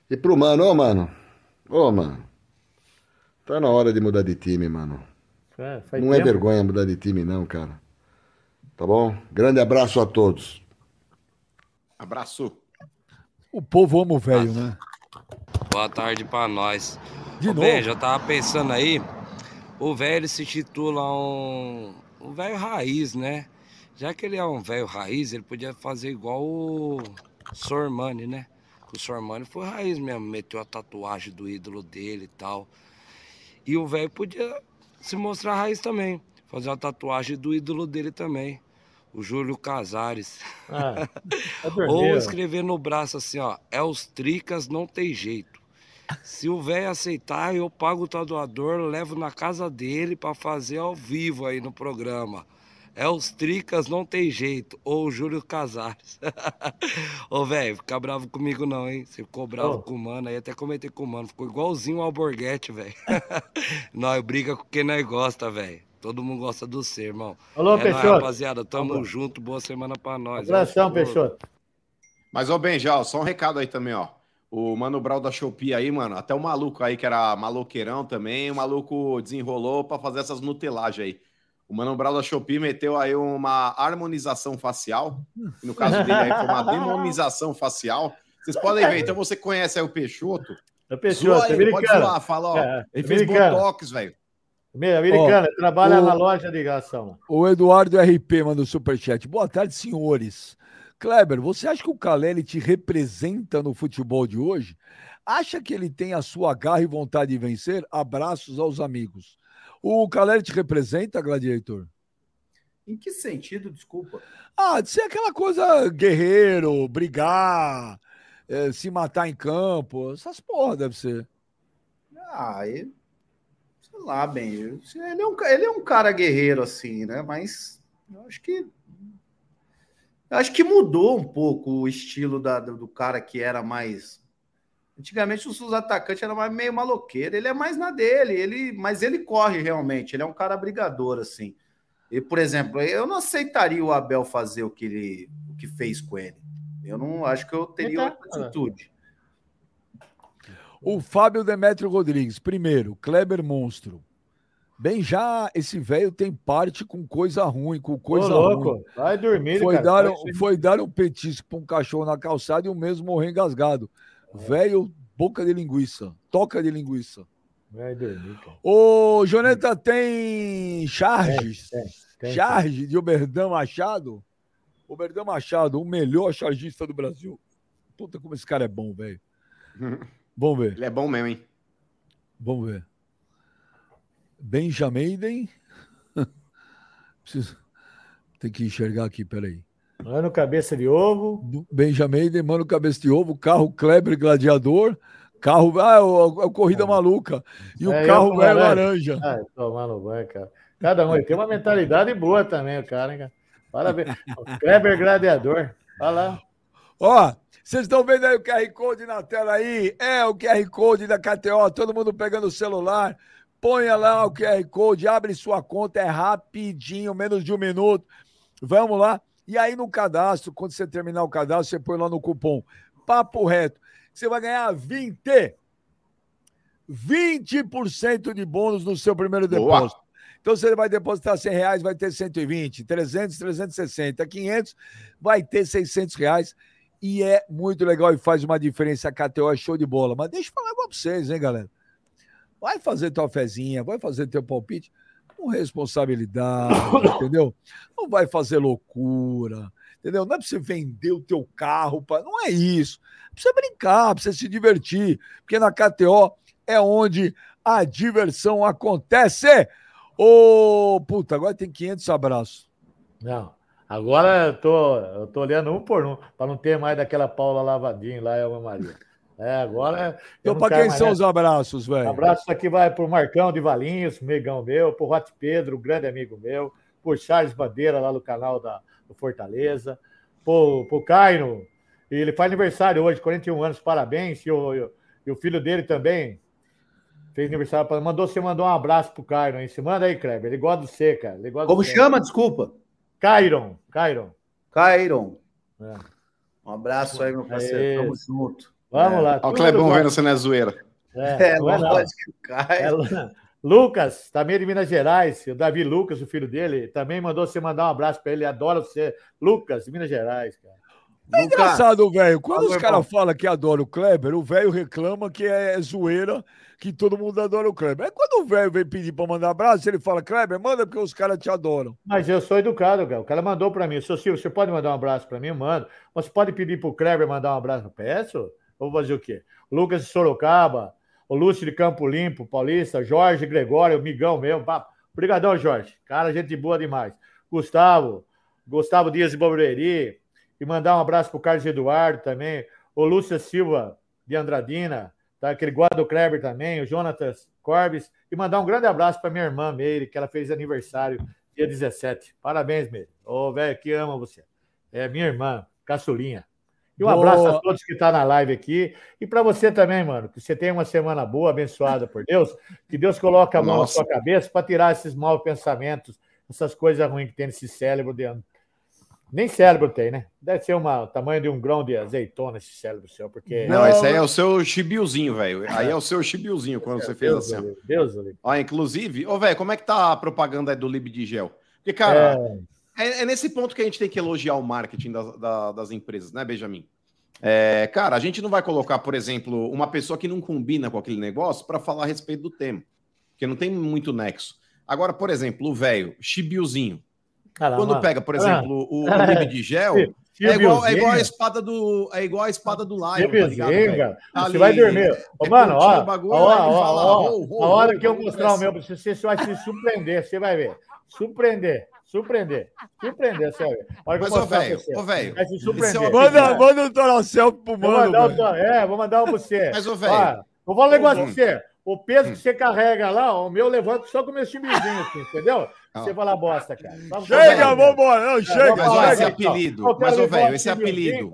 E pro mano, ô mano. Ô, mano. Tá na hora de mudar de time, mano. É, não é tempo. vergonha mudar de time, não, cara. Tá bom? Grande abraço a todos. Abraço. O povo ama o velho, né? Boa tarde pra nós. De Ô, novo? Ben, já tava pensando aí, o velho se titula um, um velho raiz, né? Já que ele é um velho raiz, ele podia fazer igual o Sormani, né? O Sormani foi raiz mesmo, meteu a tatuagem do ídolo dele e tal. E o velho podia se mostrar raiz também, fazer a tatuagem do ídolo dele também, o Júlio Casares. Ah, é Ou doideira. escrever no braço assim, ó, é os tricas, não tem jeito. Se o velho aceitar, eu pago o tatuador, levo na casa dele pra fazer ao vivo aí no programa. É os tricas, não tem jeito. Ou o Júlio Casares. Ô, velho, fica bravo comigo não, hein? Você ficou bravo Ô. com o mano, aí até comentei com o mano. Ficou igualzinho o Alborguete, velho. nós briga com quem nós gosta, velho. Todo mundo gosta do ser, irmão. Alô, é nóis, Peixoto. rapaziada. Tamo Abraço. junto. Boa semana pra nós. Abração, Peixoto. Mas, ô, Ben, já, ó, só um recado aí também, ó. O Mano Brau da Shopee aí, mano, até o maluco aí, que era maloqueirão também, o maluco desenrolou pra fazer essas nutelagens aí. O Mano Brau da Shopee meteu aí uma harmonização facial, que no caso dele aí foi uma demonização facial. Vocês podem ver, então você conhece aí o Peixoto. É Peixoto, Zoa ele, pode americano. zoar, fala, ó, É, ele fez americano. botox, velho. Americana, Ó, trabalha o- na loja de ligação. O Eduardo RP manda o superchat. Boa tarde, senhores. Kleber, você acha que o Caleri te representa no futebol de hoje? Acha que ele tem a sua garra e vontade de vencer? Abraços aos amigos. O Caleri te representa, Gladiator? Em que sentido, desculpa? Ah, de ser aquela coisa guerreiro, brigar, eh, se matar em campo, essas porra deve ser. Ah, ele, sei lá, bem, ele é, um, ele é um cara guerreiro, assim, né? Mas eu acho que. eu acho que mudou um pouco o estilo da- do, cara que era mais. Antigamente os, atacantes eram meio maloqueiro, ele é mais na dele, ele, mas ele corre realmente, ele é um cara brigador, assim. E, por exemplo, eu não aceitaria o Abel fazer o que ele o que fez com ele. Eu não acho que eu teria Então, outra atitude. O Fábio Demetrio Rodrigues, primeiro, Kleber Monstro. Bem, já esse velho tem parte com coisa ruim, com coisa Ô, louco, ruim. vai dormir, Foi, cara. dar, Vai um- foi dar um petisco pra um cachorro na calçada e o mesmo morreu engasgado. Velho, boca de linguiça, toca de linguiça. Vai dormir, cara. Ô, Joneta, tem charges? Tem, tem, Charge de Oberdan Machado? Oberdan Machado, o melhor chargista do Brasil. Puta, como esse cara é bom, velho. Vamos ver. Ele é bom mesmo, hein? Vamos ver. Benjamin. Preciso... Tem que enxergar aqui, peraí. Mano, cabeça de ovo. Benjamin, mano, cabeça de ovo, carro Kleber Gladiador, carro. Ah, é o, é o Corrida Maluca. E o É, carro eu, velho laranja. Ah, tomar no banho, cara. Cada um tem uma mentalidade boa também, o cara, hein, cara. Parabéns. O Kleber Gladiador. Olha lá. Ó, vocês estão vendo aí o QR Code na tela aí? É o QR Code da KTO, todo mundo pegando o celular. Ponha lá o QR Code, abre sua conta, é rapidinho, menos de um minuto. Vamos lá. E aí no cadastro, quando você terminar o cadastro, você põe lá no cupom Papo Reto. Você vai ganhar 20, 20% de bônus no seu primeiro Boa. depósito. Então, você vai depositar 100 reais, vai ter 120, 300, 360, 500, vai ter 600 reais. E é muito legal e faz uma diferença. A KTO é show de bola. Mas deixa eu falar igual pra vocês, hein, galera? Vai fazer tua fezinha, vai fazer teu palpite com responsabilidade, entendeu? Não vai fazer loucura, entendeu? Não é pra você vender o teu carro, pra... não é isso. É pra você brincar, pra você se divertir, porque na KTO é onde a diversão acontece. Ô, puta, agora tem 500 abraços. Não. Agora eu tô, eu tô olhando um por um, para não ter mais daquela Paula Lavadinho lá, Elma Maria. É, agora. eu Então, quero quem são nessa. os abraços, velho? Abraço aqui vai pro Marcão de Valinhos, megão meu, pro Rote Pedro, grande amigo meu, pro Charles Bandeira lá no canal da, do Fortaleza, pro, pro Cairo, e ele faz aniversário hoje, 41 anos, parabéns, e o, e o- filho dele também fez aniversário, mandou, você mandou um abraço pro Cairo, hein? Você manda aí, Kleber, ele gosta de você, cara. Ele gosta Como chama? Desculpa. Cairon, Cairon. Cairon. É. Um abraço aí, meu É parceiro. Tamo isso. junto. Vamos É. lá. Olha o Clebão vendo se não é zoeira. É, É, não é lógico que. É, Lu- Lucas, também de Minas Gerais, o Davi Lucas, o filho dele, também mandou você mandar um abraço para ele, adora você. Lucas, de Minas Gerais, cara. É engraçado, velho. Quando os caras falam que adora o Kleber, o velho reclama que é zoeira, que todo mundo adora o Kleber. É quando o velho vem pedir pra mandar abraço, ele fala, Kleber, manda porque os caras te adoram. Mas eu sou educado, cara. O cara mandou para mim. Seu Silvio, você pode mandar um abraço para mim? Mando. Você pode pedir pro Kleber mandar um abraço no peço? Vou fazer o quê? O Lucas de Sorocaba, o Lúcio de Campo Limpo, Paulista, Jorge Gregório, migão meu. pá. Obrigadão, Jorge. Cara, gente boa demais. Gustavo, Gustavo Dias de Barueri. E mandar um abraço pro Carlos Eduardo também. O Lúcio Silva de Andradina, tá? aquele guarda do Kleber também. O Jonatas Corbes. E mandar um grande abraço para minha irmã Meire, que ela fez aniversário dia 17. Parabéns, Meire. Ô, velho, que ama você. É minha irmã, caçulinha. E um Boa. abraço a todos que estão na live aqui. E para você também, mano, que você tenha uma semana boa, abençoada por Deus. Que Deus coloque a mão Nossa. na sua cabeça para tirar esses maus pensamentos, essas coisas ruins que tem nesse cérebro dentro. Nem cérebro tem, né? Deve ser uma, o tamanho de um grão de azeitona esse cérebro seu, porque. Não, esse aí é o seu chibiozinho, velho. Aí é o seu chibiozinho quando você fez Deus, assim. Deus, Deus, Deus. Ó, inclusive, ô, velho, como é que tá a propaganda aí do Libdigel? Porque, cara, é... é nesse ponto que a gente tem que elogiar o marketing das, da- das empresas, né, Benjamin? É, cara, a gente não vai colocar, por exemplo, uma pessoa que não combina com aquele negócio para falar a respeito do tema, porque não tem muito nexo. Agora, por exemplo, o velho, chibiozinho. Caramba. Quando pega, por Ah. exemplo, o, o Ah. Libdigel, é igual, é igual a espada do é igual a espada do Lion, tá ligado? Tá Você vai dormir. Ô, mano, ó, bagulho, ó, ó, fala, ó, "Ho, ho, a hora ho", que eu mostrar o pra meu, você, você vai se surpreender, você vai ver. Surpreender, surpreender, surpreender, você vai ver. A hora que eu Mas, ô, velho, pra ô, velho, vai se esse surpreender. é o- Manda, manda um Toracel pro Vou mano, mandar um, velho. é, vou mandar um pra você. Mas, ô, velho. Ó, Vou falar um negócio Hum. pra você. O peso que você carrega lá, o meu levanta só com o meu chimizinho aqui, entendeu? Você fala bosta, cara. Chega, vambora. Não, É, chega, vamos Mas, ó, esse então. apelido, quero mas, ô, velho, esse chimizinho, apelido.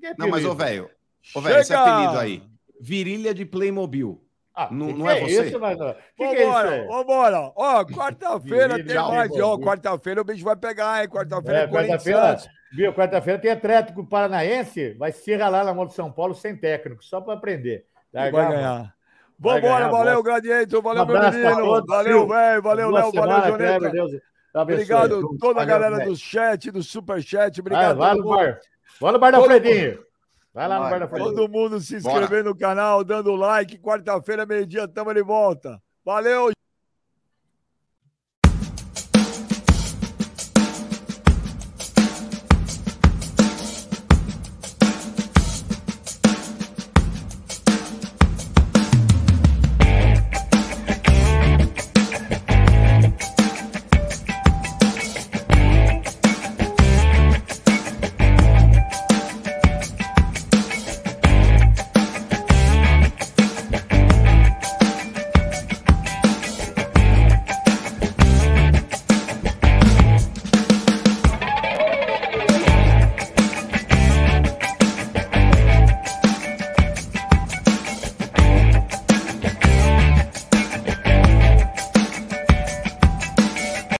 Que Não, mas, ô, velho, ô, velho, esse apelido aí, virilha de Playmobil. Ah, não, que não que é você? Isso, mas, ó, que que é isso Vambora, vambora. Ó, quarta-feira tem Virilha, mais. Ó, quarta-feira o bicho vai pegar, hein? Quarta-feira é, É, quarta-feira, viu? Quarta-feira tem Atlético Paranaense, vai se ralar na mão de São Paulo sem técnico, só para aprender. Vai a mão. ganhar. Vai Vambora, valeu, bosta. Gladiator, valeu, Um meu menino. Valeu, velho, valeu, Léo, valeu, Joneta. Obrigado, toda a galera do chat, do superchat. Vai, Obrigado. vai todo no bar. Vai no bar da Fredinho. Vai lá no bar da Fredinho. Todo mundo se inscrevendo no canal, dando like. Quarta-feira, meio-dia, tamo de volta. Valeu!